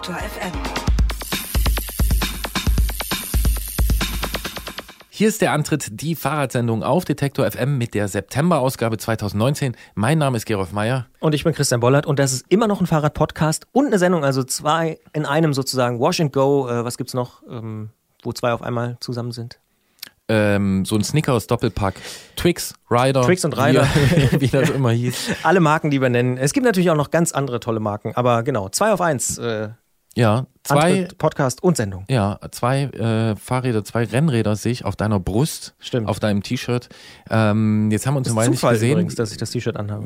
Detektor FM. Hier ist der Antritt, die Fahrradsendung auf Detektor FM mit der September-Ausgabe 2019. Mein Name ist Gerolf Meyer. Und ich bin Christian Bollert und das ist immer noch ein Fahrrad-Podcast und eine Sendung, also zwei in einem sozusagen. Wash and Go, äh, was gibt's noch, ähm, wo zwei auf einmal zusammen sind? Ähm, so ein Snickers-Doppelpack. Twix, Ryder. Twix und Ryder. Wie, wie das immer hieß. Alle Marken, die wir nennen. Es gibt natürlich auch noch ganz andere tolle Marken, aber genau, zwei auf eins. Äh, Ja, zwei, Antritt, Podcast und Sendung. ja, zwei äh, Fahrräder, zwei Rennräder sehe ich auf deiner Brust. Stimmt. Auf deinem T-Shirt. Ähm, jetzt haben wir uns Weile nicht gesehen. übrigens, dass ich das T-Shirt anhabe.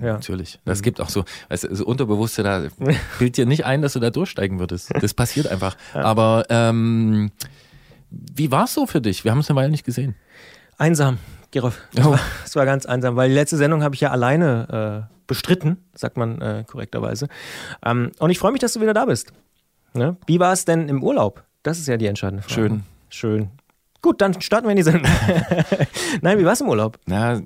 Ja, Ja. natürlich. Das gibt auch so, du, das Unterbewusste, da bildet dir nicht ein, dass du da durchsteigen würdest. Das passiert einfach. Aber ähm, wie war es so für dich? Wir haben es eine Weile nicht gesehen. Einsam, Gerolf. Es Oh. war, war ganz einsam, weil die letzte Sendung habe ich ja alleine äh, bestritten, sagt man äh, korrekterweise. Ähm, und ich freue mich, dass du wieder da bist. Ne? Wie war es denn im Urlaub? Das ist ja die entscheidende Frage. Schön. Schön. Gut, dann starten wir in die Sendung. Nein, wie war es im Urlaub? Na,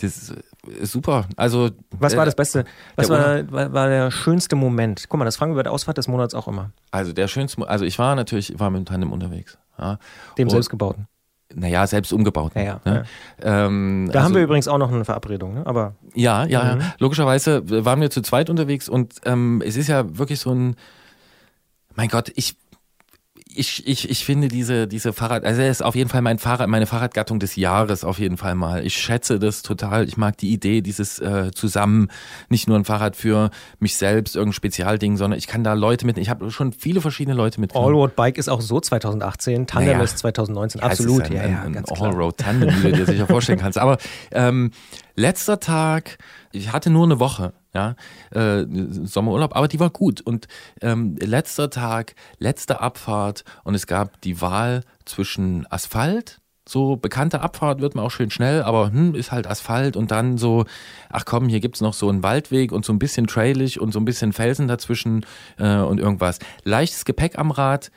das ist super. Also Was war äh, das Beste? Was der war, war, war der schönste Moment? Guck mal, das fragen wir bei der Ausfahrt des Monats auch immer. Also der schönste, Mo- also ich war natürlich, war mit dem Tandem unterwegs. Ja. Dem Und- selbstgebauten. Naja, selbst umgebaut. Ja, ja, ne? Ähm, Da haben also- wir übrigens auch noch eine Verabredung, ne? aber Ja, ja, Mhm. ja. Logischerweise waren wir zu zweit unterwegs und ähm, es ist ja wirklich so ein, mein Gott, ich, ich, ich, ich finde diese, diese Fahrrad, also er ist auf jeden Fall mein Fahrrad, meine Fahrradgattung des Jahres auf jeden Fall mal. Ich schätze das total. Ich mag die Idee, dieses äh, zusammen, nicht nur ein Fahrrad für mich selbst, irgendein Spezialding, sondern ich kann da Leute mit, ich habe schon viele verschiedene Leute mit. Allroad Bike ist auch so 2018, Tandem Naja. ist 2019, Ja, absolut. Ist ein, ja, ein, ja, ein ganz klar. Allroad-Tandem, wie du dir sicher vorstellen kannst. Aber ähm, letzter Tag, ich hatte nur eine Woche, ja, äh, Sommerurlaub, aber die war gut. Und ähm, letzter Tag, letzte Abfahrt und es gab die Wahl zwischen Asphalt, so bekannte Abfahrt wird man auch schön schnell, aber hm, ist halt Asphalt und dann so, ach komm, hier gibt's noch so einen Waldweg und so ein bisschen trailig und so ein bisschen Felsen dazwischen äh, und irgendwas. Leichtes Gepäck am Rad,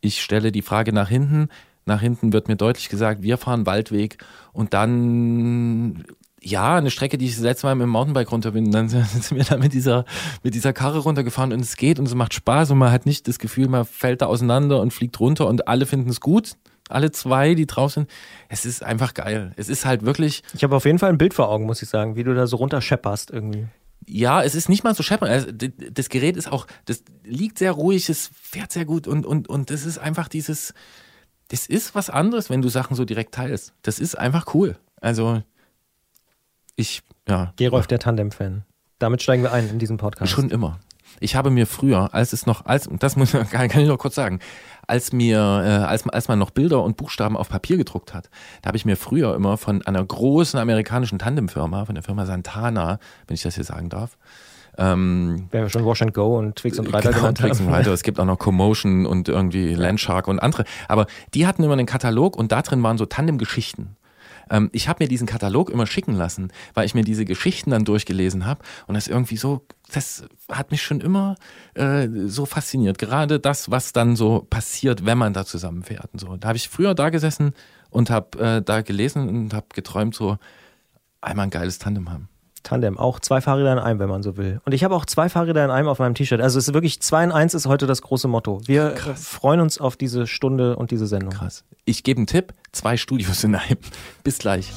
ich stelle die Frage nach hinten. Nach hinten wird mir deutlich gesagt, wir fahren Waldweg und dann ja, eine Strecke, die ich das letzte Mal mit dem Mountainbike runter bin, dann sind wir da mit dieser, mit dieser Karre runtergefahren und es geht und es macht Spaß und man hat nicht das Gefühl, man fällt da auseinander und fliegt runter und alle finden es gut. Alle zwei, die drauf sind. Es ist einfach geil. Es ist halt wirklich, Ich habe auf jeden Fall ein Bild vor Augen, muss ich sagen, wie du da so runterschepperst irgendwie. ja, es ist nicht mal so scheppern. Also, das Gerät ist auch, das liegt sehr ruhig, es fährt sehr gut und, und, und das ist einfach dieses, das ist was anderes, wenn du Sachen so direkt teilst. Das ist einfach cool. Also, ich, ja. Gerolf, der Tandem-Fan. Damit steigen wir ein in diesen Podcast. Schon immer. Ich habe mir früher, als es noch, als, das muss kann, kann ich noch kurz sagen, als mir, äh, als, als man noch Bilder und Buchstaben auf Papier gedruckt hat, da habe ich mir früher immer von einer großen amerikanischen Tandemfirma, von der Firma Santana, wenn ich das hier sagen darf, ähm, Wer wir schon Wash and Go und Twix und Reiter genau, genannt und haben. Reiter. Es gibt auch noch Commotion und irgendwie Landshark und andere. Aber die hatten immer einen Katalog und da drin waren so Tandem-Geschichten. Ähm, ich habe mir diesen Katalog immer schicken lassen, weil ich mir diese Geschichten dann durchgelesen habe und das irgendwie so, das hat mich schon immer äh, so fasziniert. Gerade das, was dann so passiert, wenn man da zusammenfährt und so. Da habe ich früher da gesessen und habe äh, da gelesen und habe geträumt, so einmal ein geiles Tandem haben. Tandem, auch zwei Fahrräder in einem, wenn man so will. Und ich habe auch zwei Fahrräder in einem auf meinem T-Shirt. Also es ist wirklich zwei in eins ist heute das große Motto. Wir äh, freuen uns auf diese Stunde und diese Sendung. Krass. Ich gebe einen Tipp, zwei Studios in einem. Bis gleich.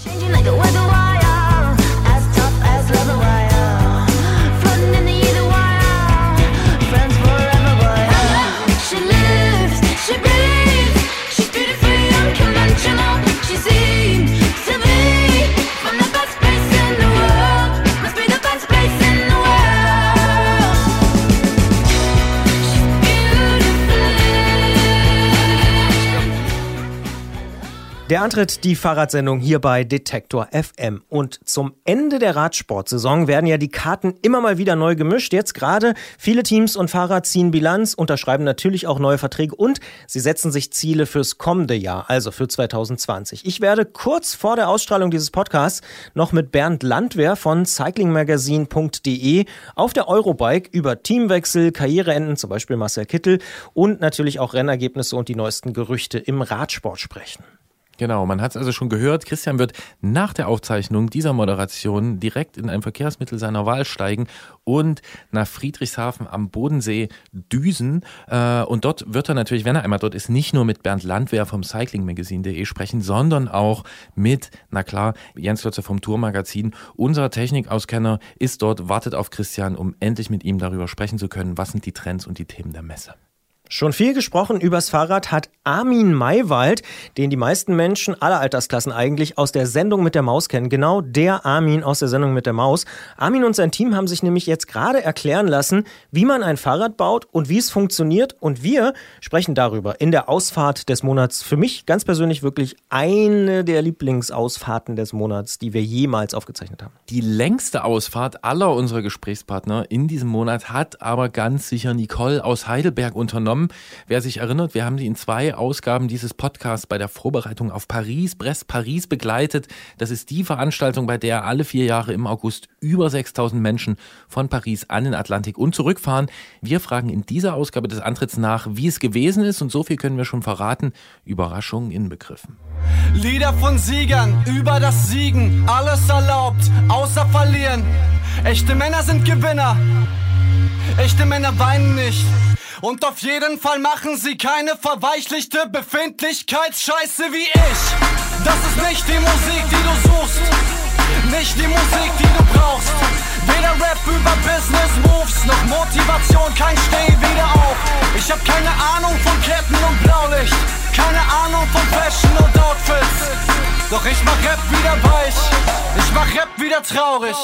Der Antritt, die Fahrradsendung hier bei Detektor FM. Und zum Ende der Radsportsaison werden ja die Karten immer mal wieder neu gemischt. Jetzt gerade viele Teams und Fahrer ziehen Bilanz, unterschreiben natürlich auch neue Verträge und sie setzen sich Ziele fürs kommende Jahr, also für 2020. Ich werde kurz vor der Ausstrahlung dieses Podcasts noch mit Bernd Landwehr von cyclingmagazine.de auf der Eurobike über Teamwechsel, Karriereenden, zum Beispiel Marcel Kittel und natürlich auch Rennergebnisse und die neuesten Gerüchte im Radsport sprechen. Genau, man hat es also schon gehört. Christian wird nach der Aufzeichnung dieser Moderation direkt in ein Verkehrsmittel seiner Wahl steigen und nach Friedrichshafen am Bodensee düsen. Äh, Und dort wird er natürlich, wenn er einmal dort ist, nicht nur mit Bernd Landwehr vom cyclingmagazin.de sprechen, sondern auch mit, na klar, Jens Lotzer vom Tourmagazin. Unser Technikauskenner ist dort, wartet auf Christian, um endlich mit ihm darüber sprechen zu können, was sind die Trends und die Themen der Messe. Schon viel gesprochen übers Fahrrad hat Armin Maywald, den die meisten Menschen aller Altersklassen eigentlich aus der Sendung mit der Maus kennen. Genau der Armin aus der Sendung mit der Maus. Armin und sein Team haben sich nämlich jetzt gerade erklären lassen, wie man ein Fahrrad baut und wie es funktioniert. Und wir sprechen darüber in der Ausfahrt des Monats. Für mich ganz persönlich wirklich eine der Lieblingsausfahrten des Monats, die wir jemals aufgezeichnet haben. Die längste Ausfahrt aller unserer Gesprächspartner in diesem Monat hat aber ganz sicher Nicole aus Heidelberg unternommen. Wer sich erinnert, wir haben sie in zwei Ausgaben dieses Podcasts bei der Vorbereitung auf Paris, Brest Paris begleitet. Das ist die Veranstaltung, bei der alle vier Jahre im August über 6000 Menschen von Paris an den Atlantik und zurückfahren. Wir fragen in dieser Ausgabe des Antritts nach, wie es gewesen ist und so viel können wir schon verraten. Überraschungen inbegriffen. Lieder von Siegern, über das Siegen, alles erlaubt, außer verlieren. Echte Männer sind Gewinner, echte Männer weinen nicht. Und auf jeden Fall machen sie keine verweichlichte Befindlichkeitsscheiße wie ich. Das ist nicht die Musik, die du suchst, nicht die Musik, die du brauchst. Weder Rap über Business Moves, noch Motivation, kein Steh wieder auf. Ich hab keine Ahnung von Ketten und Blaulicht, keine Ahnung von Fashion und Outfits. Doch ich mach Rap wieder weich, ich mach Rap wieder traurig.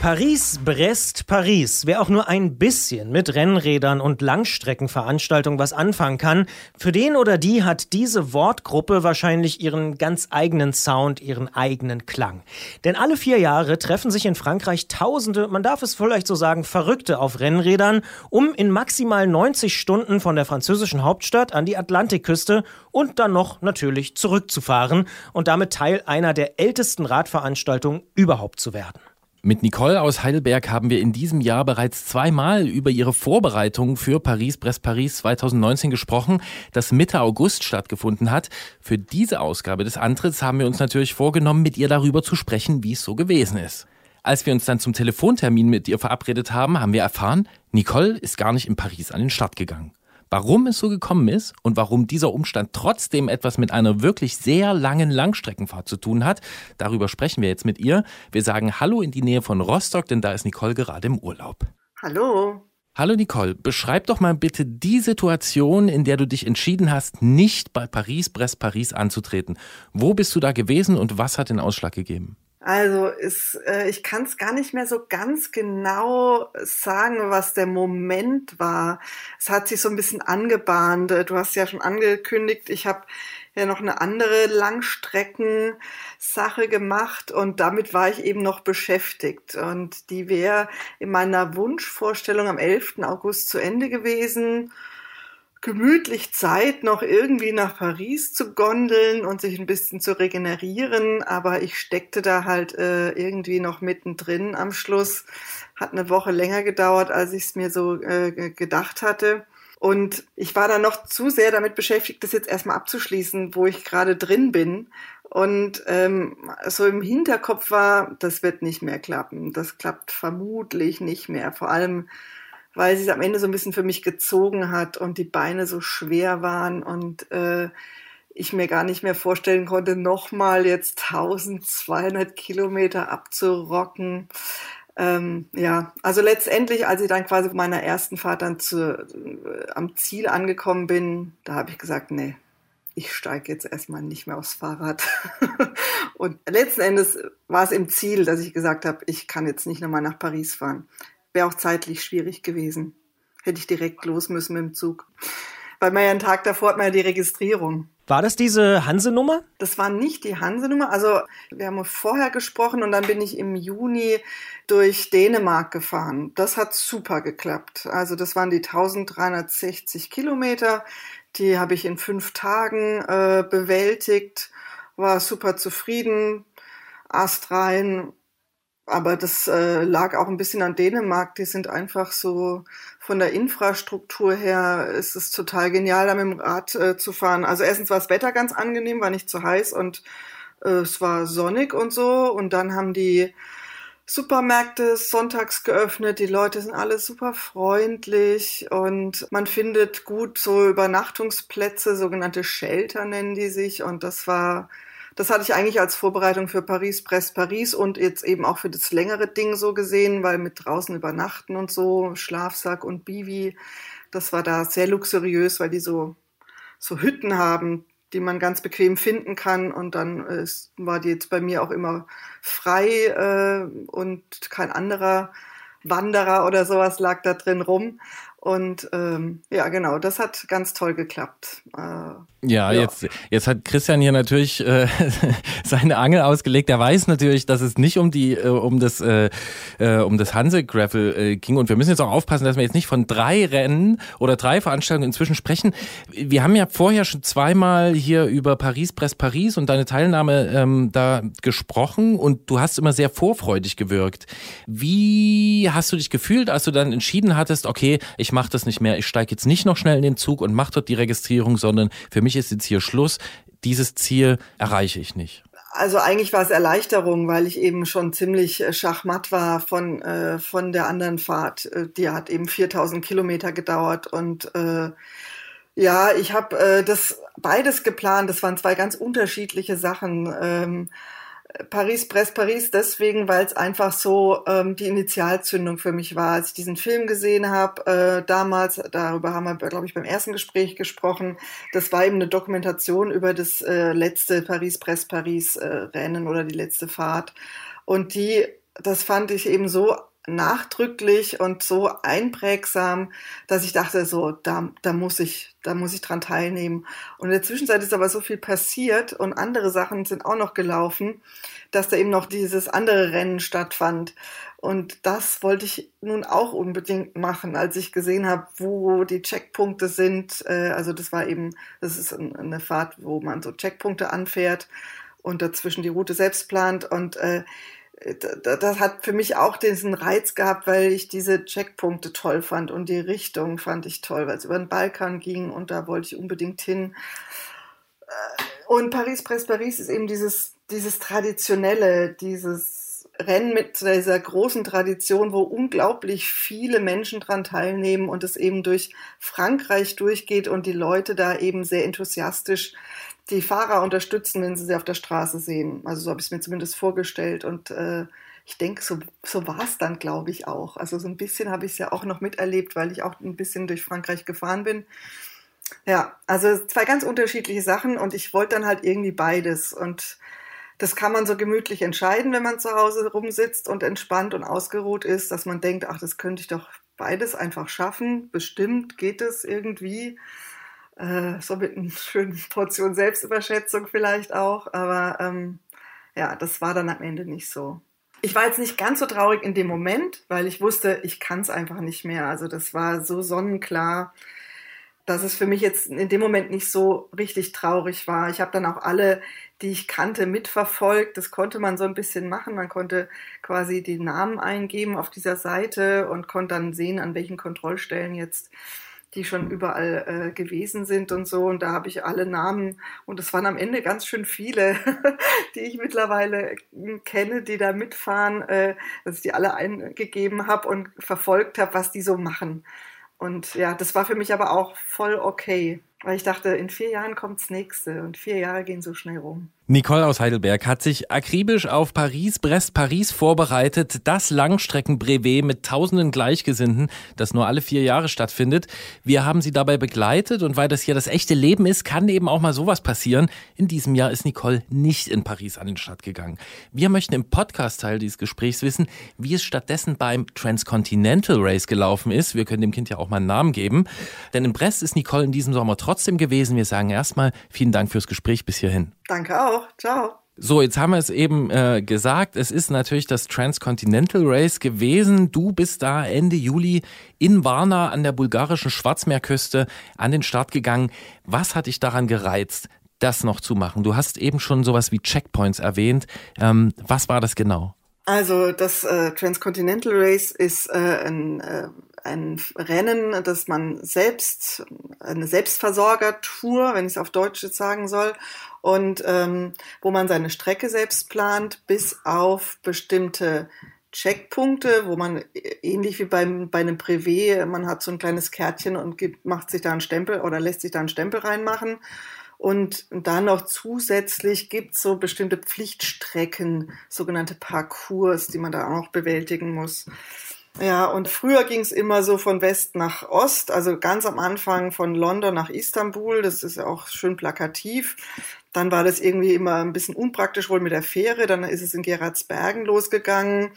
Paris, Brest, Paris. Wer auch nur ein bisschen mit Rennrädern und Langstreckenveranstaltungen was anfangen kann, für den oder die hat diese Wortgruppe wahrscheinlich ihren ganz eigenen Sound, ihren eigenen Klang. Denn alle vier Jahre treffen sich in Frankreich Tausende, man darf es vielleicht so sagen, Verrückte auf Rennrädern, um in maximal 90 Stunden von der französischen Hauptstadt an die Atlantikküste und dann noch natürlich zurückzufahren und damit Teil einer der ältesten Radveranstaltungen überhaupt zu werden. Mit Nicole aus Heidelberg haben wir in diesem Jahr bereits zweimal über ihre Vorbereitungen für Paris-Brest-Paris 2019 gesprochen, das Mitte August stattgefunden hat. Für diese Ausgabe des Antritts haben wir uns natürlich vorgenommen, mit ihr darüber zu sprechen, wie es so gewesen ist. Als wir uns dann zum Telefontermin mit ihr verabredet haben, haben wir erfahren, Nicole ist gar nicht in Paris an den Start gegangen. Warum es so gekommen ist und warum dieser Umstand trotzdem etwas mit einer wirklich sehr langen Langstreckenfahrt zu tun hat, darüber sprechen wir jetzt mit ihr. Wir sagen Hallo in die Nähe von Rostock, denn da ist Nicole gerade im Urlaub. Hallo. Hallo Nicole, beschreib doch mal bitte die Situation, in der du dich entschieden hast, nicht bei Paris, Brest, Paris anzutreten. Wo bist du da gewesen und was hat den Ausschlag gegeben? Also ist, äh, ich kann es gar nicht mehr so ganz genau sagen, was der Moment war. Es hat sich so ein bisschen angebahnt. Du hast ja schon angekündigt, ich habe ja noch eine andere Langstreckensache gemacht und damit war ich eben noch beschäftigt. Und die wäre in meiner Wunschvorstellung am 11. August zu Ende gewesen. Gemütlich Zeit, noch irgendwie nach Paris zu gondeln und sich ein bisschen zu regenerieren, aber ich steckte da halt äh, irgendwie noch mittendrin am Schluss. Hat eine Woche länger gedauert, als ich es mir so äh, ge- gedacht hatte. Und ich war dann noch zu sehr damit beschäftigt, das jetzt erstmal abzuschließen, wo ich gerade drin bin. Und ähm, so im Hinterkopf war, das wird nicht mehr klappen. Das klappt vermutlich nicht mehr. Vor allem, weil sie es am Ende so ein bisschen für mich gezogen hat und die Beine so schwer waren und äh, ich mir gar nicht mehr vorstellen konnte, nochmal jetzt 1200 Kilometer abzurocken. Ähm, ja, also letztendlich, als ich dann quasi meiner ersten Fahrt dann zu, äh, am Ziel angekommen bin, da habe ich gesagt, nee, ich steige jetzt erstmal nicht mehr aufs Fahrrad. und letzten Endes war es im Ziel, dass ich gesagt habe, ich kann jetzt nicht nochmal nach Paris fahren. Wäre auch zeitlich schwierig gewesen. Hätte ich direkt los müssen mit dem Zug. Weil man ja einen Tag davor hat man ja die Registrierung. War das diese Hanse-Nummer? Das war nicht die Hanse-Nummer. Also wir haben vorher gesprochen und dann bin ich im Juni durch Dänemark gefahren. Das hat super geklappt. Also das waren die 1360 Kilometer. Die habe ich in fünf Tagen äh, bewältigt. War super zufrieden. Ast rein. Aber das äh, lag auch ein bisschen an Dänemark. Die sind einfach so von der Infrastruktur her ist es total genial, da mit dem Rad äh, zu fahren. Also erstens war das Wetter ganz angenehm, war nicht zu heiß und äh, es war sonnig und so. Und dann haben die Supermärkte sonntags geöffnet. Die Leute sind alle super freundlich und man findet gut so Übernachtungsplätze, sogenannte Shelter nennen die sich. Und das war, das hatte ich eigentlich als Vorbereitung für Paris, Brest, Paris und jetzt eben auch für das längere Ding so gesehen, weil mit draußen übernachten und so, Schlafsack und Bivi, das war da sehr luxuriös, weil die so, so Hütten haben, die man ganz bequem finden kann. Und dann ist, war die jetzt bei mir auch immer frei äh, und kein anderer Wanderer oder sowas lag da drin rum. Und ähm, ja, genau, das hat ganz toll geklappt. Äh, Ja, Jetzt, jetzt hat Christian hier natürlich äh, seine Angel ausgelegt. Er weiß natürlich, dass es nicht um die äh, um das äh, äh, um das Hanse Gravel äh, ging und wir müssen jetzt auch aufpassen, dass wir jetzt nicht von drei Rennen oder drei Veranstaltungen inzwischen sprechen. Wir haben ja vorher schon zweimal hier über Paris Brest Paris und deine Teilnahme ähm, da gesprochen und du hast immer sehr vorfreudig gewirkt. Wie hast du dich gefühlt, als du dann entschieden hattest, okay, ich mache das nicht mehr, ich steige jetzt nicht noch schnell in den Zug und mache dort die Registrierung, sondern für mich ist jetzt hier Schluss. Dieses Ziel erreiche ich nicht. Also eigentlich war es Erleichterung, weil ich eben schon ziemlich äh, schachmatt war von, äh, von der anderen Fahrt. Äh, Die hat eben 4000 Kilometer gedauert und äh, ja, ich habe äh, das beides geplant. Das waren zwei ganz unterschiedliche Sachen. Ähm, Paris, Brest, Paris deswegen, weil es einfach so ähm, die Initialzündung für mich war. Als ich diesen Film gesehen habe, äh, damals, darüber haben wir, glaube ich, beim ersten Gespräch gesprochen, das war eben eine Dokumentation über das äh, letzte Paris, Brest, Paris äh, Rennen oder die letzte Fahrt. Und die, das fand ich eben so nachdrücklich und so einprägsam, dass ich dachte, so, da, da muss ich, da muss ich dran teilnehmen. Und in der Zwischenzeit ist aber so viel passiert und andere Sachen sind auch noch gelaufen, dass da eben noch dieses andere Rennen stattfand. Und das wollte ich nun auch unbedingt machen, als ich gesehen habe, wo die Checkpunkte sind. Äh, Also das war eben, das ist ein- eine Fahrt, wo man so Checkpunkte anfährt und dazwischen die Route selbst plant. Und äh, das hat für mich auch diesen Reiz gehabt, weil ich diese Checkpunkte toll fand und die Richtung fand ich toll, weil es über den Balkan ging und da wollte ich unbedingt hin. Und Paris, Brest, Paris ist eben dieses, dieses Traditionelle, dieses Rennen mit dieser großen Tradition, wo unglaublich viele Menschen dran teilnehmen und es eben durch Frankreich durchgeht und die Leute da eben sehr enthusiastisch die Fahrer unterstützen, wenn sie sie auf der Straße sehen. Also so habe ich es mir zumindest vorgestellt und äh, ich denke, so, so war es dann, glaube ich, auch. Also so ein bisschen habe ich es ja auch noch miterlebt, weil ich auch ein bisschen durch Frankreich gefahren bin. Ja, also zwei ganz unterschiedliche Sachen und ich wollte dann halt irgendwie beides und das kann man so gemütlich entscheiden, wenn man zu Hause rumsitzt und entspannt und ausgeruht ist, dass man denkt, ach, das könnte ich doch beides einfach schaffen. Bestimmt geht es irgendwie. Äh, so mit einer schönen Portion Selbstüberschätzung vielleicht auch. Aber ähm, ja, das war dann am Ende nicht so. Ich war jetzt nicht ganz so traurig in dem Moment, weil ich wusste, ich kann es einfach nicht mehr. Also das war so sonnenklar dass es für mich jetzt in dem Moment nicht so richtig traurig war. Ich habe dann auch alle, die ich kannte, mitverfolgt. Das konnte man so ein bisschen machen. Man konnte quasi die Namen eingeben auf dieser Seite und konnte dann sehen, an welchen Kontrollstellen jetzt die schon überall äh, gewesen sind und so. Und da habe ich alle Namen und es waren am Ende ganz schön viele, die ich mittlerweile kenne, die da mitfahren, äh, dass ich die alle eingegeben habe und verfolgt habe, was die so machen. Und ja, das war für mich aber auch voll okay, weil ich dachte, in vier Jahren kommt's nächste und vier Jahre gehen so schnell rum. Nicole aus Heidelberg hat sich akribisch auf Paris, Brest, Paris vorbereitet. Das Langstreckenbrevet mit tausenden Gleichgesinnten, das nur alle vier Jahre stattfindet. Wir haben sie dabei begleitet und weil das hier das echte Leben ist, kann eben auch mal sowas passieren. In diesem Jahr ist Nicole nicht in Paris an den Start gegangen. Wir möchten im Podcast-Teil dieses Gesprächs wissen, wie es stattdessen beim Transcontinental Race gelaufen ist. Wir können dem Kind ja auch mal einen Namen geben. Denn in Brest ist Nicole in diesem Sommer trotzdem gewesen. Wir sagen erstmal vielen Dank fürs Gespräch bis hierhin. Danke auch. Ciao. So, jetzt haben wir es eben äh, gesagt. Es ist natürlich das Transcontinental Race gewesen. Du bist da Ende Juli in Varna an der bulgarischen Schwarzmeerküste an den Start gegangen. Was hat dich daran gereizt, das noch zu machen? Du hast eben schon sowas wie Checkpoints erwähnt. Ähm, was war das genau? Also das äh, Transcontinental Race ist äh, ein, äh, ein Rennen, das man selbst, eine Selbstversorgertour, wenn ich es auf Deutsch jetzt sagen soll, und ähm, wo man seine Strecke selbst plant, bis auf bestimmte Checkpunkte, wo man äh, ähnlich wie beim, bei einem Privé, man hat so ein kleines Kärtchen und gibt, macht sich da einen Stempel oder lässt sich da einen Stempel reinmachen. Und dann noch zusätzlich gibt's so bestimmte Pflichtstrecken, sogenannte Parcours, die man da auch noch bewältigen muss. Ja, und früher ging's immer so von West nach Ost, also ganz am Anfang von London nach Istanbul, das ist ja auch schön plakativ. Dann war das irgendwie immer ein bisschen unpraktisch wohl mit der Fähre, dann ist es in Gerardsbergen losgegangen.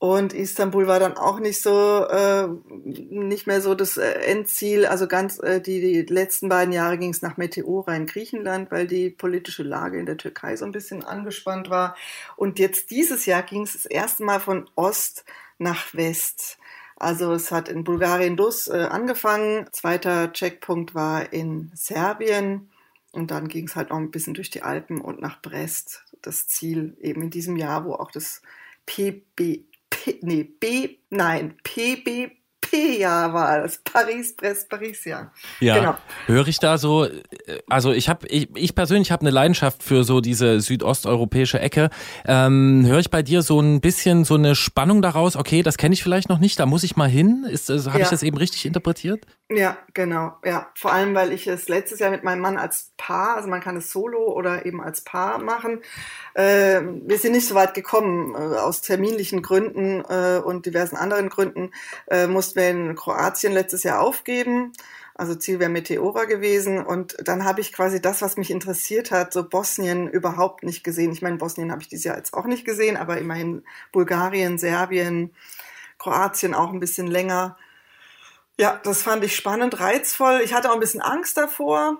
Und Istanbul war dann auch nicht so, äh, nicht mehr so das äh, Endziel. Also ganz äh, die, die letzten beiden Jahre ging es nach Meteora in Griechenland, weil die politische Lage in der Türkei so ein bisschen angespannt war. Und jetzt dieses Jahr ging es das erste Mal von Ost nach West. Also es hat in Bulgarien Dus äh, angefangen. Zweiter Checkpunkt war in Serbien. Und dann ging es halt noch ein bisschen durch die Alpen und nach Brest. Das Ziel eben in diesem Jahr, wo auch das PB P, nee, B, nein, PBP-Jahr war das. Paris, Brest, Paris-Jahr. Ja, Genau. höre ich da so, äh, also ich habe, ich, ich persönlich habe eine Leidenschaft für so diese südosteuropäische Ecke. Ähm, höre ich bei dir so ein bisschen so eine Spannung daraus, okay, das kenne ich vielleicht noch nicht, da muss ich mal hin. Ist, also, habe ich Ja. das eben richtig interpretiert? Ja, genau. Ja, vor allem, weil ich es letztes Jahr mit meinem Mann als Paar, also man kann es solo oder eben als Paar machen. Äh, wir sind nicht so weit gekommen äh, aus terminlichen Gründen äh, und diversen anderen Gründen. Äh, mussten in Kroatien letztes Jahr aufgeben. Also Ziel wäre Meteora gewesen. Und dann habe ich quasi das, was mich interessiert hat, so Bosnien überhaupt nicht gesehen. Ich meine, Bosnien habe ich dieses Jahr jetzt auch nicht gesehen, aber immerhin Bulgarien, Serbien, Kroatien auch ein bisschen länger. Ja, das fand ich spannend, reizvoll. Ich hatte auch ein bisschen Angst davor,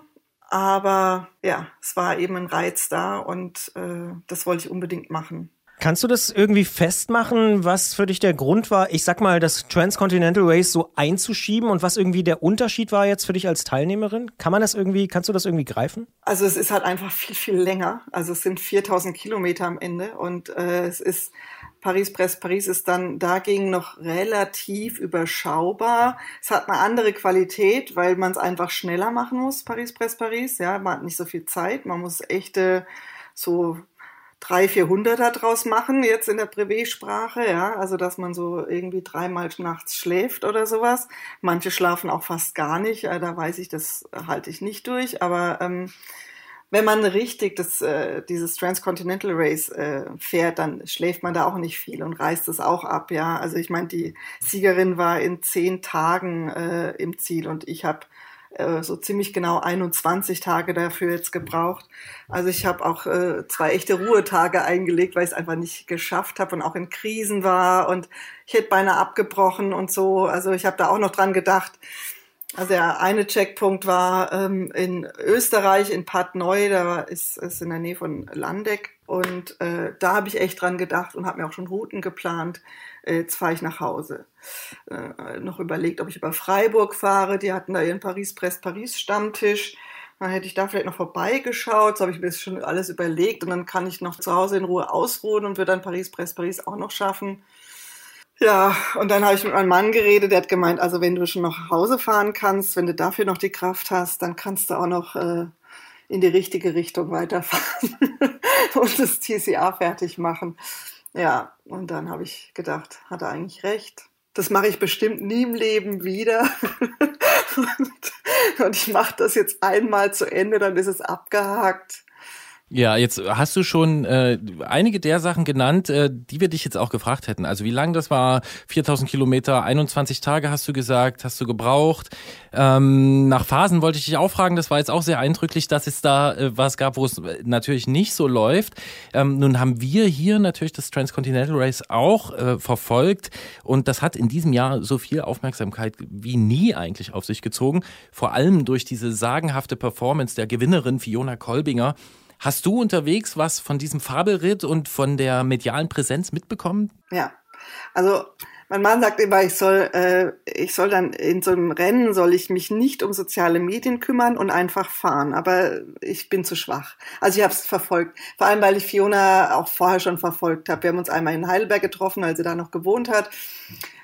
aber ja, es war eben ein Reiz da und äh, das wollte ich unbedingt machen. Kannst du das irgendwie festmachen, was für dich der Grund war, ich sag mal, das Transcontinental Race so einzuschieben und was irgendwie der Unterschied war jetzt für dich als Teilnehmerin? Kann man das irgendwie, kannst du das irgendwie greifen? Also es ist halt einfach viel, viel länger. Also es sind 4000 Kilometer am Ende und äh, es ist Paris-Brest-Paris ist dann dagegen noch relativ überschaubar. Es hat eine andere Qualität, weil man es einfach schneller machen muss, Paris-Brest-Paris. Ja, man hat nicht so viel Zeit. Man muss echte so drei, vierhunderter draus machen, jetzt in der Privé-Sprache, ja, also dass man so irgendwie dreimal nachts schläft oder sowas. Manche schlafen auch fast gar nicht, äh, da weiß ich, das halte ich nicht durch, aber ähm, wenn man richtig das, äh, dieses Transcontinental Race äh, fährt, dann schläft man da auch nicht viel und reißt es auch ab, ja. Also ich meine, die Siegerin war in zehn Tagen äh, im Ziel und ich habe äh, so ziemlich genau 21 Tage dafür jetzt gebraucht. Also ich habe auch äh, zwei echte Ruhetage eingelegt, weil ich es einfach nicht geschafft habe und auch in Krisen war und ich hätte beinahe abgebrochen und so. Also ich habe da auch noch dran gedacht. Also der eine Checkpunkt war ähm, in Österreich, in Bad Neu, da ist es in der Nähe von Landeck. Und äh, da habe ich echt dran gedacht und habe mir auch schon Routen geplant. Äh, jetzt fahre ich nach Hause. Äh, noch überlegt, ob ich über Freiburg fahre. Die hatten da ihren Paris-Brest-Paris-Stammtisch. Dann hätte ich da vielleicht noch vorbeigeschaut. So habe ich mir das schon alles überlegt. Und dann kann ich noch zu Hause in Ruhe ausruhen und würde dann Paris-Brest-Paris auch noch schaffen. Ja, und dann habe ich mit meinem Mann geredet, der hat gemeint, also wenn du schon nach Hause fahren kannst, wenn du dafür noch die Kraft hast, dann kannst du auch noch äh, in die richtige Richtung weiterfahren und das TCA fertig machen. Ja, und dann habe ich gedacht, hat er eigentlich recht. Das mache ich bestimmt nie im Leben wieder. und, und ich mache das jetzt einmal zu Ende, dann ist es abgehakt. Ja, jetzt hast du schon äh, einige der Sachen genannt, äh, die wir dich jetzt auch gefragt hätten. Also wie lang das war, 4000 Kilometer, 21 Tage hast du gesagt, hast du gebraucht. Ähm, nach Phasen wollte ich dich auch fragen, das war jetzt auch sehr eindrücklich, dass es da äh, was gab, wo es natürlich nicht so läuft. Ähm, nun haben wir hier natürlich das Transcontinental Race auch äh, verfolgt und das hat in diesem Jahr so viel Aufmerksamkeit wie nie eigentlich auf sich gezogen. Vor allem durch diese sagenhafte Performance der Gewinnerin Fiona Kolbinger. Hast du unterwegs was von diesem Fabelritt und von der medialen Präsenz mitbekommen? Ja, also Mein Mann sagt immer, ich soll, äh, ich soll dann in so einem Rennen soll ich mich nicht um soziale Medien kümmern und einfach fahren. Aber ich bin zu schwach. Also ich habe es verfolgt. Vor allem, weil ich Fiona auch vorher schon verfolgt habe. Wir haben uns einmal in Heidelberg getroffen, als sie da noch gewohnt hat.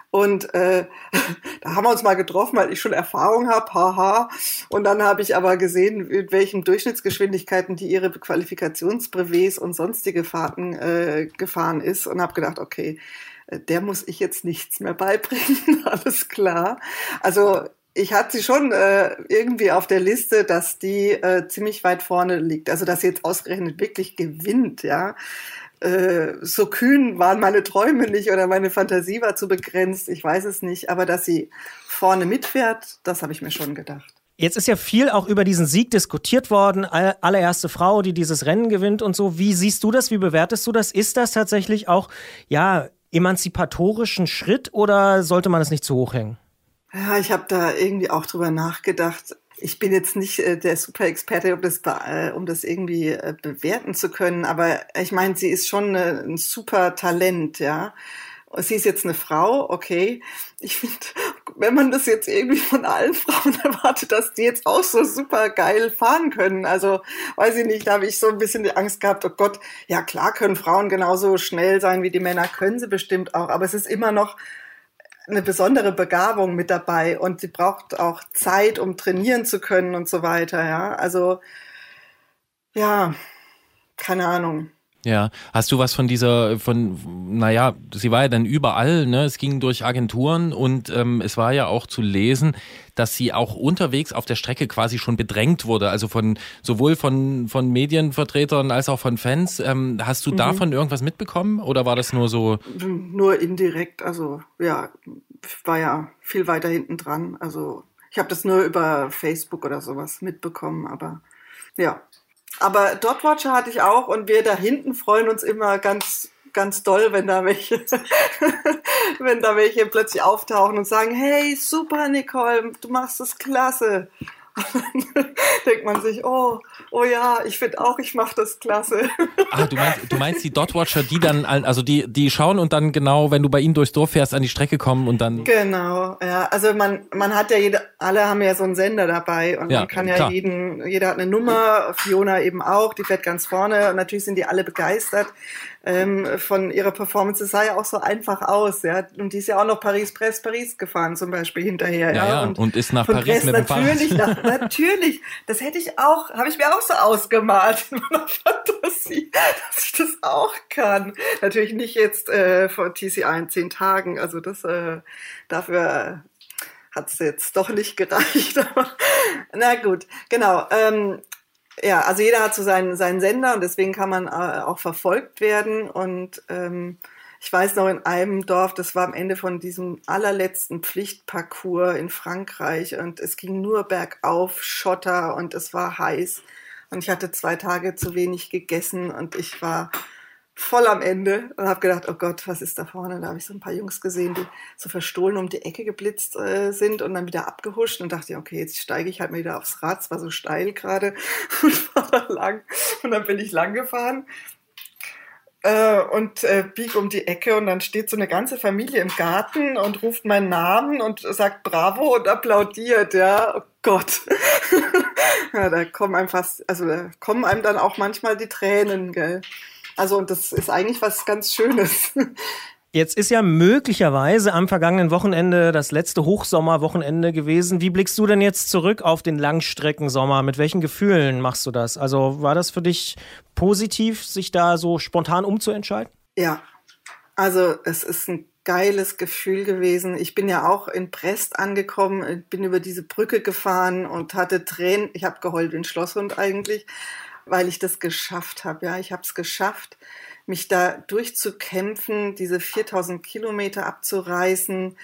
Und äh, da haben wir uns mal getroffen, weil ich schon Erfahrung habe, haha. Und dann habe ich aber gesehen, mit welchen Durchschnittsgeschwindigkeiten die ihre Qualifikationsbrevets und sonstige Fahrten äh, gefahren ist und habe gedacht, okay, äh, der muss ich jetzt nichts mehr beibringen, alles klar. Also ich hatte sie schon äh, irgendwie auf der Liste, dass die äh, ziemlich weit vorne liegt. Also dass sie jetzt ausgerechnet wirklich gewinnt, ja. Äh, so kühn waren meine Träume nicht oder meine Fantasie war zu begrenzt, ich weiß es nicht, aber dass sie vorne mitfährt, das habe ich mir schon gedacht. Jetzt ist ja viel auch über diesen Sieg diskutiert worden. All- Allererste Frau, die dieses Rennen gewinnt und so. Wie siehst du das? Wie bewertest du das? Ist das tatsächlich auch, ja, emanzipatorischen Schritt oder sollte man es nicht zu hoch hängen? Ja, ich habe da irgendwie auch drüber nachgedacht. Ich bin jetzt nicht äh, der Super-Experte, um das, äh, um das irgendwie äh, bewerten zu können, aber ich meine, sie ist schon ein super Talent, ja. Sie ist jetzt eine Frau, okay. Ich finde, wenn man das jetzt irgendwie von allen Frauen erwartet, dass die jetzt auch so super geil fahren können. Also, weiß ich nicht, da habe ich so ein bisschen die Angst gehabt, oh Gott, ja klar können Frauen genauso schnell sein wie die Männer, können sie bestimmt auch, aber es ist immer noch eine besondere Begabung mit dabei und sie braucht auch Zeit, um trainieren zu können und so weiter, ja. Also, ja, keine Ahnung. Ja, hast du was von dieser, von, naja, sie war ja dann überall, ne? Es ging durch Agenturen und ähm, es war ja auch zu lesen, dass sie auch unterwegs auf der Strecke quasi schon bedrängt wurde, also von sowohl von, von Medienvertretern als auch von Fans. Ähm, hast du davon irgendwas mitbekommen oder war das nur so? Nur indirekt, also ja, war ja viel weiter hinten dran. Also ich habe das nur über Facebook oder sowas mitbekommen, aber ja. Aber Dotwatcher hatte ich auch und wir da hinten freuen uns immer ganz ganz doll, wenn da welche, wenn da welche plötzlich auftauchen und sagen, hey, super Nicole, du machst das klasse. Denkt man sich, oh, oh ja, ich finde auch, ich mache das klasse. Ah, du meinst, du meinst die Dotwatcher, die dann, al- also die, die schauen und dann genau, wenn du bei ihnen durchs Dorf fährst, an die Strecke kommen und dann. Genau, ja. Also man, man hat ja jede, alle haben ja so einen Sender dabei und Ja, man kann ja klar. jeden, jeder hat eine Nummer, Fiona eben auch, die fährt ganz vorne und natürlich sind die alle begeistert ähm, von ihrer Performance. Es sah ja auch so einfach aus, ja. Und die ist ja auch noch Paris-Brest, Paris gefahren zum Beispiel hinterher. Ja, ja, und ist nach Paris Brest mit dem natürlich, nach, natürlich. Das hätte ich auch, habe ich mir auch so ausgemalt in meiner Fantasie, dass ich das auch kann. Natürlich nicht jetzt äh, von TCI in zehn Tagen. Also das äh, dafür hat es jetzt doch nicht gereicht. Na gut, genau. Ähm, ja, also jeder hat so seinen, seinen Sender und deswegen kann man äh, auch verfolgt werden. Und ähm, ich weiß noch in einem Dorf, das war am Ende von diesem allerletzten Pflichtparcours in Frankreich und es ging nur bergauf, Schotter und es war heiß. Und ich hatte zwei Tage zu wenig gegessen und ich war voll am Ende und habe gedacht, oh Gott, was ist da vorne? Da habe ich so ein paar Jungs gesehen, die so verstohlen um die Ecke geblitzt äh, sind und dann wieder abgehuscht und dachte, okay, jetzt steige ich halt mal wieder aufs Rad, es war so steil gerade und fahr da lang und dann bin ich lang gefahren äh, und äh, bieg um die Ecke und dann steht so eine ganze Familie im Garten und ruft meinen Namen und sagt Bravo und applaudiert, ja, oh Gott. ja, da kommen einem fast, also da kommen einem dann auch manchmal die Tränen, gell. Also und das ist eigentlich was ganz Schönes. Jetzt ist ja möglicherweise am vergangenen Wochenende das letzte Hochsommerwochenende gewesen. Wie blickst du denn jetzt zurück auf den Langstreckensommer? Mit welchen Gefühlen machst du das? Also war das für dich positiv, sich da so spontan umzuentscheiden? Ja, also es ist ein geiles Gefühl gewesen. Ich bin ja auch in Brest angekommen, bin über diese Brücke gefahren und hatte Tränen. Ich habe geheult wie ein Schlosshund eigentlich, weil ich das geschafft habe. Ja, ich habe es geschafft, mich da durchzukämpfen, diese 4000 Kilometer abzureißen,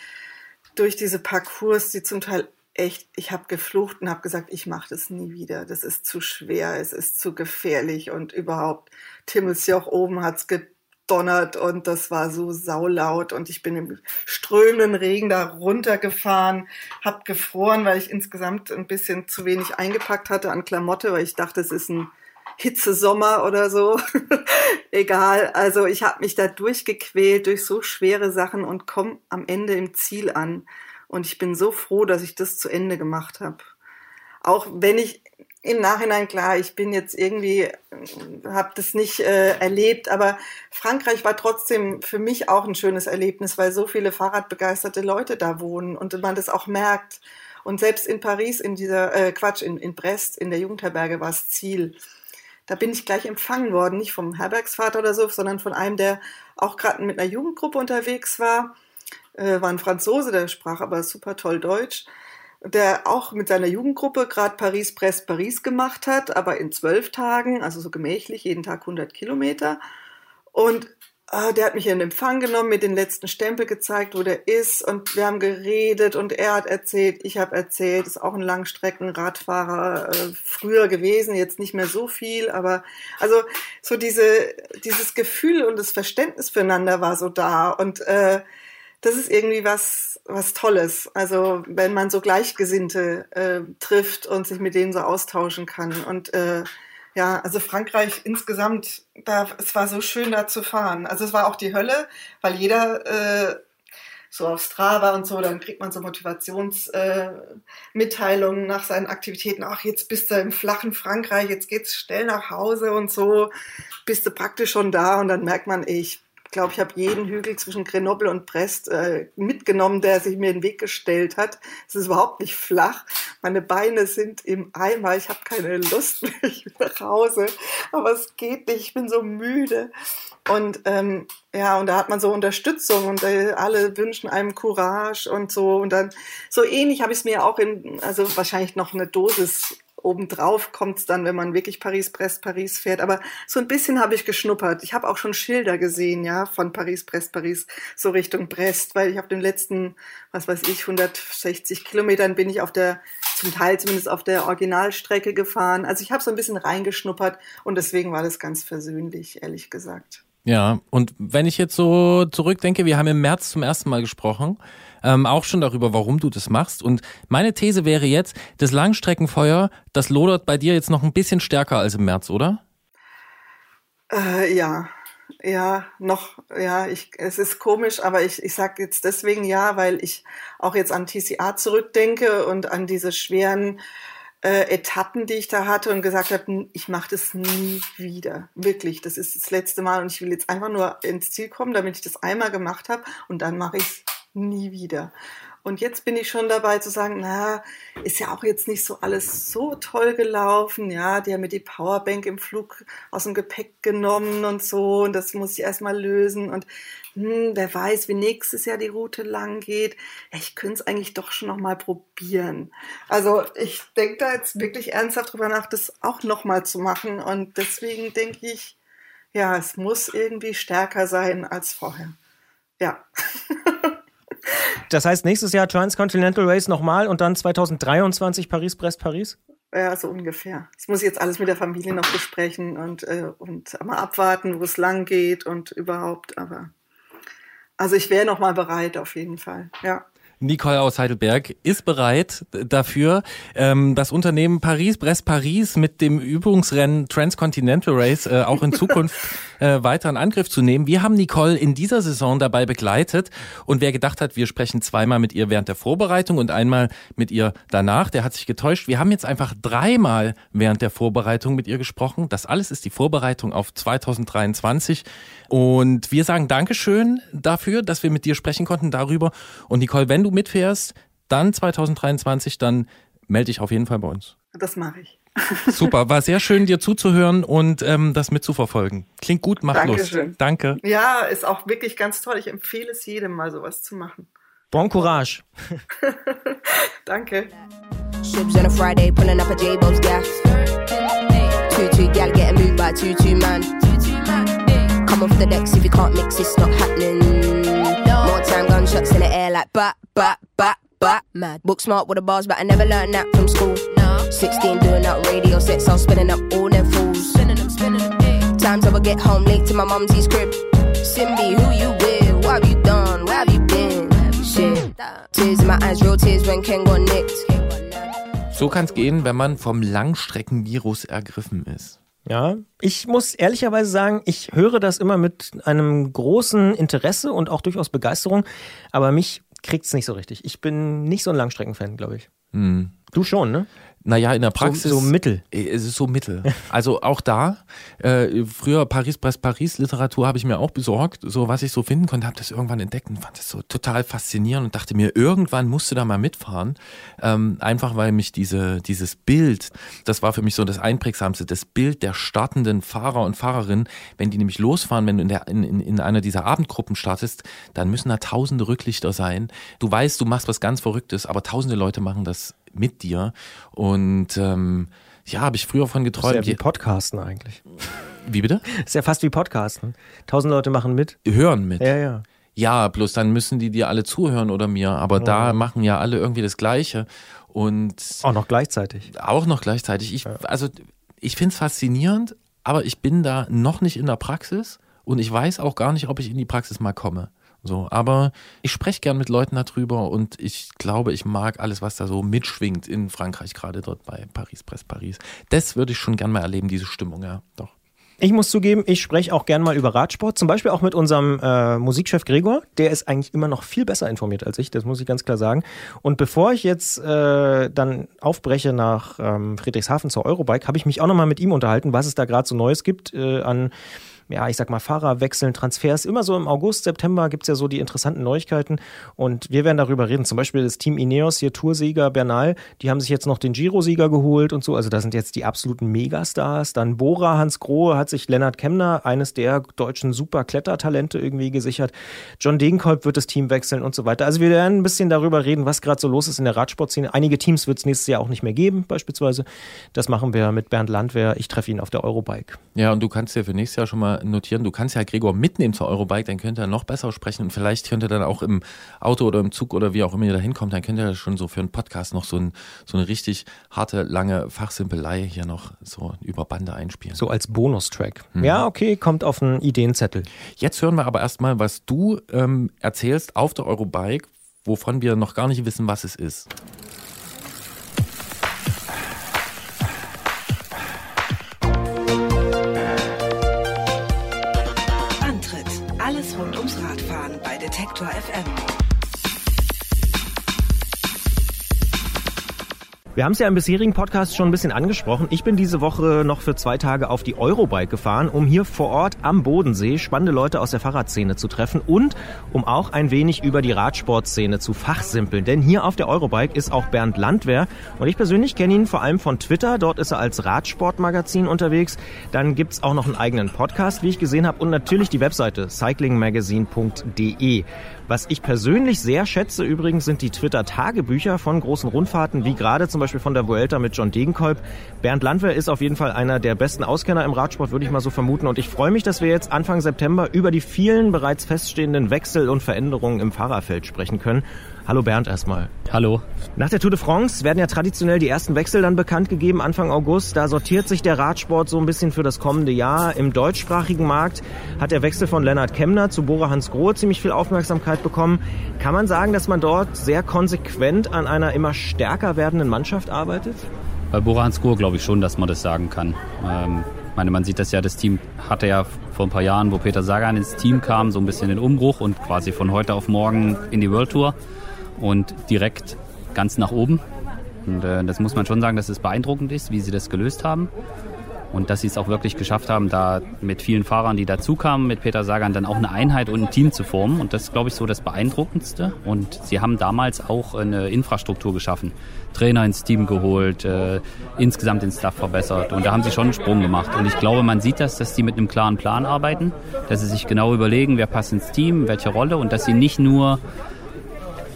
durch diese Parcours, die zum Teil echt, ich habe geflucht und habe gesagt, ich mache das nie wieder. Das ist zu schwer, es ist zu gefährlich und überhaupt. Timmelsjoch oben hat's gedonnert und das war so saulaut und ich bin im strömenden Regen da runtergefahren, hab gefroren, weil ich insgesamt ein bisschen zu wenig eingepackt hatte an Klamotte, weil ich dachte, es ist ein Hitzesommer oder so. Egal. Also ich habe mich da durchgequält durch so schwere Sachen und komme am Ende im Ziel an. Und ich bin so froh, dass ich das zu Ende gemacht habe. Auch wenn ich im Nachhinein klar, ich bin jetzt irgendwie, habe das nicht äh, erlebt, aber Frankreich war trotzdem für mich auch ein schönes Erlebnis, weil so viele Fahrradbegeisterte Leute da wohnen und man das auch merkt. Und selbst in Paris, in dieser, äh, Quatsch, in, in Brest, in der Jugendherberge war es Ziel. Da bin ich gleich empfangen worden, nicht vom Herbergsvater oder so, sondern von einem, der auch gerade mit einer Jugendgruppe unterwegs war. Äh, war ein Franzose, der sprach aber super toll Deutsch der auch mit seiner Jugendgruppe gerade Paris, Brest, Paris gemacht hat, aber in zwölf Tagen, also so gemächlich, jeden Tag 100 Kilometer. Und äh, der hat mich in Empfang genommen, mir den letzten Stempel gezeigt, wo der ist. Und wir haben geredet und er hat erzählt, ich habe erzählt, ist auch ein Langstreckenradfahrer äh, früher gewesen, jetzt nicht mehr so viel, aber also so diese, dieses Gefühl und das Verständnis füreinander war so da. Und äh, das ist irgendwie was, was Tolles. Also wenn man so Gleichgesinnte äh, trifft und sich mit denen so austauschen kann. Und äh, ja, also Frankreich insgesamt, da, es war so schön da zu fahren. Also es war auch die Hölle, weil jeder äh, so auf Strava und so, dann kriegt man so Motivationsmitteilungen äh, nach seinen Aktivitäten. Ach, jetzt bist du im flachen Frankreich, jetzt geht's schnell nach Hause und so, bist du praktisch schon da und dann merkt man, ich glaube, ich habe jeden Hügel zwischen Grenoble und Brest äh, mitgenommen, der sich mir in den Weg gestellt hat. Es ist überhaupt nicht flach. Meine Beine sind im Eimer. Ich habe keine Lust mehr. Ich will nach Hause. Aber es geht nicht. Ich bin so müde. Und ähm, ja, und da hat man so Unterstützung und äh, alle wünschen einem Courage und so. Und dann so ähnlich habe ich es mir auch in, also wahrscheinlich noch eine Dosis obendrauf kommt es dann, wenn man wirklich Paris, Brest, Paris fährt. Aber so ein bisschen habe ich geschnuppert. Ich habe auch schon Schilder gesehen, ja, von Paris, Brest, Paris, so Richtung Brest, weil ich habe den letzten, was weiß ich, 160 Kilometern bin ich auf der, zum Teil zumindest auf der Originalstrecke gefahren. Also ich habe so ein bisschen reingeschnuppert und deswegen war das ganz versöhnlich, ehrlich gesagt. Ja, und wenn ich jetzt so zurückdenke, wir haben im März zum ersten Mal gesprochen, ähm, auch schon darüber, warum du das machst. Und meine These wäre jetzt, das Langstreckenfeuer, das lodert bei dir jetzt noch ein bisschen stärker als im März, oder? Äh, ja, ja, noch, ja, ich, es ist komisch, aber ich, ich sage jetzt deswegen ja, weil ich auch jetzt an TCA zurückdenke und an diese schweren äh, Etappen, die ich da hatte und gesagt habe, ich mache das nie wieder. Wirklich, das ist das letzte Mal und ich will jetzt einfach nur ins Ziel kommen, damit ich das einmal gemacht habe und dann mache ich es nie wieder. Und jetzt bin ich schon dabei zu sagen, na, ist ja auch jetzt nicht so alles so toll gelaufen. Ja, die haben mir die Powerbank im Flug aus dem Gepäck genommen und so. Und das muss ich erstmal lösen. Und hm, wer weiß, wie nächstes Jahr die Route lang geht. Ich könnte es eigentlich doch schon noch mal probieren. Also ich denke da jetzt wirklich ernsthaft drüber nach, das auch noch mal zu machen. Und deswegen denke ich, ja, es muss irgendwie stärker sein als vorher. Ja. Das heißt, nächstes Jahr Transcontinental Race nochmal und dann 2023 Paris-Brest-Paris? Ja, so ungefähr. Das muss ich jetzt alles mit der Familie noch besprechen und, äh, und mal abwarten, wo es lang geht und überhaupt. Aber also ich wäre noch mal bereit auf jeden Fall. Ja. Nicole aus Heidelberg ist bereit dafür, ähm, das Unternehmen Paris, Brest Paris mit dem Übungsrennen Transcontinental Race äh, auch in Zukunft äh, weiter in Angriff zu nehmen. Wir haben Nicole in dieser Saison dabei begleitet und wer gedacht hat, wir sprechen zweimal mit ihr während der Vorbereitung und einmal mit ihr danach, der hat sich getäuscht. Wir haben jetzt einfach dreimal während der Vorbereitung mit ihr gesprochen. Das alles ist die Vorbereitung auf 2023 und wir sagen Dankeschön dafür, dass wir mit dir sprechen konnten darüber. Und Nicole, wenn du mitfährst, dann 2023, dann melde dich auf jeden Fall bei uns. Das mache ich. Super, war sehr schön, dir zuzuhören und ähm, das mitzuverfolgen. Klingt gut, macht Dankeschön. Lust. Danke. Ja, ist auch wirklich ganz toll. Ich empfehle es jedem mal sowas zu machen. Bon Courage. Danke. Shibs on a Friday, pulling up a J-Bob's gas. Two two gal getting moved by two two man. Come off the decks if you can't mix, it's not happening. More time, gunshots in the air like bat, bat, bat, bat. Mad. Book smart with the bars, but I never learned that from school. 16 doing up radio sets, I was spinning up all them fools. Times I would get home late to my mumsy's crib. Simbi, who you with? What have you done? Where have you been? Shit. Tears in my eyes, real tears when Ken got nicked. So kann es gehen, wenn man vom Langstreckenvirus ergriffen ist. Ja, ich muss ehrlicherweise sagen, ich höre das immer mit einem großen Interesse und auch durchaus Begeisterung, aber mich kriegt's nicht so richtig. Ich bin nicht so ein Langstreckenfan, glaube ich. Du schon, ne? Naja, in der Praxis. so mittel. Äh, Es ist so mittel. Also auch da, äh, früher Paris, Brest, Paris Literatur habe ich mir auch besorgt, so was ich so finden konnte, habe das irgendwann entdeckt und fand das so total faszinierend und dachte mir, irgendwann musst du da mal mitfahren. Ähm, einfach weil mich diese, dieses Bild, das war für mich so das Einprägsamste, das Bild der startenden Fahrer und Fahrerinnen, wenn die nämlich losfahren, wenn du in, der, in, in einer dieser Abendgruppen startest, dann müssen da tausende Rücklichter sein. Du weißt, du machst was ganz Verrücktes, aber tausende Leute machen das mit dir. Und ähm, ja, habe ich früher von Das ist geträumt. ja wie Podcasten eigentlich. wie bitte? Ist ja fast wie Podcasten. Tausend Leute machen mit. Hören mit. Ja, ja. Ja, bloß dann müssen die dir alle zuhören oder mir. Aber da machen ja alle irgendwie das Gleiche. Und Auch noch gleichzeitig. auch noch gleichzeitig. Ich, also ich finde es faszinierend, aber ich bin da noch nicht in der Praxis und ich weiß auch gar nicht, ob ich in die Praxis mal komme. So, aber ich spreche gern mit Leuten darüber und ich glaube, ich mag alles, was da so mitschwingt in Frankreich, gerade dort bei Paris, Presse Paris. Das würde ich schon gern mal erleben, diese Stimmung, ja, doch. Ich muss zugeben, ich spreche auch gern mal über Radsport, zum Beispiel auch mit unserem äh, Musikchef Gregor. Der ist eigentlich immer noch viel besser informiert als ich, das muss ich ganz klar sagen. Und bevor ich jetzt äh, dann aufbreche nach ähm, Friedrichshafen zur Eurobike, habe ich mich auch nochmal mit ihm unterhalten, was es da gerade so Neues gibt äh, an ja, ich sag mal, Fahrerwechseln, Transfers. Immer so im August, September gibt's ja so die interessanten Neuigkeiten. Und wir werden darüber reden. Zum Beispiel das Team Ineos, hier Toursieger Bernal, die haben sich jetzt noch den Giro-Sieger geholt und so. Also da sind jetzt die absoluten Megastars. Dann Bora, Hans Grohe hat sich Lennart Kemner, eines der deutschen Super-Klettertalente irgendwie gesichert. John Degenkolb wird das Team wechseln und so weiter. Also wir werden ein bisschen darüber reden, was gerade so los ist in der Radsportszene. Einige Teams wird es nächstes Jahr auch nicht mehr geben, beispielsweise. Das machen wir mit Bernd Landwehr. Ich treffe ihn auf der Eurobike. Ja, und du kannst dir für nächstes Jahr schon mal notieren, du kannst ja Gregor mitnehmen zur Eurobike, dann könnte er noch besser sprechen und vielleicht könnte er dann auch im Auto oder im Zug oder wie auch immer ihr da hinkommt, dann könnte er schon so für einen Podcast noch so, ein, so eine richtig harte, lange Fachsimpelei hier noch so über Bande einspielen. So als Bonustrack. Ja, okay, kommt auf einen Ideenzettel. Jetzt hören wir aber erstmal, was du ähm, erzählst auf der Eurobike, wovon wir noch gar nicht wissen, was es ist. Bei Detektor FM. Wir haben es ja im bisherigen Podcast schon ein bisschen angesprochen. Ich bin diese Woche noch für zwei Tage auf die Eurobike gefahren, um hier vor Ort am Bodensee spannende Leute aus der Fahrradszene zu treffen und um auch ein wenig über die Radsportszene zu fachsimpeln. Denn hier auf der Eurobike ist auch Bernd Landwehr und ich persönlich kenne ihn vor allem von Twitter. Dort ist er als Radsportmagazin unterwegs. Dann gibt's auch noch einen eigenen Podcast, wie ich gesehen habe und natürlich die Webseite cyclingmagazine.de. Was ich persönlich sehr schätze übrigens sind die Twitter-Tagebücher von großen Rundfahrten, wie gerade zum Beispiel von der Vuelta mit John Degenkolb. Bernd Landwehr ist auf jeden Fall einer der besten Auskenner im Radsport, würde ich mal so vermuten. Und ich freue mich, dass wir jetzt Anfang September über die vielen bereits feststehenden Wechsel und Veränderungen im Fahrerfeld sprechen können. Hallo Bernd erstmal. Hallo. Nach der Tour de France werden ja traditionell die ersten Wechsel dann bekannt gegeben, Anfang August. Da sortiert sich der Radsport so ein bisschen für das kommende Jahr. Im deutschsprachigen Markt hat der Wechsel von Lennart Kemner zu Bora Hans Grohe ziemlich viel Aufmerksamkeit bekommen. Kann man sagen, dass man dort sehr konsequent an einer immer stärker werdenden Mannschaft arbeitet? Bei Bora Hansgrohe glaube ich schon, dass man das sagen kann. Ähm, ich meine, man sieht das ja, das Team hatte ja vor ein paar Jahren, wo Peter Sagan ins Team kam, so ein bisschen den Umbruch und quasi von heute auf morgen in die World Tour und direkt ganz nach oben. Und äh, das muss man schon sagen, dass es beeindruckend ist, wie sie das gelöst haben. Und dass sie es auch wirklich geschafft haben, da mit vielen Fahrern, die dazukamen, mit Peter Sagan dann auch eine Einheit und ein Team zu formen. Und das ist, glaube ich, so das Beeindruckendste. Und sie haben damals auch eine Infrastruktur geschaffen. Trainer ins Team geholt, äh, insgesamt den Staff verbessert. Und da haben sie schon einen Sprung gemacht. Und ich glaube, man sieht das, dass sie mit einem klaren Plan arbeiten, dass sie sich genau überlegen, wer passt ins Team, welche Rolle und dass sie nicht nur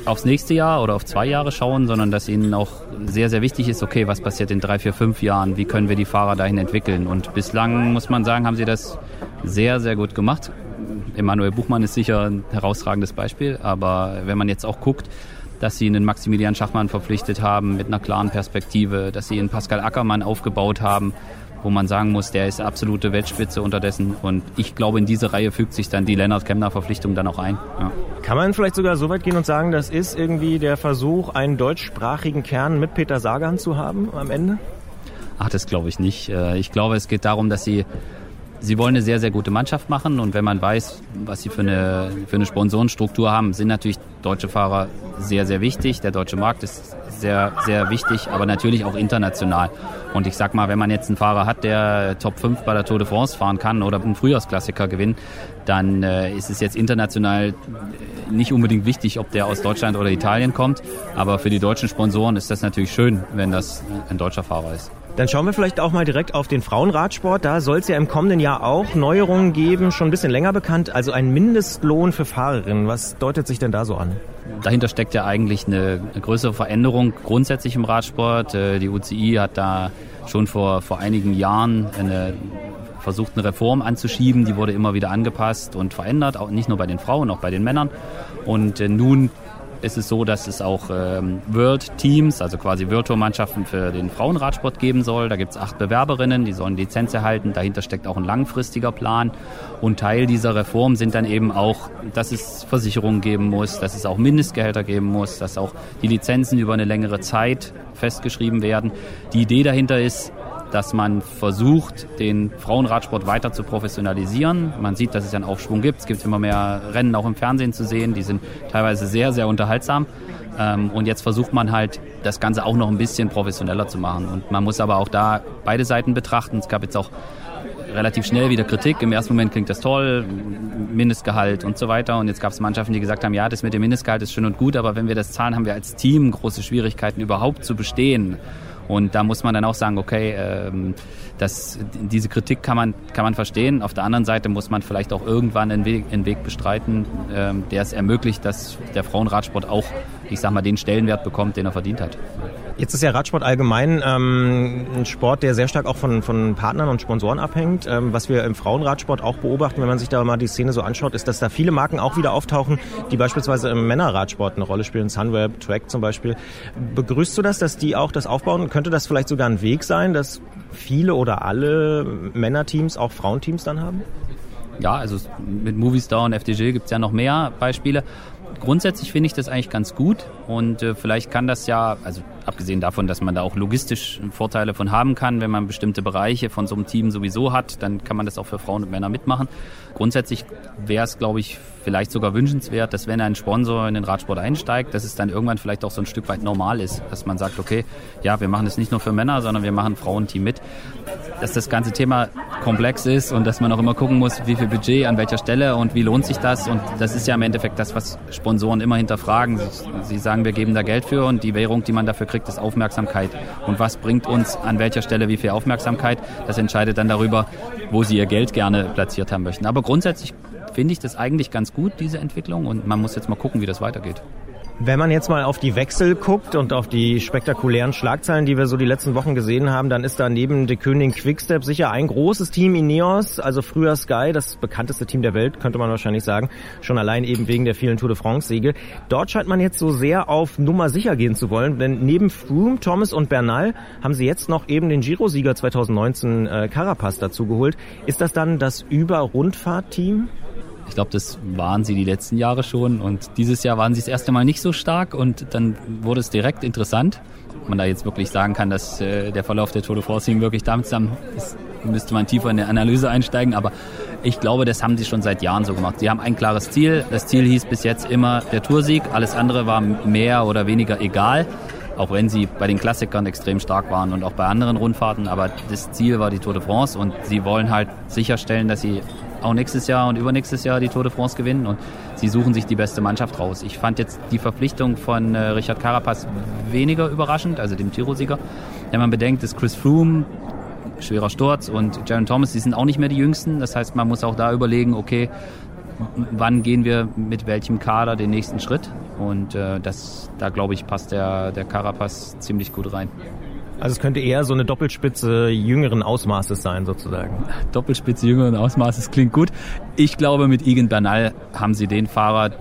aufs nächste Jahr oder auf zwei Jahre schauen, sondern dass ihnen auch sehr, sehr wichtig ist, okay, was passiert in drei, vier, fünf Jahren, wie können wir die Fahrer dahin entwickeln. Und bislang, muss man sagen, haben sie das sehr, sehr gut gemacht. Emanuel Buchmann ist sicher ein herausragendes Beispiel, aber wenn man jetzt auch guckt, dass sie einen Maximilian Schachmann verpflichtet haben mit einer klaren Perspektive, dass sie einen Pascal Ackermann aufgebaut haben, wo man sagen muss, der ist absolute Weltspitze unterdessen. Und ich glaube, in diese Reihe fügt sich dann die Lennart Kemner Verpflichtung dann auch ein. Ja. Kann man vielleicht sogar so weit gehen und sagen, das ist irgendwie der Versuch, einen deutschsprachigen Kern mit Peter Sagan zu haben am Ende? Ach, das glaube ich nicht. Äh, Ich glaube, es geht darum, dass sie Sie wollen eine sehr, sehr gute Mannschaft machen und wenn man weiß, was sie für eine, für eine Sponsorenstruktur haben, sind natürlich deutsche Fahrer sehr, sehr wichtig. Der deutsche Markt ist sehr, sehr wichtig, aber natürlich auch international. Und ich sag mal, wenn man jetzt einen Fahrer hat, der Top 5 bei der Tour de France fahren kann oder einen Frühjahrsklassiker gewinnt, dann äh, ist es jetzt international nicht unbedingt wichtig, ob der aus Deutschland oder Italien kommt. Aber für die deutschen Sponsoren ist das natürlich schön, wenn das ein deutscher Fahrer ist. Dann schauen wir vielleicht auch mal direkt auf den Frauenradsport. Da soll es ja im kommenden Jahr auch Neuerungen geben, schon ein bisschen länger bekannt. Also ein Mindestlohn für Fahrerinnen. Was deutet sich denn da so an? Dahinter steckt ja eigentlich eine, größere Veränderung grundsätzlich im Radsport. Äh, Die UCI hat da schon vor, vor einigen Jahren eine, versucht, eine Reform anzuschieben. Die wurde immer wieder angepasst und verändert, auch nicht nur bei den Frauen, auch bei den Männern. Und äh, nun ist es so, dass es auch ähm, World Teams, also quasi World Tour Mannschaften für den Frauenradsport geben soll. Da gibt es acht Bewerberinnen, die sollen Lizenz erhalten. Dahinter steckt auch ein langfristiger Plan. Und Teil dieser Reform sind dann eben auch, dass es Versicherungen geben muss, dass es auch Mindestgehälter geben muss, dass auch die Lizenzen über eine längere Zeit festgeschrieben werden. Die Idee dahinter ist, dass man versucht, den Frauenradsport weiter zu professionalisieren. Man sieht, dass es einen Aufschwung gibt. Es gibt immer mehr Rennen auch im Fernsehen zu sehen. Die sind teilweise sehr, sehr unterhaltsam. Ähm, Und jetzt versucht man halt, das Ganze auch noch ein bisschen professioneller zu machen. Und man muss aber auch da beide Seiten betrachten. Es gab jetzt auch relativ schnell wieder Kritik. Im ersten Moment klingt das toll, Mindestgehalt und so weiter. Und jetzt gab es Mannschaften, die gesagt haben, ja, das mit dem Mindestgehalt ist schön und gut, aber wenn wir das zahlen, haben wir als Team große Schwierigkeiten überhaupt zu bestehen. Und da muss man dann auch sagen, okay, ähm, das, diese Kritik kann man, kann man verstehen. Auf der anderen Seite muss man vielleicht auch irgendwann einen Weg, einen Weg bestreiten, ähm, der es ermöglicht, dass der Frauenradsport auch, ich sag mal, den Stellenwert bekommt, den er verdient hat. Jetzt ist ja Radsport allgemein ähm, ein Sport, der sehr stark auch von, von Partnern und Sponsoren abhängt. Ähm, was wir im Frauenradsport auch beobachten, wenn man sich da mal die Szene so anschaut, ist, dass da viele Marken auch wieder auftauchen, die beispielsweise im Männerradsport eine Rolle spielen. Sunweb, Track zum Beispiel. Begrüßt du das, dass die auch das aufbauen? Könnte das vielleicht sogar ein Weg sein, dass viele oder alle Männerteams auch Frauenteams dann haben? Ja, also mit Movistar und FDG gibt es ja noch mehr Beispiele. Grundsätzlich finde ich das eigentlich ganz gut und äh, vielleicht kann das ja, also abgesehen davon, dass man da auch logistisch Vorteile von haben kann, wenn man bestimmte Bereiche von so einem Team sowieso hat, dann kann man das auch für Frauen und Männer mitmachen. Grundsätzlich wäre es, glaube ich, vielleicht sogar wünschenswert, dass wenn ein Sponsor in den Radsport einsteigt, dass es dann irgendwann vielleicht auch so ein Stück weit normal ist, dass man sagt, okay, ja, wir machen das nicht nur für Männer, sondern wir machen ein Frauenteam mit. Dass das ganze Thema komplex ist und dass man auch immer gucken muss, wie viel Budget an welcher Stelle und wie lohnt sich das. Und das ist ja im Endeffekt das, was Sponsoren immer hinterfragen. Sie, sie sagen, wir geben da Geld für und die Währung, die man dafür kriegt, ist Aufmerksamkeit. Und was bringt uns an welcher Stelle wie viel Aufmerksamkeit? Das entscheidet dann darüber, wo sie ihr Geld gerne platziert haben möchten. Aber grundsätzlich finde ich das eigentlich ganz gut, diese Entwicklung. Und man muss jetzt mal gucken, wie das weitergeht. Wenn man jetzt mal auf die Wechsel guckt und auf die spektakulären Schlagzeilen, die wir so die letzten Wochen gesehen haben, dann ist da neben De Königin Quickstep sicher ein großes Team Ineos, also früher Sky, das bekannteste Team der Welt, könnte man wahrscheinlich sagen, schon allein eben wegen der vielen Tour de France Siege. Dort scheint man jetzt so sehr auf Nummer sicher gehen zu wollen, denn neben Froome, Thomas und Bernal haben sie jetzt noch eben den Giro-Sieger 2019 äh, Carapaz dazu geholt. Ist das dann das Über-Rundfahrt-Team? Ich glaube, das waren sie die letzten Jahre schon und dieses Jahr waren sie das erste Mal nicht so stark und dann wurde es direkt interessant. Ob man da jetzt wirklich sagen kann, dass äh, der Verlauf der Tour de France hing wirklich damit zusammen ist, müsste man tiefer in der Analyse einsteigen, aber ich glaube, das haben sie schon seit Jahren so gemacht. Sie haben ein klares Ziel. Das Ziel hieß bis jetzt immer der Toursieg. Alles andere war mehr oder weniger egal auch wenn sie bei den Klassikern extrem stark waren und auch bei anderen Rundfahrten. Aber das Ziel war die Tour de France und sie wollen halt sicherstellen, dass sie auch nächstes Jahr und übernächstes Jahr die Tour de France gewinnen und sie suchen sich die beste Mannschaft raus. Ich fand jetzt die Verpflichtung von äh, Richard Carapaz weniger überraschend, also dem Tiro-Sieger. Wenn man bedenkt, dass Chris Froome schwerer Sturz und Jaron Thomas, die sind auch nicht mehr die Jüngsten. Das heißt, man muss auch da überlegen, okay, wann gehen wir mit welchem Kader den nächsten Schritt? Und äh, das, da glaube ich, passt der, der Carapaz ziemlich gut rein. Also es könnte eher so eine Doppelspitze jüngeren Ausmaßes sein, sozusagen. Doppelspitze jüngeren Ausmaßes klingt gut. Ich glaube, mit Igen Bernal haben sie den Fahrer,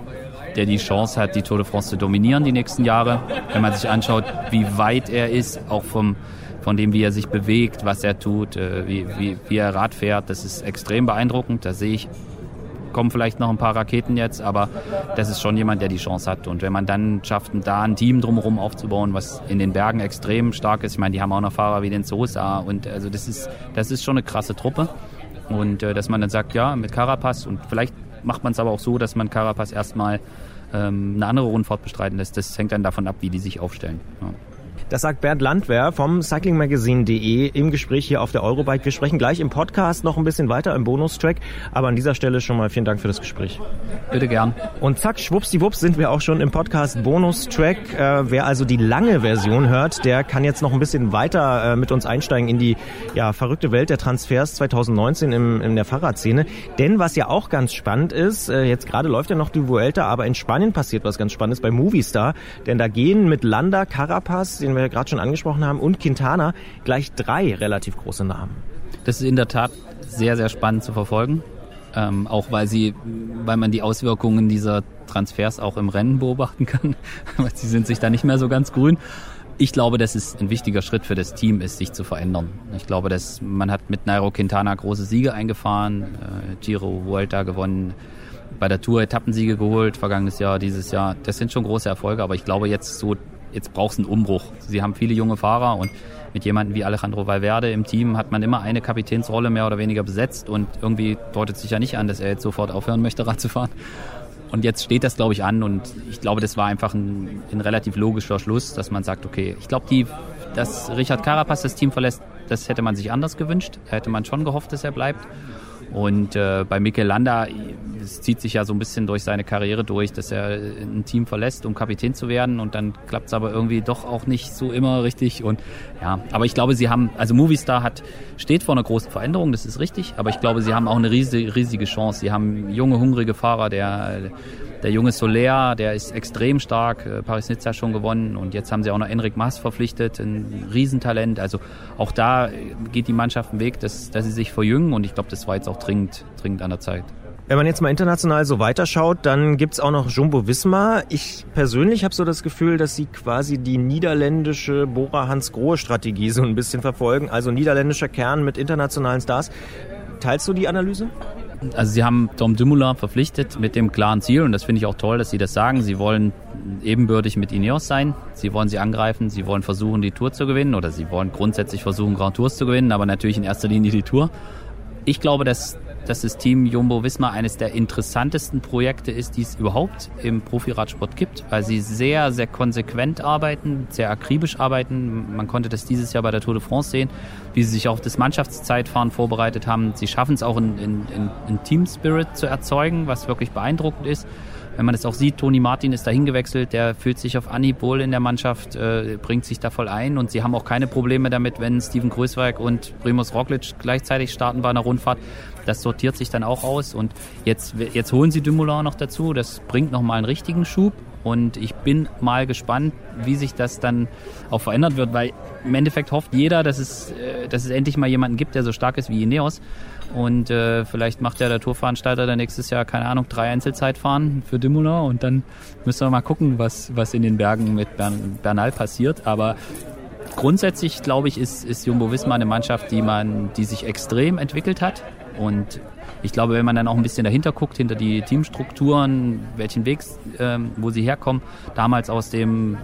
der die Chance hat, die Tour de France zu dominieren die nächsten Jahre. Wenn man sich anschaut, wie weit er ist, auch vom, von dem, wie er sich bewegt, was er tut, äh, wie, wie, wie er Rad fährt, das ist extrem beeindruckend. Da sehe ich kommen vielleicht noch ein paar Raketen jetzt, aber das ist schon jemand, der die Chance hat. Und wenn man dann schafft, da ein Team drumherum aufzubauen, was in den Bergen extrem stark ist, ich meine, die haben auch noch Fahrer wie den Sosa und also das ist, das ist schon eine krasse Truppe. Und äh, dass man dann sagt, ja, mit Carapaz und vielleicht macht man es aber auch so, dass man Carapaz erstmal ähm, eine andere Rundfahrt bestreiten lässt. Das hängt dann davon ab, wie die sich aufstellen. Ja. Das sagt Bernd Landwehr vom cyclingmagazine.de im Gespräch hier auf der Eurobike. Wir sprechen gleich im Podcast noch ein bisschen weiter im Bonustrack, aber an dieser Stelle schon mal vielen Dank für das Gespräch. Bitte gern. Und zack, schwuppsdiwupps sind wir auch schon im Podcast Bonustrack. Äh, wer also die lange Version hört, der kann jetzt noch ein bisschen weiter äh, mit uns einsteigen in die ja, verrückte Welt der Transfers 2019 im, in der Fahrradszene. Denn was ja auch ganz spannend ist, äh, jetzt gerade läuft ja noch die Vuelta, aber in Spanien passiert was ganz Spannendes bei Movistar. Denn da gehen mit Landa, Carapaz, den wir ja gerade schon angesprochen haben, und Quintana gleich drei relativ große Namen. Das ist in der Tat sehr, sehr spannend zu verfolgen. Ähm, auch weil sie, weil man die Auswirkungen dieser Transfers auch im Rennen beobachten kann. Sie sind sich da nicht mehr so ganz grün. Ich glaube, dass es ein wichtiger Schritt für das Team ist, sich zu verändern. Ich glaube, dass man hat mit Nairo Quintana große Siege eingefahren, äh, Giro, Vuelta gewonnen, bei der Tour Etappensiege geholt, vergangenes Jahr, dieses Jahr. Das sind schon große Erfolge, aber ich glaube jetzt so, jetzt braucht es einen Umbruch. Sie haben viele junge Fahrer und mit jemandem wie Alejandro Valverde im Team hat man immer eine Kapitänsrolle mehr oder weniger besetzt und irgendwie deutet sich ja nicht an, dass er jetzt sofort aufhören möchte, Rad zu fahren. Und jetzt steht das, glaube ich, an und ich glaube, das war einfach ein, ein relativ logischer Schluss, dass man sagt, okay, ich glaube, dass Richard Carapaz das Team verlässt, das hätte man sich anders gewünscht. Da hätte man schon gehofft, dass er bleibt. Und äh, bei Mikel Landa, es zieht sich ja so ein bisschen durch seine Karriere durch, dass er ein Team verlässt, um Kapitän zu werden und dann klappt es aber irgendwie doch auch nicht so immer richtig. Und ja, aber ich glaube, sie haben, also Movistar hat, steht vor einer großen Veränderung, das ist richtig, aber ich glaube, sie haben auch eine riesige, riesige Chance. Sie haben junge, hungrige Fahrer, der der junge Soler, der ist extrem stark, äh, Paris-Nizza schon gewonnen und jetzt haben sie auch noch Enric Mas verpflichtet, ein Riesentalent. Also auch da geht die Mannschaft einen Weg, dass, dass sie sich verjüngen und ich glaube, das war jetzt auch dringend, dringend an der Zeit. Wenn man jetzt mal international so weiterschaut, dann gibt's auch noch Jumbo Wismar. Ich persönlich habe so das Gefühl, dass sie quasi die niederländische Bora-Hans-Grohe-Strategie so ein bisschen verfolgen. Also niederländischer Kern mit internationalen Stars. Teilst du die Analyse? Also sie haben Tom Dumoulin verpflichtet mit dem klaren Ziel und das finde ich auch toll, dass sie das sagen. Sie wollen ebenbürtig mit Ineos sein. Sie wollen sie angreifen. Sie wollen versuchen, die Tour zu gewinnen oder sie wollen grundsätzlich versuchen, Grand Tours zu gewinnen, aber natürlich in erster Linie die Tour. Ich glaube, dass, dass das Team Jumbo Visma eines der interessantesten Projekte ist, die es überhaupt im Profiradsport gibt, weil sie sehr, sehr konsequent arbeiten, sehr akribisch arbeiten. Man konnte das dieses Jahr bei der Tour de France sehen, wie sie sich auf das Mannschaftszeitfahren vorbereitet haben. Sie schaffen es auch in, in, in, in Team Spirit zu erzeugen, was wirklich beeindruckend ist. Wenn man es auch sieht, Toni Martin ist dahin gewechselt, der fühlt sich auf Anhieb wohl in der Mannschaft, äh, bringt sich da voll ein und sie haben auch keine Probleme damit, wenn Steven Größweig und Primus Roglic gleichzeitig starten bei einer Rundfahrt. Das sortiert sich dann auch aus und jetzt, jetzt holen sie Dumoulin noch dazu, das bringt nochmal einen richtigen Schub und ich bin mal gespannt, wie sich das dann auch verändert wird, weil im Endeffekt hofft jeder, dass es, äh, dass es endlich mal jemanden gibt, der so stark ist wie Ineos. Und äh, vielleicht macht ja der Tourveranstalter dann nächstes Jahr, keine Ahnung, drei Einzelzeitfahren für Dumoulin und dann müssen wir mal gucken, was, was in den Bergen mit Bern, Bernal passiert. Aber grundsätzlich, glaube ich, ist, ist Jumbo Visma eine Mannschaft, die man, die sich extrem entwickelt hat. Und ich glaube, wenn man dann auch ein bisschen dahinter guckt, hinter die Teamstrukturen, welchen Weg, ähm, wo sie herkommen, damals aus dem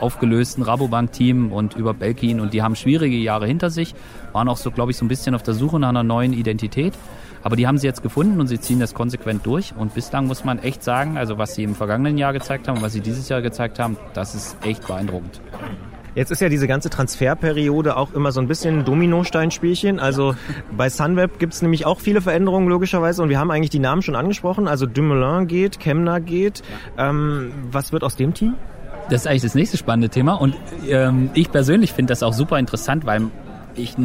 aufgelösten Rabobank-Team und über Belkin und die haben schwierige Jahre hinter sich, waren auch so, glaube ich, so ein bisschen auf der Suche nach einer neuen Identität. Aber die haben sie jetzt gefunden und sie ziehen das konsequent durch. Und bislang muss man echt sagen, also was sie im vergangenen Jahr gezeigt haben was sie dieses Jahr gezeigt haben, das ist echt beeindruckend. Jetzt ist ja diese ganze Transferperiode auch immer so ein bisschen ein Dominosteinspielchen. Also bei Sunweb gibt's nämlich auch viele Veränderungen logischerweise und wir haben eigentlich die Namen schon angesprochen. Also Dumoulin geht, Kemner geht. Ähm, was wird aus dem Team? Das ist eigentlich das nächste spannende Thema und ähm, ich persönlich finde das auch super interessant, weil ich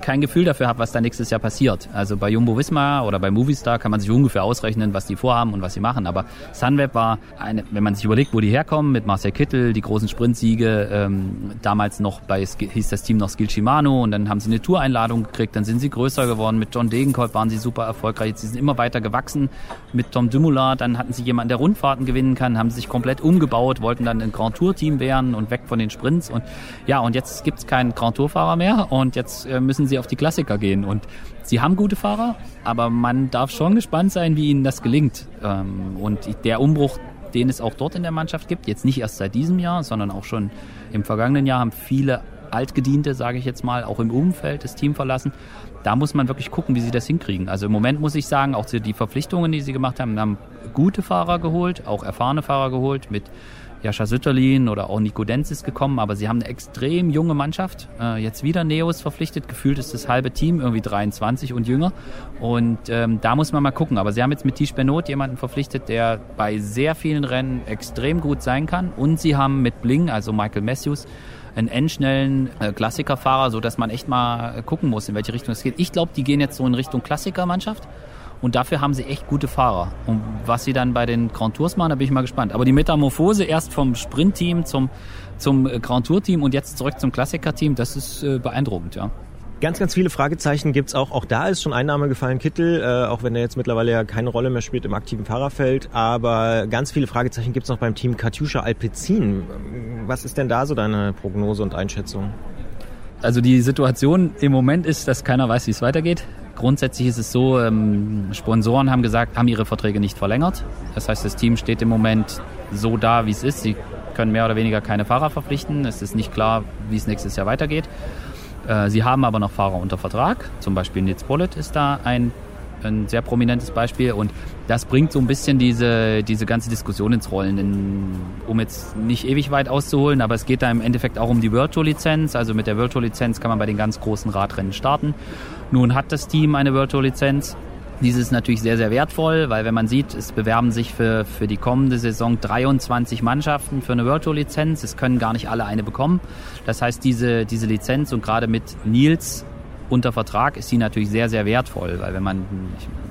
kein Gefühl dafür habe, was da nächstes Jahr passiert. Also bei Jumbo Visma oder bei Movistar kann man sich ungefähr ausrechnen, was die vorhaben und was sie machen. Aber Sunweb war eine, wenn man sich überlegt, wo die herkommen, mit Marcel Kittel, die großen Sprintsiege, ähm, damals noch bei hieß das Team noch Skill Shimano und dann haben sie eine Toureinladung gekriegt, dann sind sie größer geworden. Mit John Degenkolb waren sie super erfolgreich. Sie sind immer weiter gewachsen. Mit Tom Dumoulin, dann hatten sie jemanden, der Rundfahrten gewinnen kann, haben sich komplett umgebaut, wollten dann ein Grand Tour Team werden und weg von den Sprints und ja, und jetzt gibt's keinen Grand Tour Fahrer mehr und jetzt äh, müssen sie auf die Klassiker gehen. Und sie haben gute Fahrer, aber man darf schon gespannt sein, wie ihnen das gelingt. Ähm, und der Umbruch, den es auch dort in der Mannschaft gibt, jetzt nicht erst seit diesem Jahr, sondern auch schon im vergangenen Jahr, haben viele Altgediente, sage ich jetzt mal, auch im Umfeld das Team verlassen. Da muss man wirklich gucken, wie sie das hinkriegen. Also im Moment muss ich sagen, auch die Verpflichtungen, die sie gemacht haben, haben gute Fahrer geholt, auch erfahrene Fahrer geholt mit Jascha Sütterlin oder auch Nico Denz ist gekommen, aber sie haben eine extrem junge Mannschaft. Äh, jetzt wieder Neos verpflichtet, gefühlt ist das halbe Team irgendwie 23 und jünger. Und ähm, da muss man mal gucken. Aber sie haben jetzt mit Tisch Benot jemanden verpflichtet, der bei sehr vielen Rennen extrem gut sein kann. Und sie haben mit Bling, also Michael Matthews, einen endschnellen äh, Klassikerfahrer, so dass man echt mal äh, gucken muss, in welche Richtung es geht. Ich glaube, die gehen jetzt so in Richtung Klassikermannschaft. Und dafür haben sie echt gute Fahrer. Und was sie dann bei den Grand Tours machen, da bin ich mal gespannt. Aber die Metamorphose erst vom Sprintteam zum, zum äh, Grand Tour Team und jetzt zurück zum Klassiker-Team, das ist äh, beeindruckend, ja. Ganz, ganz viele Fragezeichen gibt's auch. Auch da ist schon ein Name gefallen, Kittel, äh, auch wenn er jetzt mittlerweile ja keine Rolle mehr spielt im aktiven Fahrerfeld. Aber ganz viele Fragezeichen gibt's noch beim Team Katjuscha Alpecin. Was ist denn da so deine Prognose und Einschätzung? Also die Situation im Moment ist, dass keiner weiß, wie es weitergeht. Grundsätzlich ist es so, ähm, Sponsoren haben gesagt, haben ihre Verträge nicht verlängert. Das heißt, das Team steht im Moment so da, wie es ist. Sie können mehr oder weniger keine Fahrer verpflichten. Es ist nicht klar, wie es nächstes Jahr weitergeht. Äh, Sie haben aber noch Fahrer unter Vertrag. Zum Beispiel Nitz Bullet ist da ein, ein sehr prominentes Beispiel. Und das bringt so ein bisschen diese, diese ganze Diskussion ins Rollen. In, um jetzt nicht ewig weit auszuholen, aber es geht da im Endeffekt auch um die Tour Lizenz. Also mit der Tour Lizenz kann man bei den ganz großen Radrennen starten. Nun hat das Team eine Tour Lizenz. Dies ist natürlich sehr, sehr wertvoll, weil wenn man sieht, es bewerben sich für, für die kommende Saison 23 Mannschaften für eine Tour Lizenz. Es können gar nicht alle eine bekommen. Das heißt, diese, diese Lizenz und gerade mit Nils unter Vertrag ist sie natürlich sehr, sehr wertvoll, weil wenn man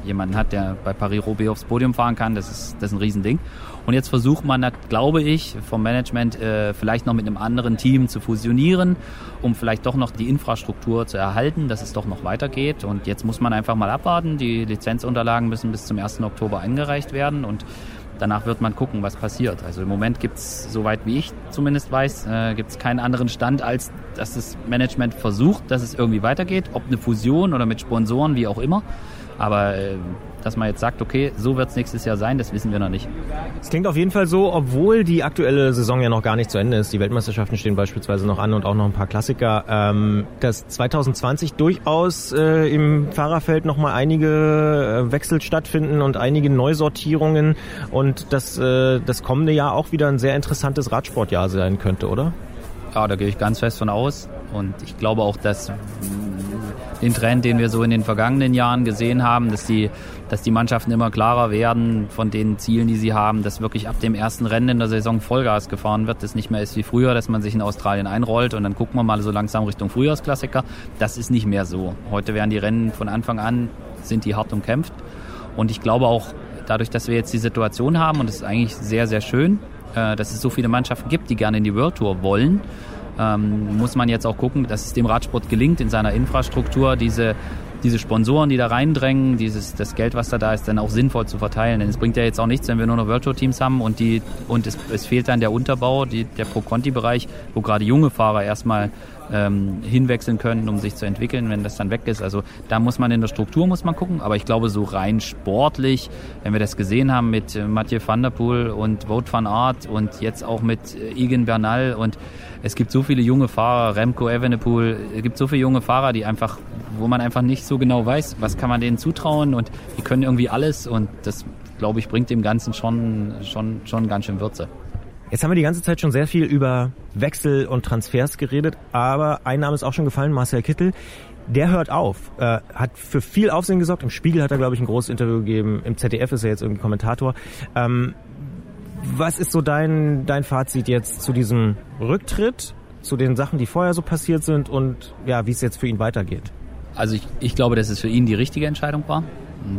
jemanden hat, der bei Paris-Roubaix aufs Podium fahren kann, das ist, das ist ein Riesending. Und jetzt versucht man, glaube ich, vom Management äh, vielleicht noch mit einem anderen Team zu fusionieren, um vielleicht doch noch die Infrastruktur zu erhalten, dass es doch noch weitergeht. Und jetzt muss man einfach mal abwarten. Die Lizenzunterlagen müssen bis zum 1. Oktober eingereicht werden und danach wird man gucken, was passiert. Also im Moment gibt es, soweit wie ich zumindest weiß, äh, gibt es keinen anderen Stand, als dass das Management versucht, dass es irgendwie weitergeht, ob eine Fusion oder mit Sponsoren, wie auch immer. Aber äh, dass man jetzt sagt, okay, so wird es nächstes Jahr sein, das wissen wir noch nicht. Es klingt auf jeden Fall so, obwohl die aktuelle Saison ja noch gar nicht zu Ende ist. Die Weltmeisterschaften stehen beispielsweise noch an und auch noch ein paar Klassiker. Ähm, dass 2020 durchaus äh, im Fahrerfeld noch mal einige äh, Wechsel stattfinden und einige Neusortierungen und dass äh, das kommende Jahr auch wieder ein sehr interessantes Radsportjahr sein könnte, oder? Ja, da gehe ich ganz fest von aus. Und ich glaube auch, dass den Trend, den wir so in den vergangenen Jahren gesehen haben, dass die, dass die Mannschaften immer klarer werden von den Zielen, die sie haben, dass wirklich ab dem ersten Rennen in der Saison Vollgas gefahren wird, das nicht mehr ist wie früher, dass man sich in Australien einrollt und dann gucken wir mal so langsam Richtung Frühjahrsklassiker. Das ist nicht mehr so. Heute werden die Rennen von Anfang an, sind die hart umkämpft. Und ich glaube auch, dadurch, dass wir jetzt die Situation haben, und das ist eigentlich sehr, sehr schön, äh, dass es so viele Mannschaften gibt, die gerne in die World Tour wollen, ähm, muss man jetzt auch gucken, dass es dem Radsport gelingt, in seiner Infrastruktur diese, diese Sponsoren, die da reindrängen, dieses, das Geld, was da da ist, dann auch sinnvoll zu verteilen. Denn es bringt ja jetzt auch nichts, wenn wir nur noch Virtual Teams haben und, die, und es, es fehlt dann der Unterbau, die, der Pro-Conti-Bereich, wo gerade junge Fahrer erstmal ähm, hinwechseln können, um sich zu entwickeln, wenn das dann weg ist. Also da muss man in der Struktur muss man gucken, aber ich glaube so rein sportlich, wenn wir das gesehen haben mit äh, Mathieu van der Poel und Wout van Aert und jetzt auch mit äh, Egan Bernal und es gibt so viele junge Fahrer, Remco Evenepoel, es gibt so viele junge Fahrer, die einfach, wo man einfach nicht so genau weiß, was kann man denen zutrauen und die können irgendwie alles und das, glaube ich, bringt dem Ganzen schon, schon, schon ganz schön Würze. Jetzt haben wir die ganze Zeit schon sehr viel über Wechsel und Transfers geredet, aber ein Name ist auch schon gefallen, Marcel Kittel. Der hört auf, äh, hat für viel Aufsehen gesorgt. Im Spiegel hat er, glaube ich, ein großes Interview gegeben. Im ZDF ist er jetzt irgendwie Kommentator. Ähm, was ist so dein, dein Fazit jetzt zu diesem Rücktritt, zu den Sachen, die vorher so passiert sind und ja, wie es jetzt für ihn weitergeht? Also ich, ich glaube, dass es für ihn die richtige Entscheidung war.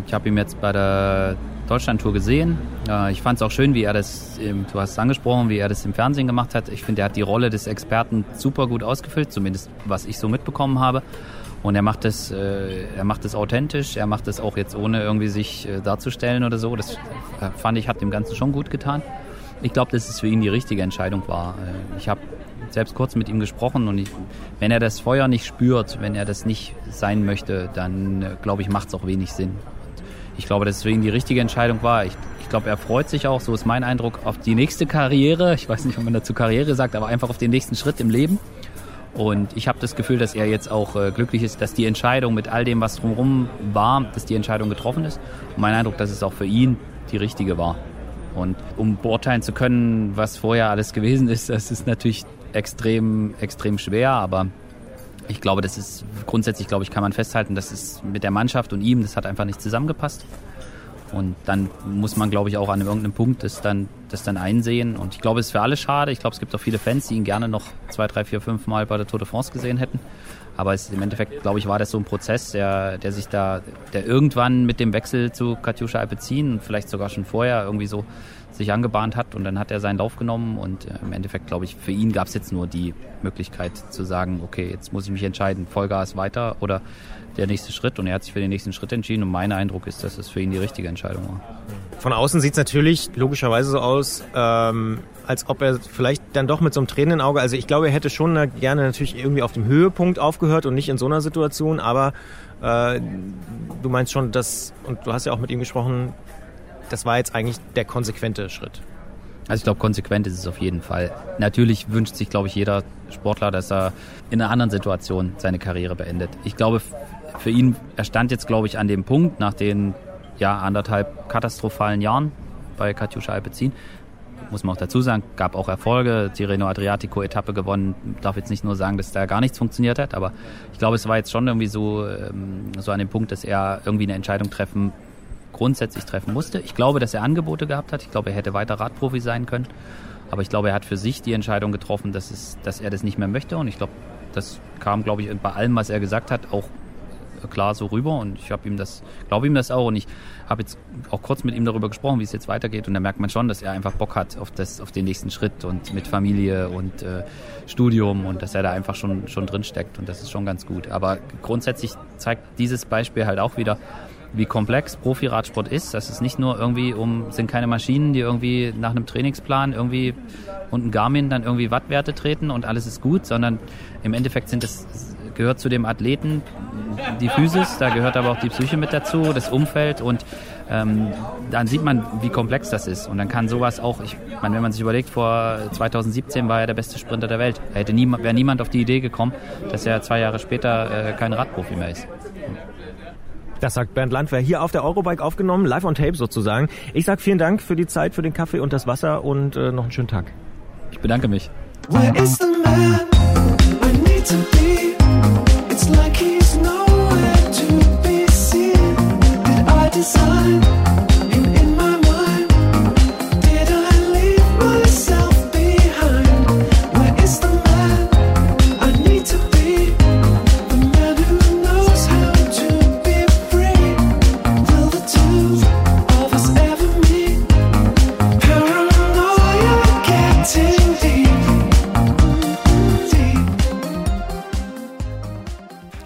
Ich habe ihn jetzt bei der Deutschlandtour gesehen. Äh, Ich fand es auch schön, wie er das, im- du hast es angesprochen, wie er das im Fernsehen gemacht hat. Ich finde, er hat die Rolle des Experten super gut ausgefüllt, zumindest was ich so mitbekommen habe. Und er macht es, äh, er macht es authentisch, er macht es auch jetzt ohne irgendwie sich äh, darzustellen oder so. Das fand ich, hat dem Ganzen schon gut getan. Ich glaube, dass es für ihn die richtige Entscheidung war. Ich habe selbst kurz mit ihm gesprochen und ich, wenn er das Feuer nicht spürt, wenn er das nicht sein möchte, dann glaube ich, macht es auch wenig Sinn. Ich glaube, ihn die richtige Entscheidung war. Ich, ich glaube, er freut sich auch, so ist mein Eindruck, auf die nächste Karriere. Ich weiß nicht, ob man dazu Karriere sagt, aber einfach auf den nächsten Schritt im Leben. Und ich habe das Gefühl, dass er jetzt auch äh, glücklich ist, dass die Entscheidung mit all dem, was drumherum war, dass die Entscheidung getroffen ist. Und mein Eindruck, dass es auch für ihn die richtige war. Und um beurteilen zu können, was vorher alles gewesen ist, das ist natürlich extrem, extrem schwer, aber ich glaube, das ist grundsätzlich, glaube ich, kann man festhalten, dass es mit der Mannschaft und ihm, das hat einfach nicht zusammengepasst. Und dann muss man, glaube ich, auch an irgendeinem Punkt das dann, das dann einsehen. Und ich glaube, es ist für alle schade. Ich glaube, es gibt auch viele Fans, die ihn gerne noch zwei, drei, vier, fünf Mal bei der Tour de France gesehen hätten. Aber es, im Endeffekt, glaube ich, war das so ein Prozess, der, der sich da, der irgendwann mit dem Wechsel zu Katjuscha Alpecin vielleicht sogar schon vorher irgendwie so sich angebahnt hat und dann hat er seinen Lauf genommen und äh, im Endeffekt, glaube ich, für ihn gab es jetzt nur die Möglichkeit zu sagen, okay, jetzt muss ich mich entscheiden, Vollgas weiter oder der nächste Schritt und er hat sich für den nächsten Schritt entschieden und mein Eindruck ist, dass es für ihn die richtige Entscheidung war. Von außen sieht es natürlich logischerweise so aus, ähm, als ob er vielleicht dann doch mit so einem tränenden Auge, also ich glaube, er hätte schon gerne natürlich irgendwie auf dem Höhepunkt aufgehört und nicht in so einer Situation, aber äh, du meinst schon, dass, und du hast ja auch mit ihm gesprochen, das war jetzt eigentlich der konsequente Schritt. Also ich glaube, konsequent ist es auf jeden Fall. Natürlich wünscht sich, glaube ich, jeder Sportler, dass er in einer anderen Situation seine Karriere beendet. Ich glaube, für ihn, er stand jetzt, glaube ich, an dem Punkt nach den ja, anderthalb katastrophalen Jahren bei Katjuscha Alpecin. Muss man auch dazu sagen, gab auch Erfolge, Tirreno Adriatico Etappe gewonnen. Darf jetzt nicht nur sagen, dass da gar nichts funktioniert hat, aber ich glaube, es war jetzt schon irgendwie so, ähm, so an dem Punkt, dass er irgendwie eine Entscheidung treffen grundsätzlich treffen musste. Ich glaube, dass er Angebote gehabt hat. Ich glaube, er hätte weiter Radprofi sein können. Aber ich glaube, er hat für sich die Entscheidung getroffen, dass, es, dass er das nicht mehr möchte. Und ich glaube, das kam, glaube ich, bei allem, was er gesagt hat, auch klar so rüber. Und ich habe ihm das, glaube ihm das auch. Und ich habe jetzt auch kurz mit ihm darüber gesprochen, wie es jetzt weitergeht. Und da merkt man schon, dass er einfach Bock hat auf, das, auf den nächsten Schritt und mit Familie und äh, Studium und dass er da einfach schon, schon drin steckt. Und das ist schon ganz gut. Aber grundsätzlich zeigt dieses Beispiel halt auch wieder, wie komplex Profiradsport ist. Das ist nicht nur irgendwie um, sind keine Maschinen, die irgendwie nach einem Trainingsplan irgendwie und ein Garmin dann irgendwie Wattwerte treten und alles ist gut, sondern im Endeffekt sind es, gehört zu dem Athleten die Physis, da gehört aber auch die Psyche mit dazu, das Umfeld und ähm, dann sieht man, wie komplex das ist. Und dann kann sowas auch, ich meine, wenn man sich überlegt, vor 2017 war er der beste Sprinter der Welt. Er hätte niemand, wäre niemand auf die Idee gekommen, dass er zwei Jahre später äh, kein Radprofi mehr ist. Das sagt Bernd Landwehr hier auf der Eurobike aufgenommen, live on tape sozusagen. Ich sag vielen Dank für die Zeit, für den Kaffee und das Wasser und äh, noch einen schönen Tag. Ich bedanke mich. Where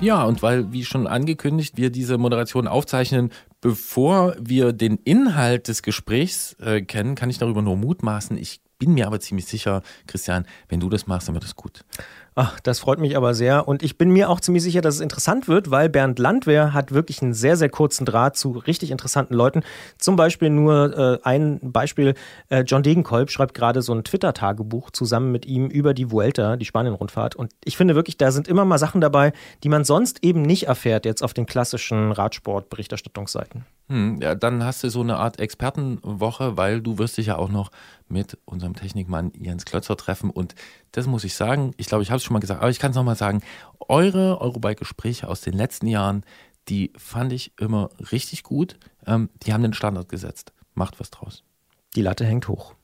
Ja, und weil, wie schon angekündigt, wir diese Moderation aufzeichnen, bevor wir den Inhalt des Gesprächs äh, kennen, kann ich darüber nur mutmaßen. Ich bin mir aber ziemlich sicher, Christian, wenn du das machst, dann wird es gut. Ach, das freut mich aber sehr. Und ich bin mir auch ziemlich sicher, dass es interessant wird, weil Bernd Landwehr hat wirklich einen sehr, sehr kurzen Draht zu richtig interessanten Leuten. Zum Beispiel nur äh, ein Beispiel. Äh, John Degenkolb schreibt gerade so ein Twitter-Tagebuch zusammen mit ihm über die Vuelta, die Spanien-Rundfahrt. Und ich finde wirklich, da sind immer mal Sachen dabei, die man sonst eben nicht erfährt, jetzt auf den klassischen Radsport-Berichterstattungsseiten. Hm, ja, dann hast du so eine Art Expertenwoche, weil du wirst dich ja auch noch mit unserem Technikmann Jens Klötzer treffen. Und das muss ich sagen, ich glaube, ich habe es schon mal gesagt, aber ich kann es nochmal sagen, eure Eurobike-Gespräche aus den letzten Jahren, die fand ich immer richtig gut. Ähm, die haben den Standard gesetzt. Macht was draus. Die Latte hängt hoch.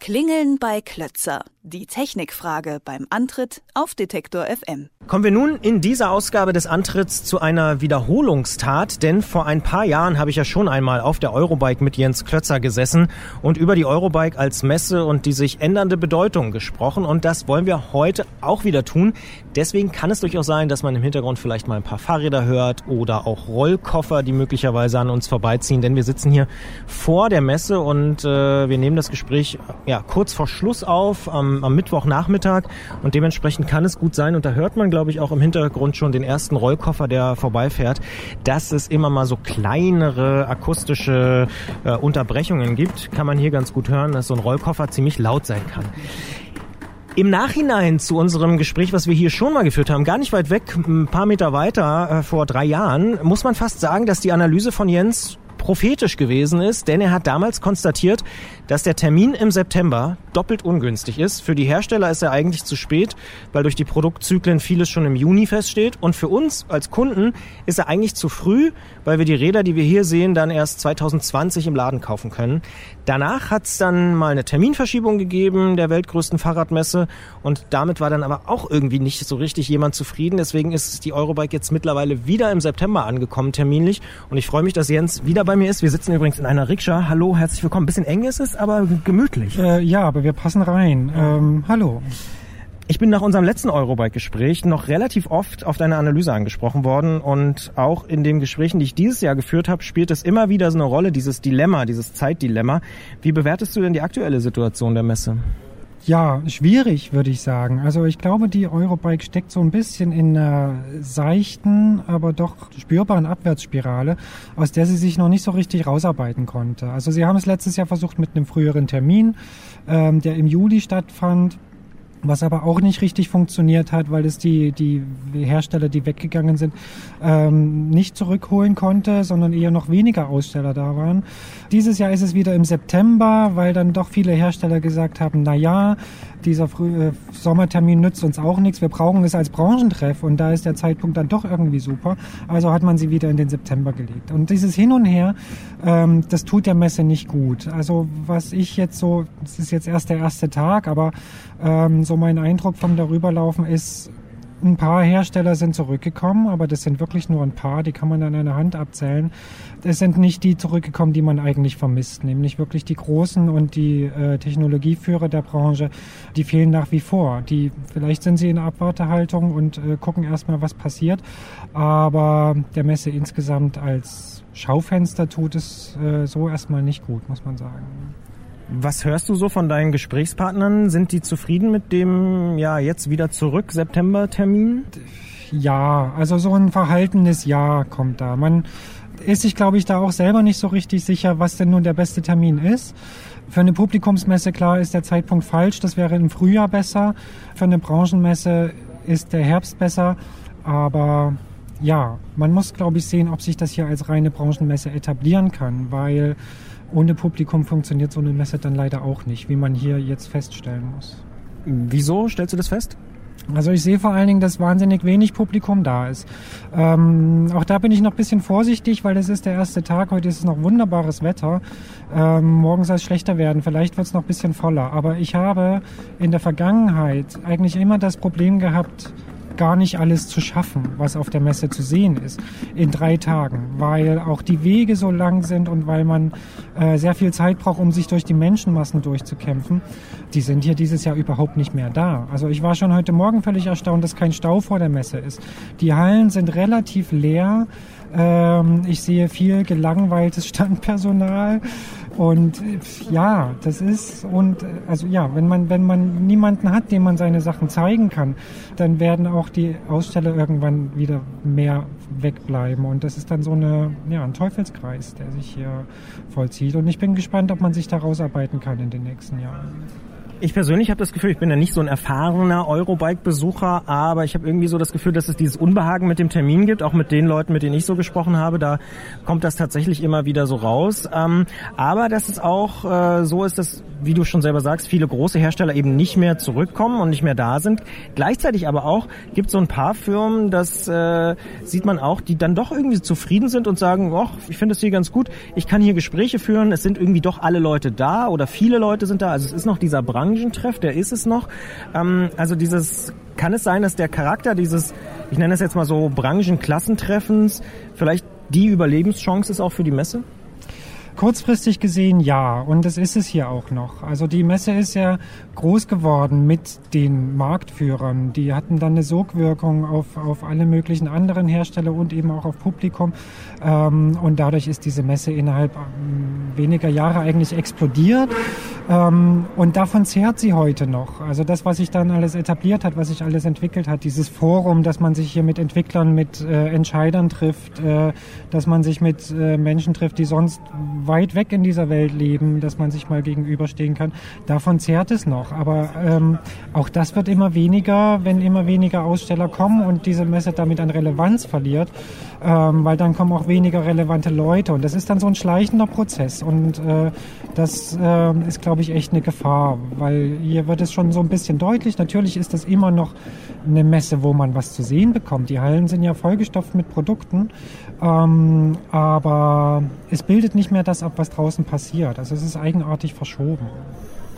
Klingeln bei Klötzer. Die Technikfrage beim Antritt auf Detektor FM. Kommen wir nun in dieser Ausgabe des Antritts zu einer Wiederholungstat, denn vor ein paar Jahren habe ich ja schon einmal auf der Eurobike mit Jens Klötzer gesessen und über die Eurobike als Messe und die sich ändernde Bedeutung gesprochen und das wollen wir heute auch wieder tun. Deswegen kann es durchaus sein, dass man im Hintergrund vielleicht mal ein paar Fahrräder hört oder auch Rollkoffer, die möglicherweise an uns vorbeiziehen, denn wir sitzen hier vor der Messe und äh, wir nehmen das Gespräch ja kurz vor Schluss auf am, am Mittwochnachmittag und dementsprechend kann es gut sein und da hört man glaube ich auch im Hintergrund schon den ersten Rollkoffer, der vorbeifährt, dass es immer mal so kleinere akustische äh, Unterbrechungen gibt, kann man hier ganz gut hören, dass so ein Rollkoffer ziemlich laut sein kann. Im Nachhinein zu unserem Gespräch, was wir hier schon mal geführt haben, gar nicht weit weg, ein paar Meter weiter, äh, vor drei Jahren, muss man fast sagen, dass die Analyse von Jens prophetisch gewesen ist, denn er hat damals konstatiert, dass der Termin im September doppelt ungünstig ist. Für die Hersteller ist er eigentlich zu spät, weil durch die Produktzyklen vieles schon im Juni feststeht. Und für uns als Kunden ist er eigentlich zu früh, weil wir die Räder, die wir hier sehen, dann erst 2020 im Laden kaufen können. Danach hat es dann mal eine Terminverschiebung gegeben der weltgrößten Fahrradmesse und damit war dann aber auch irgendwie nicht so richtig jemand zufrieden. Deswegen ist die Eurobike jetzt mittlerweile wieder im September angekommen terminlich und ich freue mich, dass Jens wieder bei mir ist. Wir sitzen übrigens in einer Rikscha. Hallo, herzlich willkommen. Ein bisschen eng ist es, aber gemütlich. Äh, ja, aber wir passen rein. Ähm, hallo. Ich bin nach unserem letzten Eurobike-Gespräch noch relativ oft auf deine Analyse angesprochen worden und auch in den Gesprächen, die ich dieses Jahr geführt habe, spielt es immer wieder so eine Rolle, dieses Dilemma, dieses Zeitdilemma. Wie bewertest du denn die aktuelle Situation der Messe? Ja, schwierig, würde ich sagen. Also ich glaube, die Eurobike steckt so ein bisschen in einer seichten, aber doch spürbaren Abwärtsspirale, aus der sie sich noch nicht so richtig rausarbeiten konnte. Also sie haben es letztes Jahr versucht mit einem früheren Termin, ähm, der im Juli stattfand. Was aber auch nicht richtig funktioniert hat, weil es die, die Hersteller, die weggegangen sind, ähm, nicht zurückholen konnte, sondern eher noch weniger Aussteller da waren. Dieses Jahr ist es wieder im September, weil dann doch viele Hersteller gesagt haben, na ja, dieser Früh äh, Sommertermin nützt uns auch nichts, wir brauchen es als Branchentreff und da ist der Zeitpunkt dann doch irgendwie super. Also hat man sie wieder in den September gelegt. Und dieses Hin und Her, ähm, das tut der Messe nicht gut. Also was ich jetzt so, es ist jetzt erst der erste Tag, aber ähm, so mein Eindruck vom Darüberlaufen ist, ein paar Hersteller sind zurückgekommen, aber das sind wirklich nur ein paar, die kann man an einer Hand abzählen. Es sind nicht die zurückgekommen, die man eigentlich vermisst, nämlich wirklich die Großen und die äh, Technologieführer der Branche, die fehlen nach wie vor. Die, vielleicht sind sie in Abwartehaltung und äh, gucken erstmal, was passiert, aber der Messe insgesamt als Schaufenster tut es äh, so erstmal nicht gut, muss man sagen. Was hörst du so von deinen Gesprächspartnern? Sind die zufrieden mit dem ja jetzt wieder zurück September-Termin? Ja, also so ein verhaltenes Ja kommt da. Man ist sich, glaube ich, da auch selber nicht so richtig sicher, was denn nun der beste Termin ist. Für eine Publikumsmesse, klar, ist der Zeitpunkt falsch. Das wäre im Frühjahr besser. Für eine Branchenmesse ist der Herbst besser. Aber ja, man muss, glaube ich, sehen, ob sich das hier als reine Branchenmesse etablieren kann, weil ohne Publikum funktioniert so eine Messe dann leider auch nicht, wie man hier jetzt feststellen muss. Wieso stellst du das fest? Also ich sehe vor allen Dingen, dass wahnsinnig wenig Publikum da ist. Ähm, auch da bin ich noch ein bisschen vorsichtig, weil es ist der erste Tag. Heute ist es noch wunderbares Wetter. Ähm, morgen soll es schlechter werden. Vielleicht wird es noch ein bisschen voller. Aber ich habe in der Vergangenheit eigentlich immer das Problem gehabt, gar nicht alles zu schaffen, was auf der Messe zu sehen ist, in drei Tagen, weil auch die Wege so lang sind und weil man äh, sehr viel Zeit braucht, um sich durch die Menschenmassen durchzukämpfen. Die sind hier dieses Jahr überhaupt nicht mehr da. Also ich war schon heute Morgen völlig erstaunt, dass kein Stau vor der Messe ist. Die Hallen sind relativ leer. Ähm, ich sehe viel gelangweiltes Standpersonal. Und äh, ja, das ist und äh, also ja, wenn man wenn man niemanden hat, dem man seine Sachen zeigen kann, dann werden auch die Aussteller irgendwann wieder mehr wegbleiben und das ist dann so eine ja ein Teufelskreis, der sich hier vollzieht und ich bin gespannt, ob man sich da rausarbeiten kann in den nächsten Jahren. Ich persönlich habe das Gefühl, ich bin ja nicht so ein erfahrener Eurobike-Besucher, aber ich habe irgendwie so das Gefühl, dass es dieses Unbehagen mit dem Termin gibt, auch mit den Leuten, mit denen ich so gesprochen habe. Da kommt das tatsächlich immer wieder so raus. Ähm, aber dass es auch äh, so ist, dass, wie du schon selber sagst, viele große Hersteller eben nicht mehr zurückkommen und nicht mehr da sind. Gleichzeitig aber auch gibt es so ein paar Firmen, das äh, sieht man auch, die dann doch irgendwie zufrieden sind und sagen, ach, ich finde es hier ganz gut, ich kann hier Gespräche führen, es sind irgendwie doch alle Leute da oder viele Leute sind da. Also es ist noch dieser Branchentreff, der ist es noch. Ähm, also dieses, kann es sein, dass der Charakter dieses, ich nenne es jetzt mal so Branchenklassentreffens, vielleicht die Überlebenschance ist auch für die Messe? Kurzfristig gesehen ja, und das ist es hier auch noch. Also die Messe ist ja groß geworden mit den Marktführern. Die hatten dann eine Sogwirkung auf, auf alle möglichen anderen Hersteller und eben auch auf Publikum. Ähm, und dadurch ist diese Messe innerhalb ähm, weniger Jahre eigentlich explodiert. Ähm, und davon zehrt sie heute noch. Also das, was sich dann alles etabliert hat, was sich alles entwickelt hat, dieses Forum, dass man sich hier mit Entwicklern, mit äh, Entscheidern trifft, äh, dass man sich mit äh, Menschen trifft, die sonst weit weg in dieser Welt leben, dass man sich mal gegenüberstehen kann. Davon zehrt es noch. Aber ähm, auch das wird immer weniger, wenn immer weniger Aussteller kommen und diese Messe damit an Relevanz verliert, ähm, weil dann kommen auch weniger relevante Leute. Und das ist dann so ein schleichender Prozess. Und äh, das äh, ist, glaube ich, echt eine Gefahr, weil hier wird es schon so ein bisschen deutlich. Natürlich ist das immer noch eine Messe, wo man was zu sehen bekommt. Die Hallen sind ja vollgestopft mit Produkten, ähm, aber es bildet nicht mehr das ab, was draußen passiert. Also es ist eigenartig verschoben.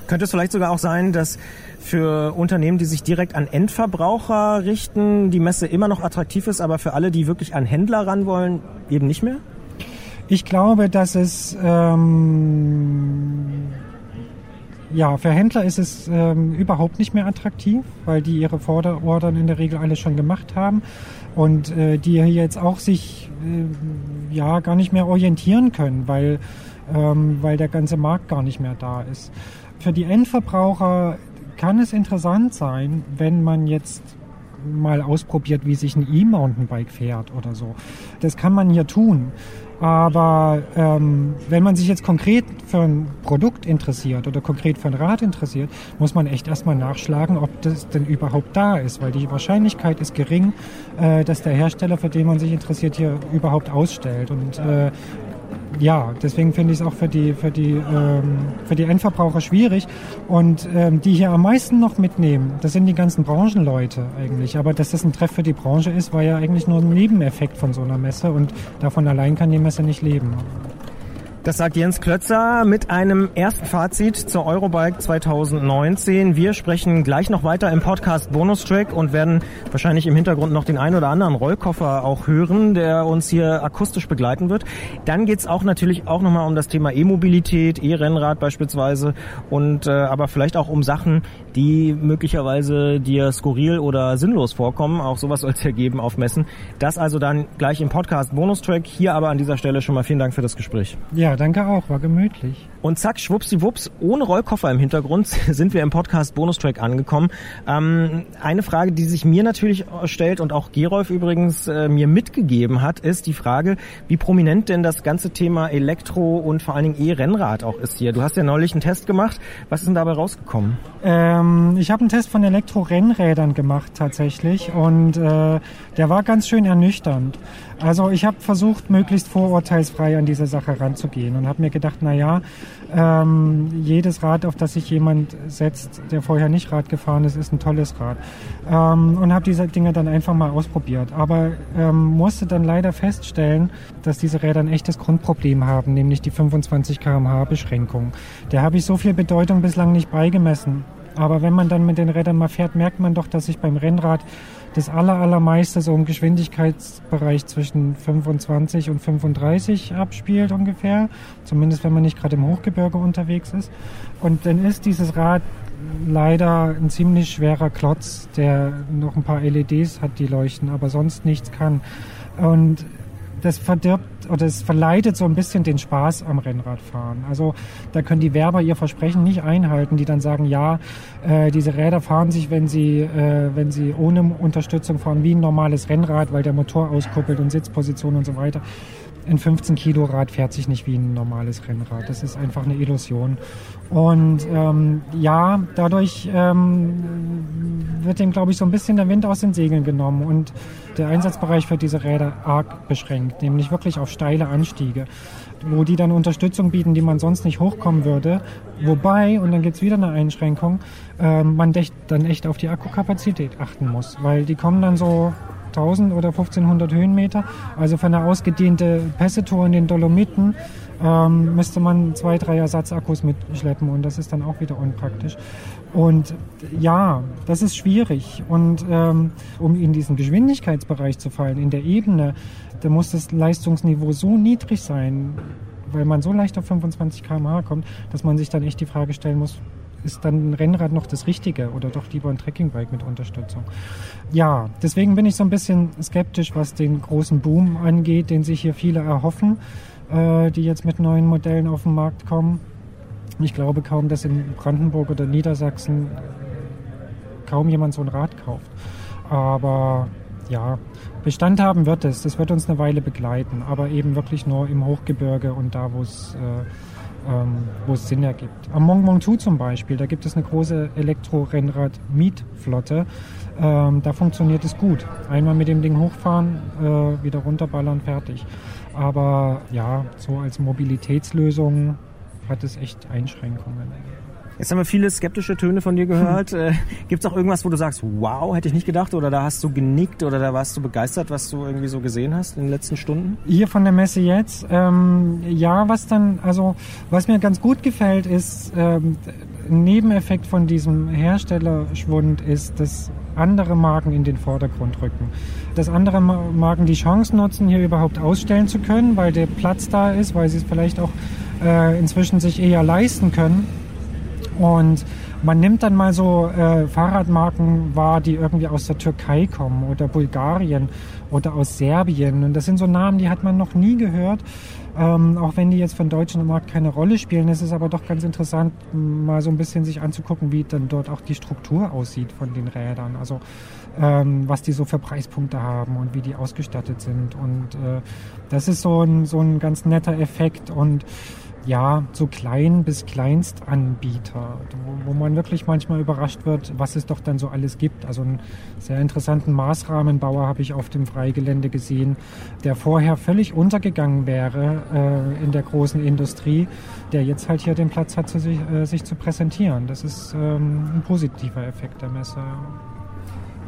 Könnte es vielleicht sogar auch sein, dass für Unternehmen, die sich direkt an Endverbraucher richten, die Messe immer noch attraktiv ist, aber für alle, die wirklich an Händler ran wollen, eben nicht mehr? Ich glaube, dass es ähm, ja für Händler ist es ähm, überhaupt nicht mehr attraktiv, weil die ihre Vorderordern in der Regel alle schon gemacht haben und äh, die jetzt auch sich äh, ja gar nicht mehr orientieren können, weil ähm, weil der ganze Markt gar nicht mehr da ist. Für die Endverbraucher kann es interessant sein, wenn man jetzt mal ausprobiert, wie sich ein E-Mountainbike fährt oder so. Das kann man hier tun. Aber ähm, wenn man sich jetzt konkret für ein Produkt interessiert oder konkret für ein Rad interessiert, muss man echt erstmal nachschlagen, ob das denn überhaupt da ist, weil die Wahrscheinlichkeit ist gering, äh, dass der Hersteller, für den man sich interessiert, hier überhaupt ausstellt. Und äh, ja, deswegen finde ich es auch für die, für, die, ähm, für die Endverbraucher schwierig. Und ähm, die hier am meisten noch mitnehmen, das sind die ganzen Branchenleute eigentlich. Aber dass das ein Treff für die Branche ist, war ja eigentlich nur ein Nebeneffekt von so einer Messe. Und davon allein kann die Messe nicht leben. Das sagt Jens Klötzer mit einem ersten Fazit zur Eurobike 2019. Wir sprechen gleich noch weiter im Podcast Bonustrack und werden wahrscheinlich im Hintergrund noch den ein oder anderen Rollkoffer auch hören, der uns hier akustisch begleiten wird. Dann geht's auch natürlich auch nochmal um das Thema E-Mobilität, E-Rennrad beispielsweise und äh, aber vielleicht auch um Sachen, die möglicherweise dir skurril oder sinnlos vorkommen. Auch sowas soll es ja geben auf Messen. Das also dann gleich im Podcast Bonustrack. Hier aber an dieser Stelle schon mal vielen Dank für das Gespräch. Ja, danke auch, war gemütlich. Und zack, schwuppsiwupps, ohne Rollkoffer im Hintergrund sind wir im Podcast Bonustrack angekommen. Ähm, eine Frage, die sich mir natürlich stellt und auch Gerolf übrigens äh, mir mitgegeben hat, ist die Frage, wie prominent denn das ganze Thema Elektro und vor allen Dingen E-Rennrad auch ist hier. Du hast ja neulich einen Test gemacht. Was ist denn dabei rausgekommen? Ähm, ich habe einen Test von Elektro-Rennrädern gemacht tatsächlich und äh, der war ganz schön ernüchternd. Also ich habe versucht, möglichst vorurteilsfrei an diese Sache ranzugehen und habe mir gedacht, na ja, ähm, jedes Rad, auf das sich jemand setzt, der vorher nicht Rad gefahren ist, ist ein tolles Rad. Ähm, und habe diese Dinge dann einfach mal ausprobiert. Aber ähm, musste dann leider feststellen, dass diese Räder ein echtes Grundproblem haben, nämlich die 25 km/h Beschränkung. Der habe ich so viel Bedeutung bislang nicht beigemessen. Aber wenn man dann mit den Rädern mal fährt, merkt man doch, dass sich beim Rennrad das aller, allermeiste so im Geschwindigkeitsbereich zwischen 25 und 35 abspielt ungefähr. Zumindest wenn man nicht gerade im Hochgebirge unterwegs ist. Und dann ist dieses Rad leider ein ziemlich schwerer Klotz, der noch ein paar LEDs hat, die leuchten, aber sonst nichts kann. Und das verdirbt oder es verleitet so ein bisschen den Spaß am Rennradfahren. Also da können die Werber ihr Versprechen nicht einhalten, die dann sagen, ja, äh, diese Räder fahren sich, wenn sie, äh, wenn sie ohne Unterstützung fahren, wie ein normales Rennrad, weil der Motor auskuppelt und Sitzposition und so weiter. Ein 15 Kilo Rad fährt sich nicht wie ein normales Rennrad. Das ist einfach eine Illusion. Und ähm, ja, dadurch ähm, wird dem, glaube ich, so ein bisschen der Wind aus den Segeln genommen und der Einsatzbereich für diese Räder arg beschränkt, nämlich wirklich auf steile Anstiege, wo die dann Unterstützung bieten, die man sonst nicht hochkommen würde. Wobei, und dann gibt's wieder eine Einschränkung, ähm, man dann echt auf die Akkukapazität achten muss, weil die kommen dann so 1000 oder 1500 Höhenmeter. Also für eine ausgedehnte Pässe-Tour in den Dolomiten ähm, müsste man zwei, drei Ersatzakkus mitschleppen und das ist dann auch wieder unpraktisch. Und ja, das ist schwierig. Und ähm, um in diesen Geschwindigkeitsbereich zu fallen, in der Ebene, da muss das Leistungsniveau so niedrig sein, weil man so leicht auf 25 km/h kommt, dass man sich dann echt die Frage stellen muss, ist dann ein Rennrad noch das Richtige oder doch lieber ein Trekkingbike mit Unterstützung? Ja, deswegen bin ich so ein bisschen skeptisch, was den großen Boom angeht, den sich hier viele erhoffen, äh, die jetzt mit neuen Modellen auf den Markt kommen. Ich glaube kaum, dass in Brandenburg oder Niedersachsen kaum jemand so ein Rad kauft. Aber ja, Bestand haben wird es. Das wird uns eine Weile begleiten, aber eben wirklich nur im Hochgebirge und da, wo es äh, ähm, wo es Sinn ergibt. Am Mont Ventoux zum Beispiel, da gibt es eine große Elektro-Rennrad-Mietflotte. Ähm, da funktioniert es gut. Einmal mit dem Ding hochfahren, äh, wieder runterballern, fertig. Aber ja, so als Mobilitätslösung hat es echt Einschränkungen. Jetzt haben wir viele skeptische Töne von dir gehört. äh, Gibt es auch irgendwas, wo du sagst, wow, hätte ich nicht gedacht oder da hast du genickt oder da warst du begeistert, was du irgendwie so gesehen hast in den letzten Stunden? Hier von der Messe jetzt, ähm, ja, was dann, also was mir ganz gut gefällt, ist ähm, ein Nebeneffekt von diesem Herstellerschwund ist, dass andere Marken in den Vordergrund rücken. Dass andere Ma- Marken die Chance nutzen, hier überhaupt ausstellen zu können, weil der Platz da ist, weil sie es vielleicht auch äh, inzwischen sich eher leisten können. Und man nimmt dann mal so äh, Fahrradmarken wahr, die irgendwie aus der Türkei kommen oder Bulgarien oder aus Serbien. Und das sind so Namen, die hat man noch nie gehört. Ähm, auch wenn die jetzt den deutschen Markt keine Rolle spielen, ist es aber doch ganz interessant, mal so ein bisschen sich anzugucken, wie dann dort auch die Struktur aussieht von den Rädern. Also ähm, was die so für Preispunkte haben und wie die ausgestattet sind. Und äh, das ist so ein, so ein ganz netter Effekt. Und ja, so klein bis Kleinstanbieter, wo, wo man wirklich manchmal überrascht wird, was es doch dann so alles gibt. Also einen sehr interessanten Maßrahmenbauer habe ich auf dem Freigelände gesehen, der vorher völlig untergegangen wäre äh, in der großen Industrie, der jetzt halt hier den Platz hat, sich, äh, sich zu präsentieren. Das ist ähm, ein positiver Effekt der Messe.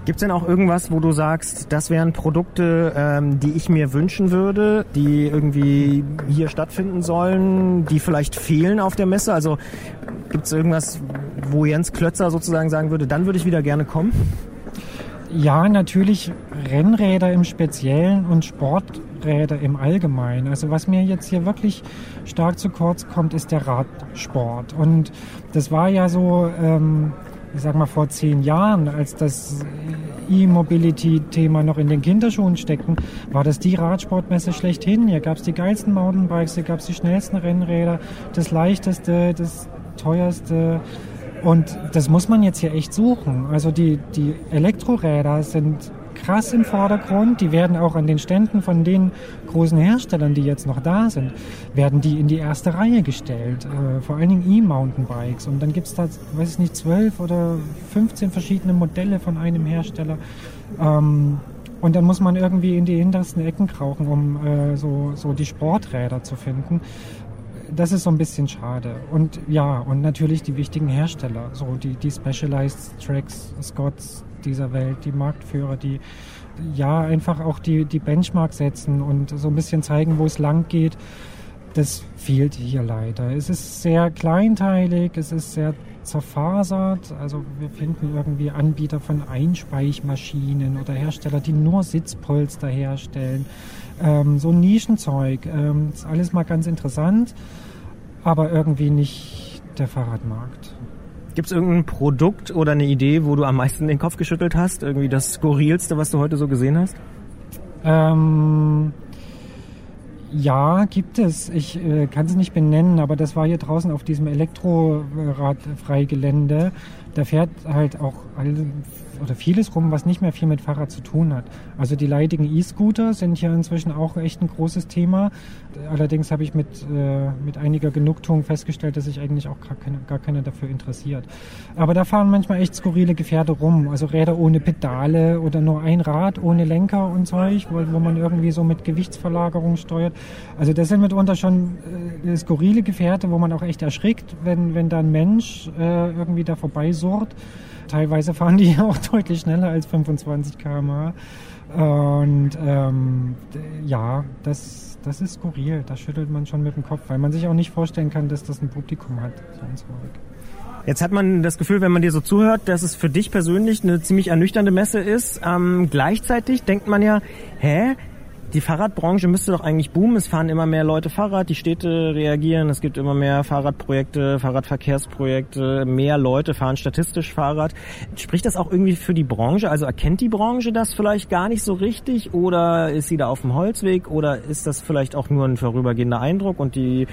Gibt es denn auch irgendwas, wo du sagst, das wären Produkte, ähm, die ich mir wünschen würde, die irgendwie hier stattfinden sollen, die vielleicht fehlen auf der Messe? Also gibt es irgendwas, wo Jens Klötzer sozusagen sagen würde, dann würde ich wieder gerne kommen? Ja, natürlich Rennräder im Speziellen und Sporträder im Allgemeinen. Also was mir jetzt hier wirklich stark zu kurz kommt, ist der Radsport. Und das war ja so, ähm, ich sag mal vor zehn Jahren, als das E-Mobility-Thema noch in den Kinderschuhen steckten, war das die Radsportmesse schlechthin. Hier gab es die geilsten Mountainbikes, hier gab es die schnellsten Rennräder, das leichteste, das teuerste. Und das muss man jetzt hier echt suchen. Also die, die Elektroräder sind krass im Vordergrund. Die werden auch an den Ständen von den großen Herstellern, die jetzt noch da sind, werden die in die erste Reihe gestellt. Äh, vor allen Dingen E-Mountainbikes. Und dann gibt es da, weiß ich nicht, zwölf oder 15 verschiedene Modelle von einem Hersteller. Ähm, und dann muss man irgendwie in die hintersten Ecken krauchen, um äh, so, so die Sporträder zu finden das ist so ein bisschen schade. Und ja, und natürlich die wichtigen Hersteller, so die, die Specialized Tracks, Scotts dieser Welt, die Marktführer, die ja einfach auch die, die Benchmark setzen und so ein bisschen zeigen, wo es lang geht. Das fehlt hier leider. Es ist sehr kleinteilig, es ist sehr zerfasert. Also wir finden irgendwie Anbieter von Einspeichmaschinen oder Hersteller, die nur Sitzpolster herstellen. Ähm, so Nischenzeug. Ähm, ist alles mal ganz interessant, aber irgendwie nicht der Fahrradmarkt. Gibt es irgendein Produkt oder eine Idee, wo du am meisten den Kopf geschüttelt hast? Irgendwie das Skurrilste, was du heute so gesehen hast? Ähm, ja, gibt es. Ich äh, kann es nicht benennen, aber das war hier draußen auf diesem Elektrorad-Freigelände. da fährt halt auch all, oder vieles rum, was nicht mehr viel mit Fahrrad zu tun hat. Also die leidigen E-Scooter sind hier inzwischen auch echt ein großes Thema. Allerdings habe ich mit, äh, mit einiger Genugtuung festgestellt, dass sich eigentlich auch gar, keine, gar keiner dafür interessiert. Aber da fahren manchmal echt skurrile Gefährte rum. Also Räder ohne Pedale oder nur ein Rad ohne Lenker und Zeug, wo, wo man irgendwie so mit Gewichtsverlagerung steuert. Also das sind mitunter schon äh, skurrile Gefährte, wo man auch echt erschrickt, wenn, wenn da ein Mensch äh, irgendwie da vorbeisurrt. Teilweise fahren die auch deutlich schneller als 25 km/h. Und ähm, ja, das, das ist skurril. Da schüttelt man schon mit dem Kopf, weil man sich auch nicht vorstellen kann, dass das ein Publikum hat. Jetzt hat man das Gefühl, wenn man dir so zuhört, dass es für dich persönlich eine ziemlich ernüchternde Messe ist. Ähm, gleichzeitig denkt man ja, hä? Die Fahrradbranche müsste doch eigentlich boomen. Es fahren immer mehr Leute Fahrrad, die Städte reagieren, es gibt immer mehr Fahrradprojekte, Fahrradverkehrsprojekte, mehr Leute fahren statistisch Fahrrad. Spricht das auch irgendwie für die Branche? Also erkennt die Branche das vielleicht gar nicht so richtig oder ist sie da auf dem Holzweg oder ist das vielleicht auch nur ein vorübergehender Eindruck und die,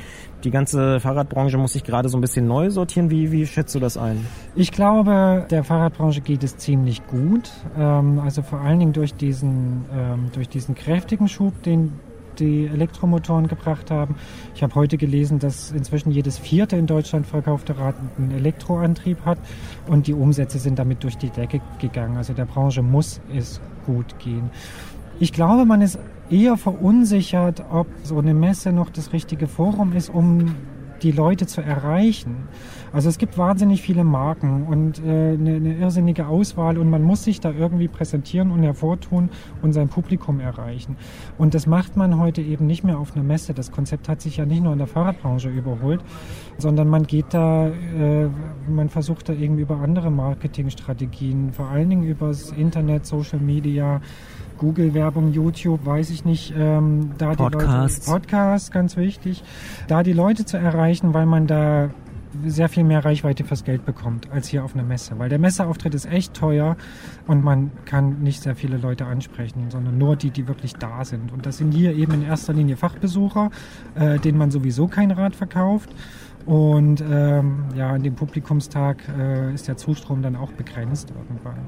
die ganze Fahrradbranche muss sich gerade so ein bisschen neu sortieren? Wie, wie schätzt du das ein? Ich glaube, der Fahrradbranche geht es ziemlich gut. Ähm, also vor allen Dingen durch diesen, ähm, durch diesen kräftigen Schub, den die Elektromotoren gebracht haben. Ich habe heute gelesen, dass inzwischen jedes vierte in Deutschland verkaufte Rad einen Elektroantrieb hat und die Umsätze sind damit durch die Decke gegangen. Also der Branche muss es gut gehen. Ich glaube, man ist eher verunsichert, ob so eine Messe noch das richtige Forum ist, um die Leute zu erreichen. Also es gibt wahnsinnig viele Marken und äh, eine, eine irrsinnige Auswahl und man muss sich da irgendwie präsentieren und hervortun und sein Publikum erreichen. Und das macht man heute eben nicht mehr auf einer Messe. Das Konzept hat sich ja nicht nur in der Fahrradbranche überholt, sondern man geht da, äh, man versucht da irgendwie über andere Marketingstrategien, vor allen Dingen übers Internet, Social Media, Google-Werbung, YouTube, weiß ich nicht, ähm, da Podcasts. die Leute, Podcasts, ganz wichtig, da die Leute zu erreichen, weil man da sehr viel mehr Reichweite fürs Geld bekommt als hier auf einer Messe. Weil der Messeauftritt ist echt teuer und man kann nicht sehr viele Leute ansprechen, sondern nur die, die wirklich da sind. Und das sind hier eben in erster Linie Fachbesucher, äh, denen man sowieso kein Rad verkauft. Und ähm, ja, an dem Publikumstag äh, ist der Zustrom dann auch begrenzt irgendwann.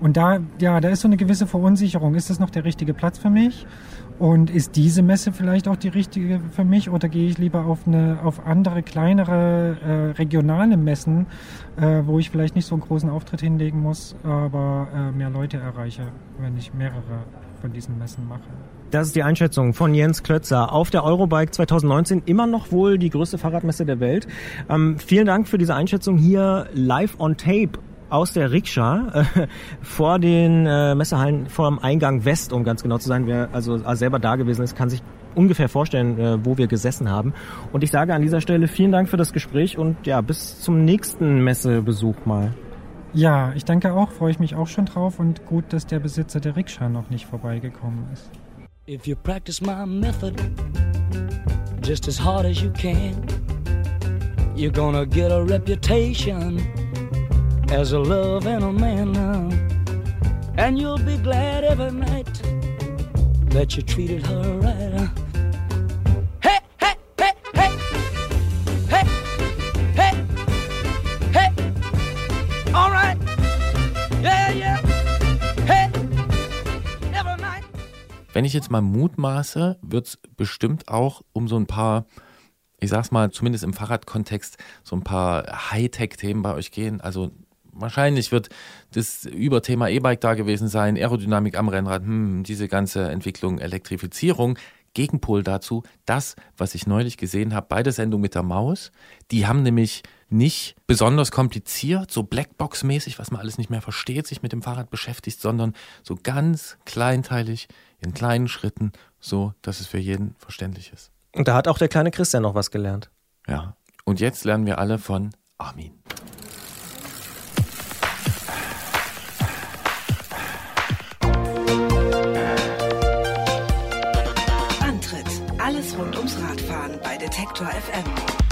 Und da, ja, da ist so eine gewisse Verunsicherung. Ist das noch der richtige Platz für mich? Und ist diese Messe vielleicht auch die richtige für mich? Oder gehe ich lieber auf eine, auf andere, kleinere, äh, regionale Messen, äh, wo ich vielleicht nicht so einen großen Auftritt hinlegen muss, aber äh, mehr Leute erreiche, wenn ich mehrere von diesen Messen mache? Das ist die Einschätzung von Jens Klötzer. Auf der Eurobike 2019 immer noch wohl die größte Fahrradmesse der Welt. Ähm, vielen Dank für diese Einschätzung hier live on tape aus der Rikscha äh, vor den äh, Messehallen, vor dem Eingang West, um ganz genau zu sein. Wer also selber da gewesen ist, kann sich ungefähr vorstellen, äh, wo wir gesessen haben. Und ich sage an dieser Stelle vielen Dank für das Gespräch und ja, bis zum nächsten Messebesuch mal. Ja, ich danke auch, freue ich mich auch schon drauf und gut, dass der Besitzer der Rikscha noch nicht vorbeigekommen ist. If you practice my method just as hard as you can, you're gonna get a reputation as a love and a man now. And you'll be glad every night that you treated her right. Hey, hey, hey, hey, hey, hey, hey. All right, yeah, yeah, hey, every night. Wenn ich jetzt mal mutmaße, wird es bestimmt auch um so ein paar, ich sag's mal, zumindest im Fahrradkontext, so ein paar Hightech-Themen bei euch gehen. Also wahrscheinlich wird das Überthema E-Bike da gewesen sein, Aerodynamik am Rennrad, hm, diese ganze Entwicklung, Elektrifizierung. Gegenpol dazu, das, was ich neulich gesehen habe bei der Sendung mit der Maus, die haben nämlich nicht besonders kompliziert, so Blackbox-mäßig, was man alles nicht mehr versteht, sich mit dem Fahrrad beschäftigt, sondern so ganz kleinteilig, in kleinen Schritten, so, dass es für jeden verständlich ist. Und da hat auch der kleine Christian noch was gelernt. Ja. Und jetzt lernen wir alle von Armin. Detektor FM.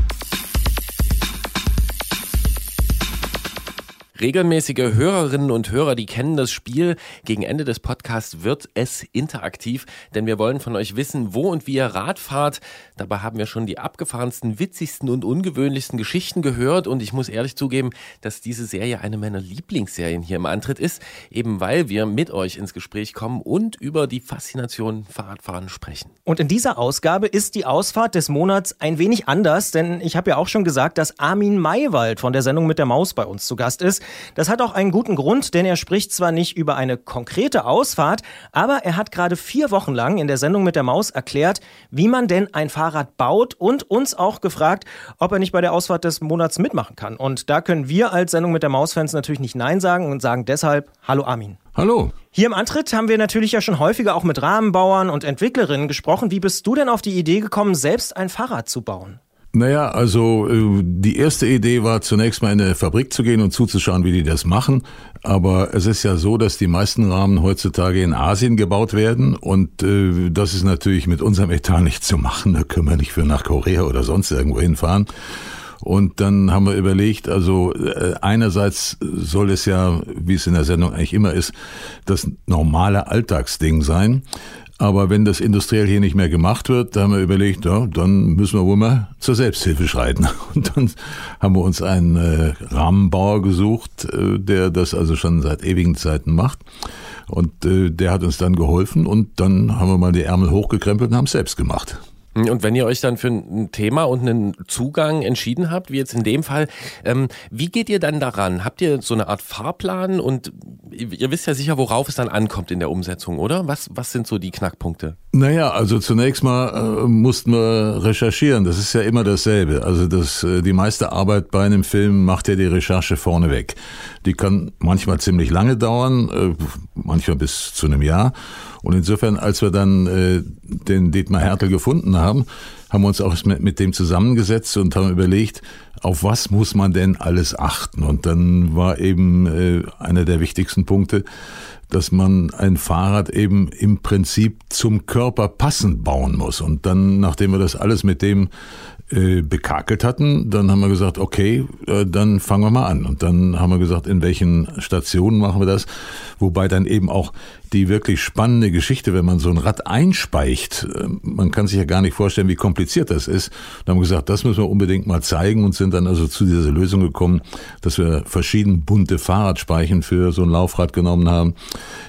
Regelmäßige Hörerinnen und Hörer, die kennen das Spiel. Gegen Ende des Podcasts wird es interaktiv, denn wir wollen von euch wissen, wo und wie ihr Rad fahrt. Dabei haben wir schon die abgefahrensten, witzigsten und ungewöhnlichsten Geschichten gehört und ich muss ehrlich zugeben, dass diese Serie eine meiner Lieblingsserien hier im Antritt ist, eben weil wir mit euch ins Gespräch kommen und über die Faszination Fahrradfahren sprechen. Und in dieser Ausgabe ist die Ausfahrt des Monats ein wenig anders, denn ich habe ja auch schon gesagt, dass Armin Maywald von der Sendung mit der Maus bei uns zu Gast ist. Das hat auch einen guten Grund, denn er spricht zwar nicht über eine konkrete Ausfahrt, aber er hat gerade vier Wochen lang in der Sendung mit der Maus erklärt, wie man denn ein Fahrrad baut und uns auch gefragt, ob er nicht bei der Ausfahrt des Monats mitmachen kann. Und da können wir als Sendung mit der Maus-Fans natürlich nicht Nein sagen und sagen deshalb Hallo Armin. Hallo. Hier im Antritt haben wir natürlich ja schon häufiger auch mit Rahmenbauern und Entwicklerinnen gesprochen. Wie bist du denn auf die Idee gekommen, selbst ein Fahrrad zu bauen? Naja, also äh, die erste Idee war zunächst mal in eine Fabrik zu gehen und zuzuschauen, wie die das machen. Aber es ist ja so, dass die meisten Rahmen heutzutage in Asien gebaut werden und äh, das ist natürlich mit unserem Etat nicht zu machen. Da können wir nicht für nach Korea oder sonst irgendwo hinfahren. Und dann haben wir überlegt, also äh, einerseits soll es ja, wie es in der Sendung eigentlich immer ist, das normale Alltagsding sein. Aber wenn das industriell hier nicht mehr gemacht wird, da haben wir überlegt, ja, dann müssen wir wohl mal zur Selbsthilfe schreiten. Und dann haben wir uns einen äh, Rahmenbauer gesucht, äh, der das also schon seit ewigen Zeiten macht. Und äh, der hat uns dann geholfen und dann haben wir mal die Ärmel hochgekrempelt und haben es selbst gemacht. Und wenn ihr euch dann für ein Thema und einen Zugang entschieden habt, wie jetzt in dem Fall, ähm, wie geht ihr dann daran? Habt ihr so eine Art Fahrplan und ihr wisst ja sicher, worauf es dann ankommt in der Umsetzung, oder? Was, was sind so die Knackpunkte? Naja, also zunächst mal äh, mussten wir recherchieren. Das ist ja immer dasselbe. Also das, äh, die meiste Arbeit bei einem Film macht ja die Recherche vorneweg. Die kann manchmal ziemlich lange dauern, äh, manchmal bis zu einem Jahr. Und insofern, als wir dann äh, den Dietmar Hertel gefunden haben, haben wir uns auch mit, mit dem zusammengesetzt und haben überlegt, auf was muss man denn alles achten? Und dann war eben äh, einer der wichtigsten Punkte, dass man ein Fahrrad eben im Prinzip zum Körper passend bauen muss. Und dann, nachdem wir das alles mit dem äh, bekakelt hatten, dann haben wir gesagt, okay, äh, dann fangen wir mal an. Und dann haben wir gesagt, in welchen Stationen machen wir das? Wobei dann eben auch die wirklich spannende Geschichte, wenn man so ein Rad einspeicht, äh, man kann sich ja gar nicht vorstellen, wie kompliziert das ist. Da haben wir gesagt, das müssen wir unbedingt mal zeigen und sind dann also zu dieser Lösung gekommen, dass wir verschieden bunte Fahrradspeichen für so ein Laufrad genommen haben,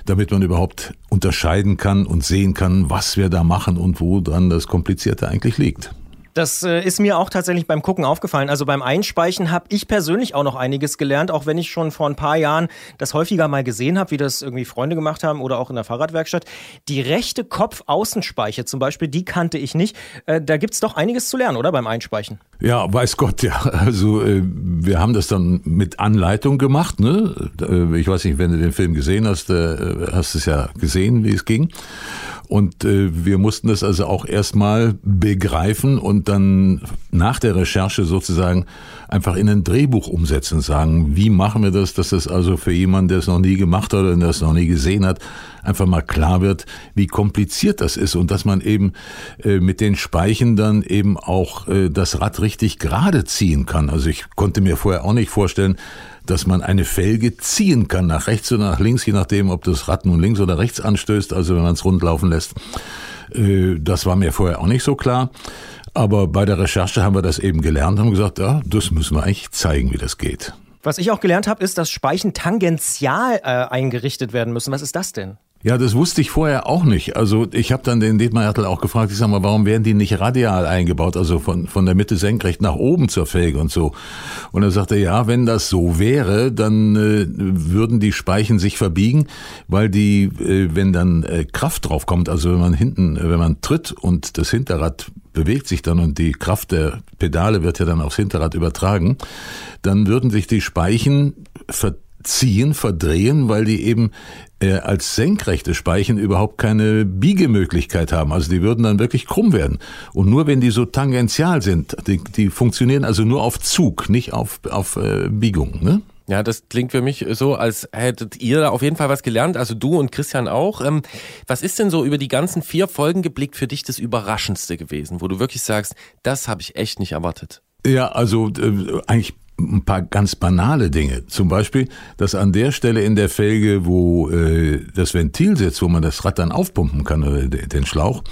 damit man überhaupt unterscheiden kann und sehen kann, was wir da machen und wo dran das Komplizierte eigentlich liegt. Das äh, ist mir auch tatsächlich beim Gucken aufgefallen. Also beim Einspeichen habe ich persönlich auch noch einiges gelernt, auch wenn ich schon vor ein paar Jahren das häufiger mal gesehen habe, wie das irgendwie Freunde gemacht haben oder auch in der Fahrradwerkstatt. Die rechte Kopf-Außenspeiche zum Beispiel, die kannte ich nicht. Äh, da gibt's doch einiges zu lernen, oder beim Einspeichen? Ja, weiß Gott, ja. Also äh, wir haben das dann mit Anleitung gemacht. Ne? Äh, Ich weiß nicht, wenn du den Film gesehen hast, äh, hast du es ja gesehen, wie es ging. Und äh, wir mussten das also auch erstmal begreifen und dann nach der Recherche sozusagen einfach in ein Drehbuch umsetzen sagen, wie machen wir das, dass das also für jemanden, der es noch nie gemacht hat oder der es noch nie gesehen hat, einfach mal klar wird, wie kompliziert das ist und dass man eben äh, mit den Speichen dann eben auch äh, das Rad richtig gerade ziehen kann. Also ich konnte mir vorher auch nicht vorstellen, dass man eine Felge ziehen kann, nach rechts oder nach links, je nachdem, ob das Rad nun links oder rechts anstößt, also wenn man es rund laufen lässt. Äh, Das war mir vorher auch nicht so klar. Aber bei der Recherche haben wir das eben gelernt, haben gesagt, ja, das müssen wir eigentlich zeigen, wie das geht. Was ich auch gelernt habe, ist, dass Speichen tangential äh, eingerichtet werden müssen. Was ist das denn? Ja, das wusste ich vorher auch nicht. Also ich habe dann den Dietmar Hertel auch gefragt, ich sag mal, warum werden die nicht radial eingebaut, also von, von der Mitte senkrecht nach oben zur Felge und so. Und er sagte, ja, wenn das so wäre, dann äh, würden die Speichen sich verbiegen, weil die, äh, wenn dann äh, Kraft drauf kommt, also wenn man hinten, äh, wenn man tritt und das Hinterrad bewegt sich dann und die Kraft der Pedale wird ja dann aufs Hinterrad übertragen, dann würden sich die Speichen verziehen, verdrehen, weil die eben als senkrechte Speichen überhaupt keine Biegemöglichkeit haben. Also die würden dann wirklich krumm werden. Und nur wenn die so tangential sind, die, die funktionieren also nur auf Zug, nicht auf, auf äh, Biegung. Ne? Ja, das klingt für mich so, als hättet ihr da auf jeden Fall was gelernt, also du und Christian auch. Ähm, was ist denn so über die ganzen vier Folgen geblickt für dich das Überraschendste gewesen, wo du wirklich sagst, das habe ich echt nicht erwartet? Ja, also äh, eigentlich ein paar ganz banale Dinge. Zum Beispiel, dass an der Stelle in der Felge, wo äh, das Ventil sitzt, wo man das Rad dann aufpumpen kann, oder de- den Schlauch,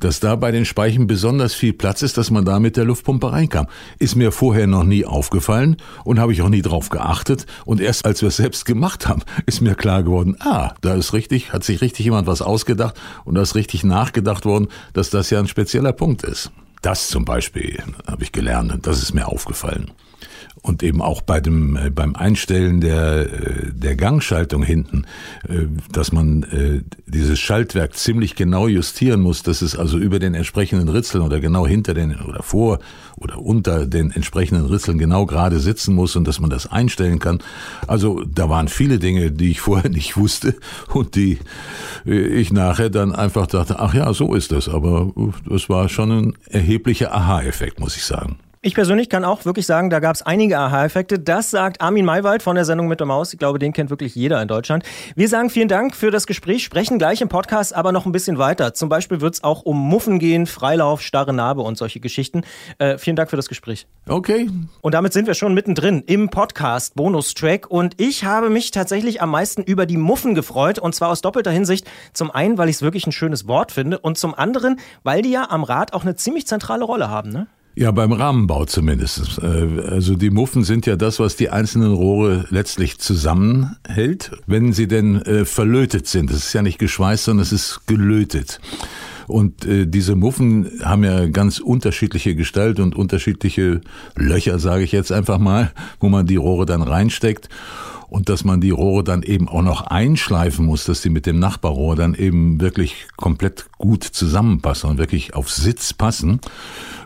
dass da bei den Speichen besonders viel Platz ist, dass man da mit der Luftpumpe reinkam. Ist mir vorher noch nie aufgefallen und habe ich auch nie drauf geachtet. Und erst als wir es selbst gemacht haben, ist mir klar geworden, ah, da ist richtig, hat sich richtig jemand was ausgedacht und da ist richtig nachgedacht worden, dass das ja ein spezieller Punkt ist. Das zum Beispiel habe ich gelernt und das ist mir aufgefallen. Und eben auch bei dem, äh, beim Einstellen der, äh, der Gangschaltung hinten, äh, dass man dieses Schaltwerk ziemlich genau justieren muss, dass es also über den entsprechenden Ritzeln oder genau hinter den oder vor oder unter den entsprechenden Ritzeln genau gerade sitzen muss und dass man das einstellen kann. Also da waren viele Dinge, die ich vorher nicht wusste und die ich nachher dann einfach dachte, ach ja, so ist das. Aber das war schon ein erheblicher Aha-Effekt, muss ich sagen. Ich persönlich kann auch wirklich sagen, da gab es einige Aha-Effekte. Das sagt Armin Maywald von der Sendung mit der Maus. Ich glaube, den kennt wirklich jeder in Deutschland. Wir sagen vielen Dank für das Gespräch, sprechen gleich im Podcast aber noch ein bisschen weiter. Zum Beispiel wird es auch um Muffen gehen, Freilauf, starre Narbe und solche Geschichten. Äh, vielen Dank für das Gespräch. Okay. Und damit sind wir schon mittendrin im Podcast Bonustrack und ich habe mich tatsächlich am meisten über die Muffen gefreut und zwar aus doppelter Hinsicht. Zum einen, weil ich es wirklich ein schönes Wort finde und zum anderen, weil die ja am Rad auch eine ziemlich zentrale Rolle haben, ne? Ja, beim Rahmenbau zumindest. Äh, Also die Muffen sind ja das, was die einzelnen Rohre letztlich zusammenhält, wenn sie denn äh, verlötet sind. Es ist ja nicht geschweißt, sondern es ist gelötet. Und äh, diese Muffen haben ja ganz unterschiedliche Gestalt und unterschiedliche Löcher, sage ich jetzt einfach mal, wo man die Rohre dann reinsteckt. Und dass man die Rohre dann eben auch noch einschleifen muss, dass die mit dem Nachbarrohr dann eben wirklich komplett gut zusammenpassen und wirklich auf Sitz passen,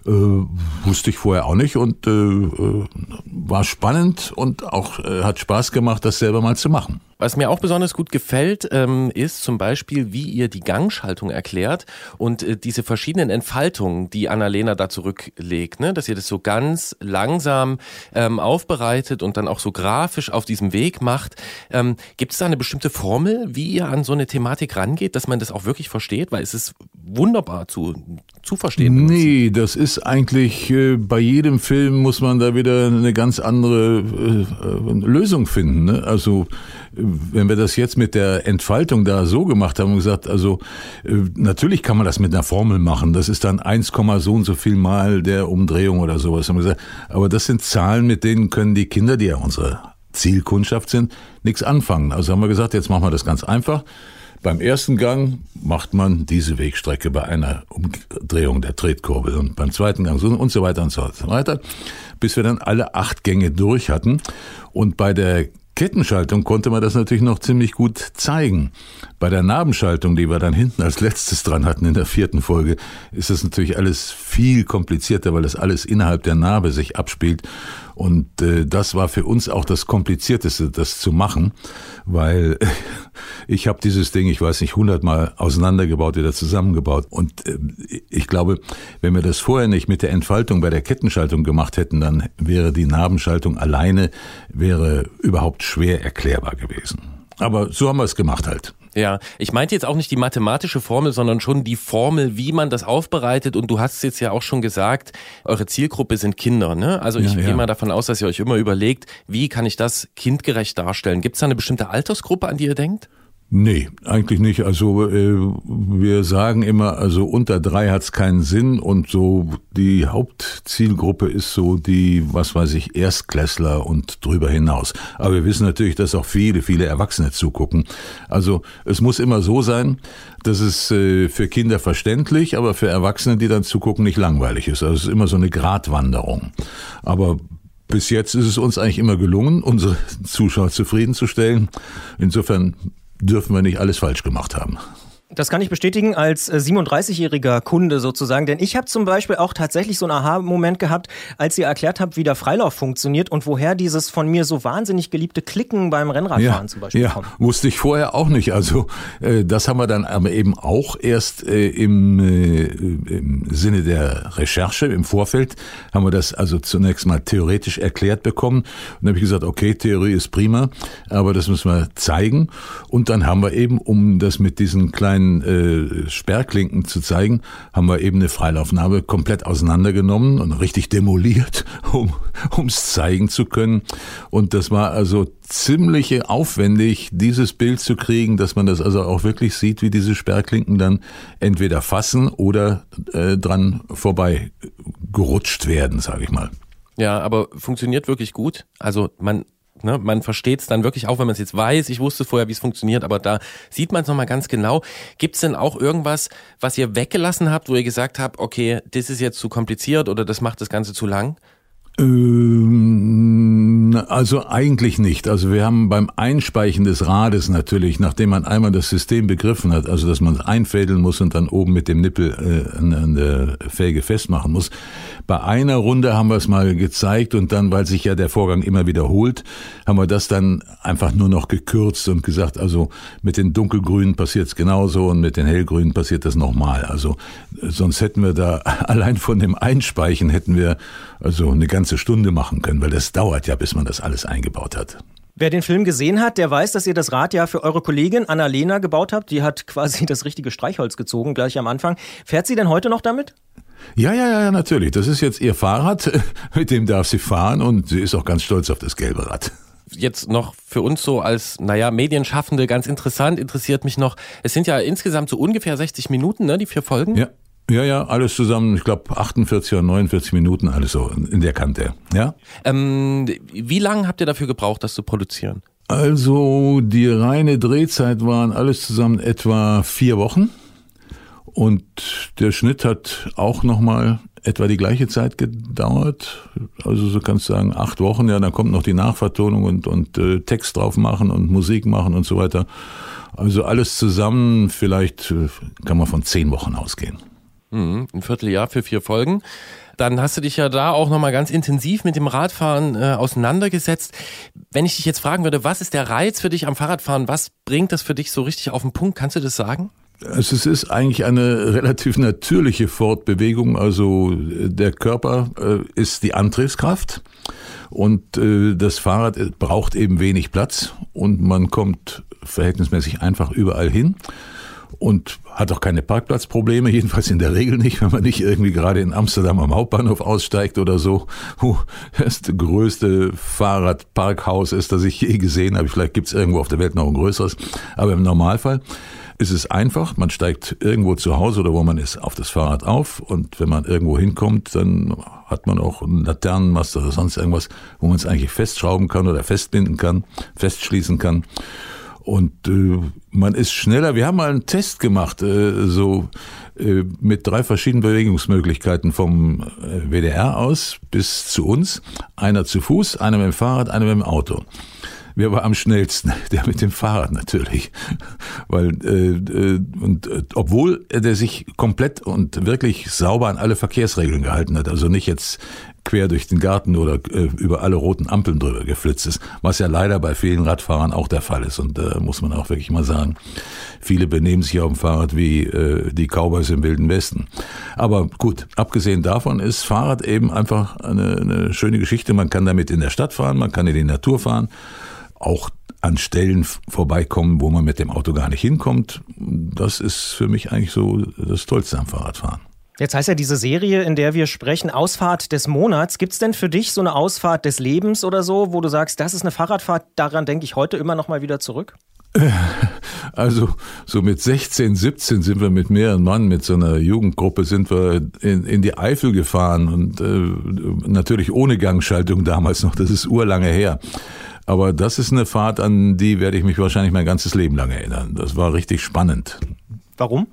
äh, wusste ich vorher auch nicht und äh, äh, war spannend und auch äh, hat Spaß gemacht, das selber mal zu machen. Was mir auch besonders gut gefällt, ähm, ist zum Beispiel, wie ihr die Gangschaltung erklärt und äh, diese verschiedenen Entfaltungen, die Annalena da zurücklegt, ne? dass ihr das so ganz langsam ähm, aufbereitet und dann auch so grafisch auf diesem Weg macht. Ähm, Gibt es da eine bestimmte Formel, wie ihr an so eine Thematik rangeht, dass man das auch wirklich versteht? Weil es ist wunderbar zu, zu verstehen. Nee, das ist eigentlich, äh, bei jedem Film muss man da wieder eine ganz andere äh, äh, Lösung finden. Ne? Also äh, wenn wir das jetzt mit der Entfaltung da so gemacht haben und gesagt, also äh, natürlich kann man das mit einer Formel machen. Das ist dann 1, so und so viel mal der Umdrehung oder sowas. Haben wir gesagt. Aber das sind Zahlen, mit denen können die Kinder, die ja unsere Zielkundschaft sind, nichts anfangen. Also haben wir gesagt, jetzt machen wir das ganz einfach. Beim ersten Gang macht man diese Wegstrecke bei einer Umdrehung der Tretkurbel und beim zweiten Gang und so weiter und so weiter, bis wir dann alle acht Gänge durch hatten. Und bei der Kettenschaltung konnte man das natürlich noch ziemlich gut zeigen. Bei der Nabenschaltung, die wir dann hinten als letztes dran hatten in der vierten Folge, ist das natürlich alles viel komplizierter, weil das alles innerhalb der Narbe sich abspielt. Und äh, das war für uns auch das Komplizierteste, das zu machen, weil ich habe dieses Ding, ich weiß nicht, hundertmal auseinandergebaut, wieder zusammengebaut. Und äh, ich glaube, wenn wir das vorher nicht mit der Entfaltung bei der Kettenschaltung gemacht hätten, dann wäre die Nabenschaltung alleine, wäre überhaupt schwer erklärbar gewesen. Aber so haben wir es gemacht halt. Ja, ich meinte jetzt auch nicht die mathematische Formel, sondern schon die Formel, wie man das aufbereitet. Und du hast es jetzt ja auch schon gesagt, eure Zielgruppe sind Kinder. Ne? Also ich Ja, gehe ja. mal davon aus, dass ihr euch immer überlegt, wie kann ich das kindgerecht darstellen? Gibt es da eine bestimmte Altersgruppe, an die ihr denkt? Nee, eigentlich nicht. Also äh, wir sagen immer, also unter drei hat's keinen Sinn und so die Hauptzielgruppe ist so die, was weiß ich, Erstklässler und drüber hinaus. Aber wir wissen natürlich, dass auch viele, viele Erwachsene zugucken. Also es muss immer so sein, dass es äh, für Kinder verständlich, aber für Erwachsene, die dann zugucken, nicht langweilig ist. Also es ist immer so eine Gratwanderung. Aber bis jetzt ist es uns eigentlich immer gelungen, unsere Zuschauer zufriedenzustellen. Insofern dürfen wir nicht alles falsch gemacht haben. Das kann ich bestätigen als äh, 37-jähriger Kunde sozusagen, denn ich habe zum Beispiel auch tatsächlich so einen Aha-Moment gehabt, als ihr erklärt habt, wie der Freilauf funktioniert und woher dieses von mir so wahnsinnig geliebte Klicken beim Rennradfahren zum Beispiel ja, kommt. wusste ich vorher auch nicht. Also äh, das haben wir dann aber eben auch erst äh, im, äh, im Sinne der Recherche im Vorfeld haben wir das also zunächst mal theoretisch erklärt bekommen. Und dann habe ich gesagt, okay, Theorie ist prima, aber das müssen wir zeigen. Und dann haben wir eben, um das mit diesen kleinen kleinen äh, Sperrklinken zu zeigen, haben wir eben eine Freilaufnarbe komplett auseinandergenommen und richtig demoliert, um ums zeigen zu können. Und das war also ziemlich aufwendig, dieses Bild zu kriegen, dass man das also auch wirklich sieht, wie diese Sperrklinken dann entweder fassen oder äh, dran vorbei gerutscht werden, sage ich mal. Ja, aber funktioniert wirklich gut. Also man Ne, man versteht es dann wirklich auch, wenn man es jetzt weiß. Ich wusste vorher, wie es funktioniert, aber da sieht man es nochmal ganz genau. Gibt es denn auch irgendwas, was ihr weggelassen habt, wo ihr gesagt habt, okay, das ist jetzt zu kompliziert oder das macht das Ganze zu lang? Ähm, also eigentlich nicht. Also wir haben beim Einspeichen des Rades natürlich, nachdem man einmal das System begriffen hat, also dass man es einfädeln muss und dann oben mit dem Nippel äh, an, der Felge festmachen muss. Bei einer Runde haben wir es mal gezeigt und dann, weil sich ja der Vorgang immer wiederholt, haben wir das dann einfach nur noch gekürzt und gesagt, also mit den dunkelgrünen passiert es genauso und mit den hellgrünen passiert das nochmal. Also äh, sonst hätten wir da allein von dem Einspeichen hätten wir also eine ganze Stunde machen können, weil das dauert ja, bis man das alles eingebaut hat. Wer den Film gesehen hat, der weiß, dass ihr das Rad ja für eure Kollegin Annalena gebaut habt. Die hat quasi das richtige Streichholz gezogen, gleich am Anfang. Fährt sie denn heute noch damit? Ja, ja, ja, ja, natürlich. Das ist jetzt ihr Fahrrad, mit dem darf sie fahren und sie ist auch ganz stolz auf das gelbe Rad. Jetzt noch für uns so als, naja, Medienschaffende ganz interessant, interessiert mich noch, es sind ja insgesamt so ungefähr 60 Minuten, ne, die vier Folgen? Ja. Ja, ja, alles zusammen, ich glaube 48 oder 49 Minuten, alles so in der Kante, ja. Ähm, wie lange habt ihr dafür gebraucht, das zu produzieren? Also die reine Drehzeit waren alles zusammen etwa vier Wochen und der Schnitt hat auch nochmal etwa die gleiche Zeit gedauert. Also so kannst du sagen acht Wochen, ja, dann kommt noch die Nachvertonung und, und äh, Text drauf machen und Musik machen und so weiter. Also alles zusammen, vielleicht äh, kann man von zehn Wochen ausgehen. Mhm, ein Vierteljahr für vier Folgen. Dann hast du dich ja da auch nochmal ganz intensiv mit dem Radfahren äh, auseinandergesetzt. Wenn ich dich jetzt fragen würde, was ist der Reiz für dich am Fahrradfahren? Was bringt das für dich so richtig auf den Punkt? Kannst du das sagen? Also es ist eigentlich eine relativ natürliche Fortbewegung. Also äh, der Körper äh, ist die Antriebskraft und äh, das Fahrrad braucht eben wenig Platz und man kommt verhältnismäßig einfach überall hin und hat auch keine Parkplatzprobleme, jedenfalls in der Regel nicht, wenn man nicht irgendwie gerade in Amsterdam am Hauptbahnhof aussteigt oder so, wo das größte Fahrradparkhaus ist, das ich je gesehen habe. Vielleicht gibt es irgendwo auf der Welt noch ein größeres, aber im Normalfall ist es einfach. Man steigt irgendwo zu Hause oder wo man ist auf das Fahrrad auf und wenn man irgendwo hinkommt, dann hat man auch einen Laternenmast oder sonst irgendwas, wo man es eigentlich festschrauben kann oder festbinden kann, festschließen kann. Und äh, man ist schneller. Wir haben mal einen Test gemacht, äh, so äh, mit drei verschiedenen Bewegungsmöglichkeiten vom äh, WDR aus bis zu uns. Einer zu Fuß, einer mit dem Fahrrad, einer mit dem Auto. Wer war am schnellsten? Der mit dem Fahrrad natürlich. Weil, äh, äh, und äh, obwohl der sich komplett und wirklich sauber an alle Verkehrsregeln gehalten hat, also nicht jetzt quer durch den Garten oder äh, über alle roten Ampeln drüber geflitzt ist, was ja leider bei vielen Radfahrern auch der Fall ist. Und da äh, muss man auch wirklich mal sagen, viele benehmen sich auf dem Fahrrad wie äh, die Cowboys im Wilden Westen. Aber gut, abgesehen davon ist Fahrrad eben einfach eine, eine schöne Geschichte. Man kann damit in der Stadt fahren, man kann in die Natur fahren, auch an Stellen vorbeikommen, wo man mit dem Auto gar nicht hinkommt. Das ist für mich eigentlich so das Tollste am Fahrradfahren. Jetzt heißt ja diese Serie, in der wir sprechen, Ausfahrt des Monats. Gibt es denn für dich so eine Ausfahrt des Lebens oder so, wo du sagst, das ist eine Fahrradfahrt, daran denke ich heute immer noch mal wieder zurück? Also so mit 16, 17 sind wir mit mehreren Mann, mit so einer Jugendgruppe sind wir in, in die Eifel gefahren und äh, natürlich ohne Gangschaltung damals noch, das ist urlange her. Aber das ist eine Fahrt, an die werde ich mich wahrscheinlich mein ganzes Leben lang erinnern. Das war richtig spannend. Warum?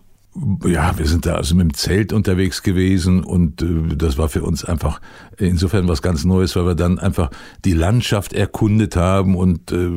Ja, wir sind da also mit dem Zelt unterwegs gewesen und äh, das war für uns einfach insofern was ganz Neues, weil wir dann einfach die Landschaft erkundet haben und äh,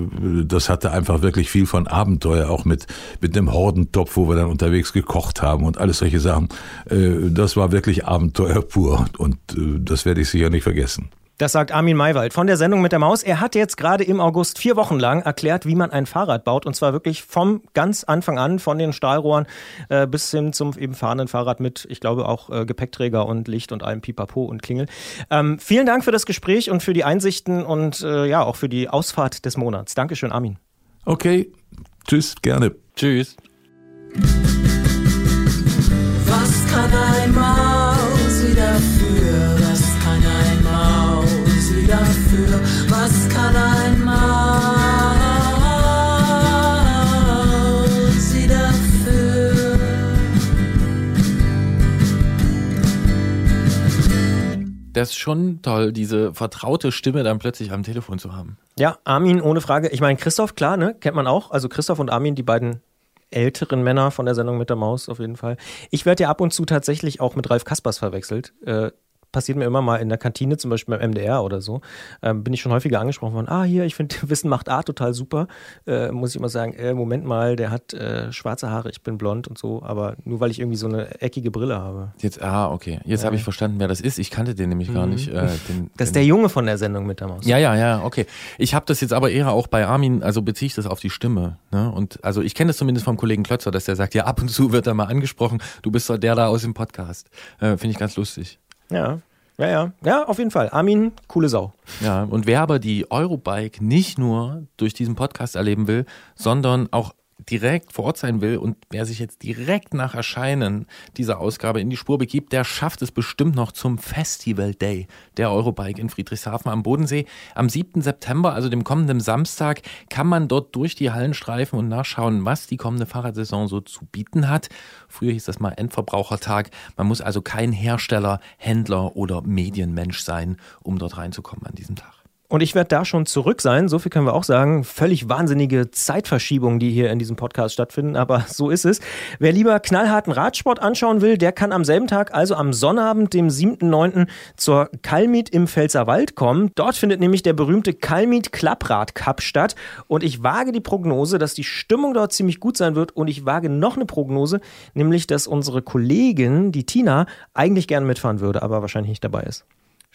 das hatte einfach wirklich viel von Abenteuer, auch mit, mit einem Hordentopf, wo wir dann unterwegs gekocht haben und alles solche Sachen. Äh, das war wirklich Abenteuer pur und das werde ich sicher nicht vergessen. Das sagt Armin Maywald von der Sendung mit der Maus. Er hat jetzt gerade im August vier Wochen lang erklärt, wie man ein Fahrrad baut. Und zwar wirklich vom ganz Anfang an, von den Stahlrohren äh, bis hin zum eben fahrenden Fahrrad mit, ich glaube, auch äh, Gepäckträger und Licht und allem Pipapo und Klingel. Ähm, vielen Dank für das Gespräch und für die Einsichten und äh, ja, auch für die Ausfahrt des Monats. Dankeschön, Armin. Okay, tschüss, gerne. Tschüss. kann ein Mausi Das ist schon toll, diese vertraute Stimme dann plötzlich am Telefon zu haben. Ja, Armin ohne Frage. Ich meine, Christoph, klar, ne? Kennt man auch. Also Christoph und Armin, die beiden älteren Männer von der Sendung mit der Maus auf jeden Fall. Ich werde ja ab und zu tatsächlich auch mit Ralf Kaspers verwechselt. Äh, passiert mir immer mal in der Kantine, zum Beispiel beim MDR oder so. Ähm, bin ich schon häufiger angesprochen worden. Ah, hier, ich finde Wissen macht A total super. Äh, muss ich immer sagen, äh, Moment mal, der hat äh, schwarze Haare, ich bin blond und so. Aber nur weil ich irgendwie so eine eckige Brille habe. Jetzt, ah, okay. Jetzt Ja. habe ich verstanden, wer das ist. Ich kannte den nämlich gar Mhm. nicht. Äh, den, Das ist der Junge von der Sendung mit der Maus. Ja, ja, ja, okay. Ich habe das jetzt aber eher auch bei Armin, also beziehe ich das auf die Stimme. Ne? Und also ich kenne das zumindest vom Kollegen Klötzer, dass der sagt, ja, ab und zu wird er mal angesprochen, du bist doch der da aus dem Podcast. Äh, Finde ich ganz lustig. Ja, ja, ja. Ja, auf jeden Fall. Armin, coole Sau. Ja, und wer aber die Eurobike nicht nur durch diesen Podcast erleben will, sondern auch direkt vor Ort sein will und wer sich jetzt direkt nach Erscheinen dieser Ausgabe in die Spur begibt, der schafft es bestimmt noch zum Festival Day der Eurobike in Friedrichshafen am Bodensee. Am 7. September, also dem kommenden Samstag, kann man dort durch die Hallen streifen und nachschauen, was die kommende Fahrradsaison so zu bieten hat. Früher hieß das mal Endverbrauchertag. Man muss also kein Hersteller, Händler oder Medienmensch sein, um dort reinzukommen an diesem Tag. Und ich werde da schon zurück sein, so viel können wir auch sagen. Völlig wahnsinnige Zeitverschiebungen, die hier in diesem Podcast stattfinden, aber so ist es. Wer lieber knallharten Radsport anschauen will, der kann am selben Tag, also am Sonnabend, dem 7.9. zur Kalmit im Pfälzerwald kommen. Dort findet nämlich der berühmte Kalmit Klapprad Cup statt. Und ich wage die Prognose, dass die Stimmung dort ziemlich gut sein wird. Und ich wage noch eine Prognose, nämlich, dass unsere Kollegin, die Tina, eigentlich gerne mitfahren würde, aber wahrscheinlich nicht dabei ist.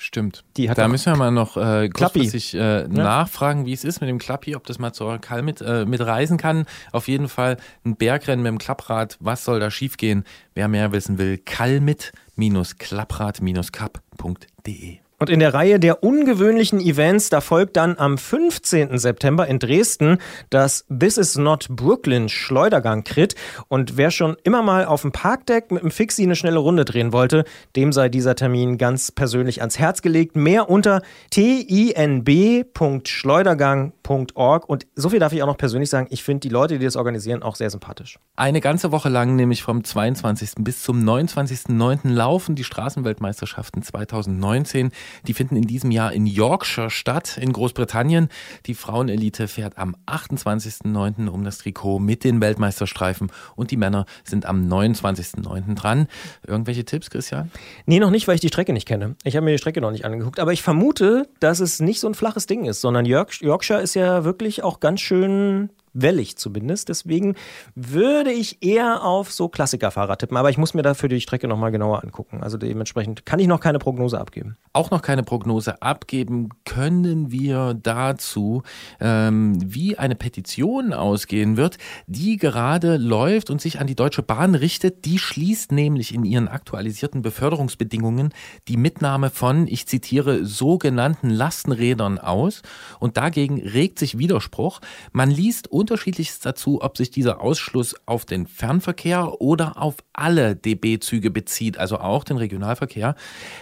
Stimmt. Da müssen wir mal noch äh, Klappi. kurzfristig äh, nachfragen, wie es ist mit dem Klappi, ob das mal zur Kall mit, äh, mit reisen kann. Auf jeden Fall ein Bergrennen mit dem Klapprad. Was soll da schiefgehen? Wer mehr wissen will, kallmit-klapprad-cup.de. Und in der Reihe der ungewöhnlichen Events, da folgt dann am 15. September in Dresden das This is not Brooklyn Schleudergang-Crit. Und wer schon immer mal auf dem Parkdeck mit dem Fixie eine schnelle Runde drehen wollte, dem sei dieser Termin ganz persönlich ans Herz gelegt. Mehr unter tinb.schleudergang.org. Und so viel darf ich auch noch persönlich sagen, ich finde die Leute, die das organisieren, auch sehr sympathisch. Eine ganze Woche lang, nämlich vom 22. bis zum 29.09. laufen die Straßenweltmeisterschaften 2019. Die finden in diesem Jahr in Yorkshire statt, in Großbritannien. Die Frauenelite fährt am 28.09. um das Trikot mit den Weltmeisterstreifen und die Männer sind am 29.09. dran. Irgendwelche Tipps, Christian? Nee, noch nicht, weil ich die Strecke nicht kenne. Ich habe mir die Strecke noch nicht angeguckt. Aber ich vermute, dass es nicht so ein flaches Ding ist, sondern York Yorkshire ist ja wirklich auch ganz schön wellig zumindest. Deswegen würde ich eher auf so Klassikerfahrer tippen. Aber ich muss mir dafür die Strecke nochmal genauer angucken. Also dementsprechend kann ich noch keine Prognose abgeben. auch noch keine Prognose abgeben können wir dazu, ähm, wie eine Petition ausgehen wird, die gerade läuft und sich an die Deutsche Bahn richtet. Die schließt nämlich in ihren aktualisierten Beförderungsbedingungen die Mitnahme von, ich zitiere, sogenannten Lastenrädern aus. Und dagegen regt sich Widerspruch. Man liest unterschiedliches dazu, ob sich dieser Ausschluss auf den Fernverkehr oder auf alle DB-Züge bezieht, also auch den Regionalverkehr.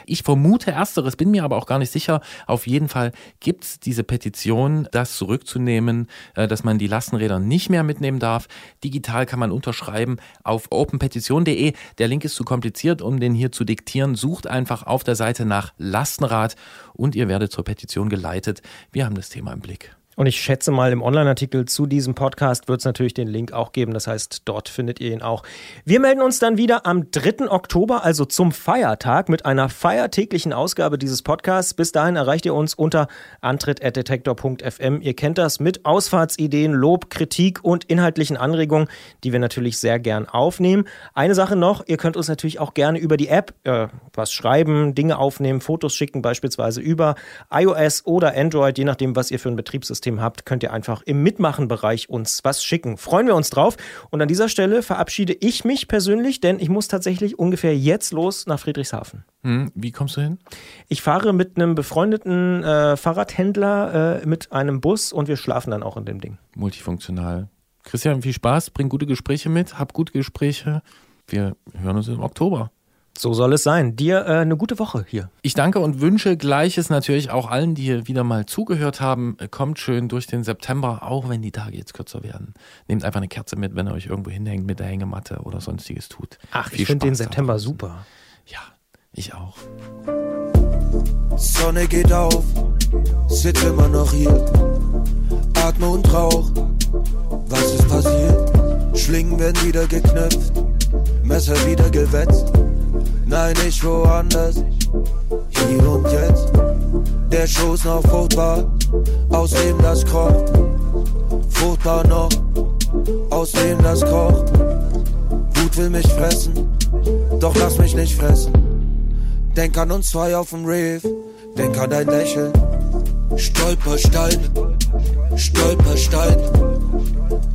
Ich vermute ersteres, bin mir aber auch gar nicht sicher. Auf jeden Fall gibt es diese Petition, das zurückzunehmen, äh, dass man die Lastenräder nicht mehr mitnehmen darf. Digital kann man unterschreiben auf openpetition.de. Der Link ist zu kompliziert, um den hier zu diktieren. Sucht einfach auf der Seite nach Lastenrad und ihr werdet zur Petition geleitet. Wir haben das Thema im Blick. Und ich schätze mal, im Online-Artikel zu diesem Podcast wird es natürlich den Link auch geben. Das heißt, dort findet ihr ihn auch. Wir melden uns dann wieder am 3. Oktober, also zum Feiertag, mit einer feiertäglichen Ausgabe dieses Podcasts. Bis dahin erreicht ihr uns unter antritt.detektor.fm. Ihr kennt das mit Ausfahrtsideen, Lob, Kritik und inhaltlichen Anregungen, die wir natürlich sehr gern aufnehmen. Eine Sache noch, ihr könnt uns natürlich auch gerne über die App äh, was schreiben, Dinge aufnehmen, Fotos schicken, beispielsweise über iOS oder Android, je nachdem, was ihr für ein Betriebssystem habt, könnt ihr einfach im Mitmachen-Bereich uns was schicken. Freuen wir uns drauf. Und an dieser Stelle verabschiede ich mich persönlich, denn ich muss tatsächlich ungefähr jetzt los nach Friedrichshafen. Hm, wie kommst du hin? Ich fahre mit einem befreundeten äh, Fahrradhändler äh, mit einem Bus und wir schlafen dann auch in dem Ding. Multifunktional. Christian, viel Spaß, bring gute Gespräche mit, hab gute Gespräche. Wir hören uns im Oktober. So soll es sein. Dir äh, eine gute Woche hier. Ich danke und wünsche Gleiches natürlich auch allen, die hier wieder mal zugehört haben. Kommt schön durch den September, auch wenn die Tage jetzt kürzer werden. Nehmt einfach eine Kerze mit, wenn ihr euch irgendwo hinhängt mit der Hängematte oder sonstiges tut. Ach, Viel ich finde den September super. Ich auch. Sonne geht auf, sitz immer noch hier. Atme und rauch, was ist passiert? Schlingen werden wieder geknüpft, Messer wieder gewetzt. Nein, nicht woanders, hier und jetzt. Der Schoß noch fruchtbar, aus dem das kocht. Fruchtbar noch, aus dem das kocht. Wut will mich fressen, doch lass mich nicht fressen. Denk an uns zwei auf dem Reef, denk an dein Lächeln. Stolperstein, Stolperstein,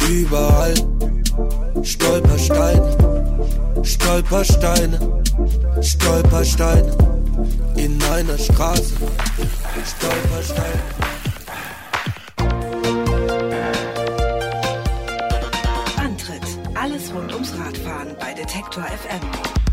überall. Stolperstein, Stolperstein, Stolperstein, in meiner Straße. Stolperstein. Antritt. Alles rund ums Radfahren bei Detektor FM.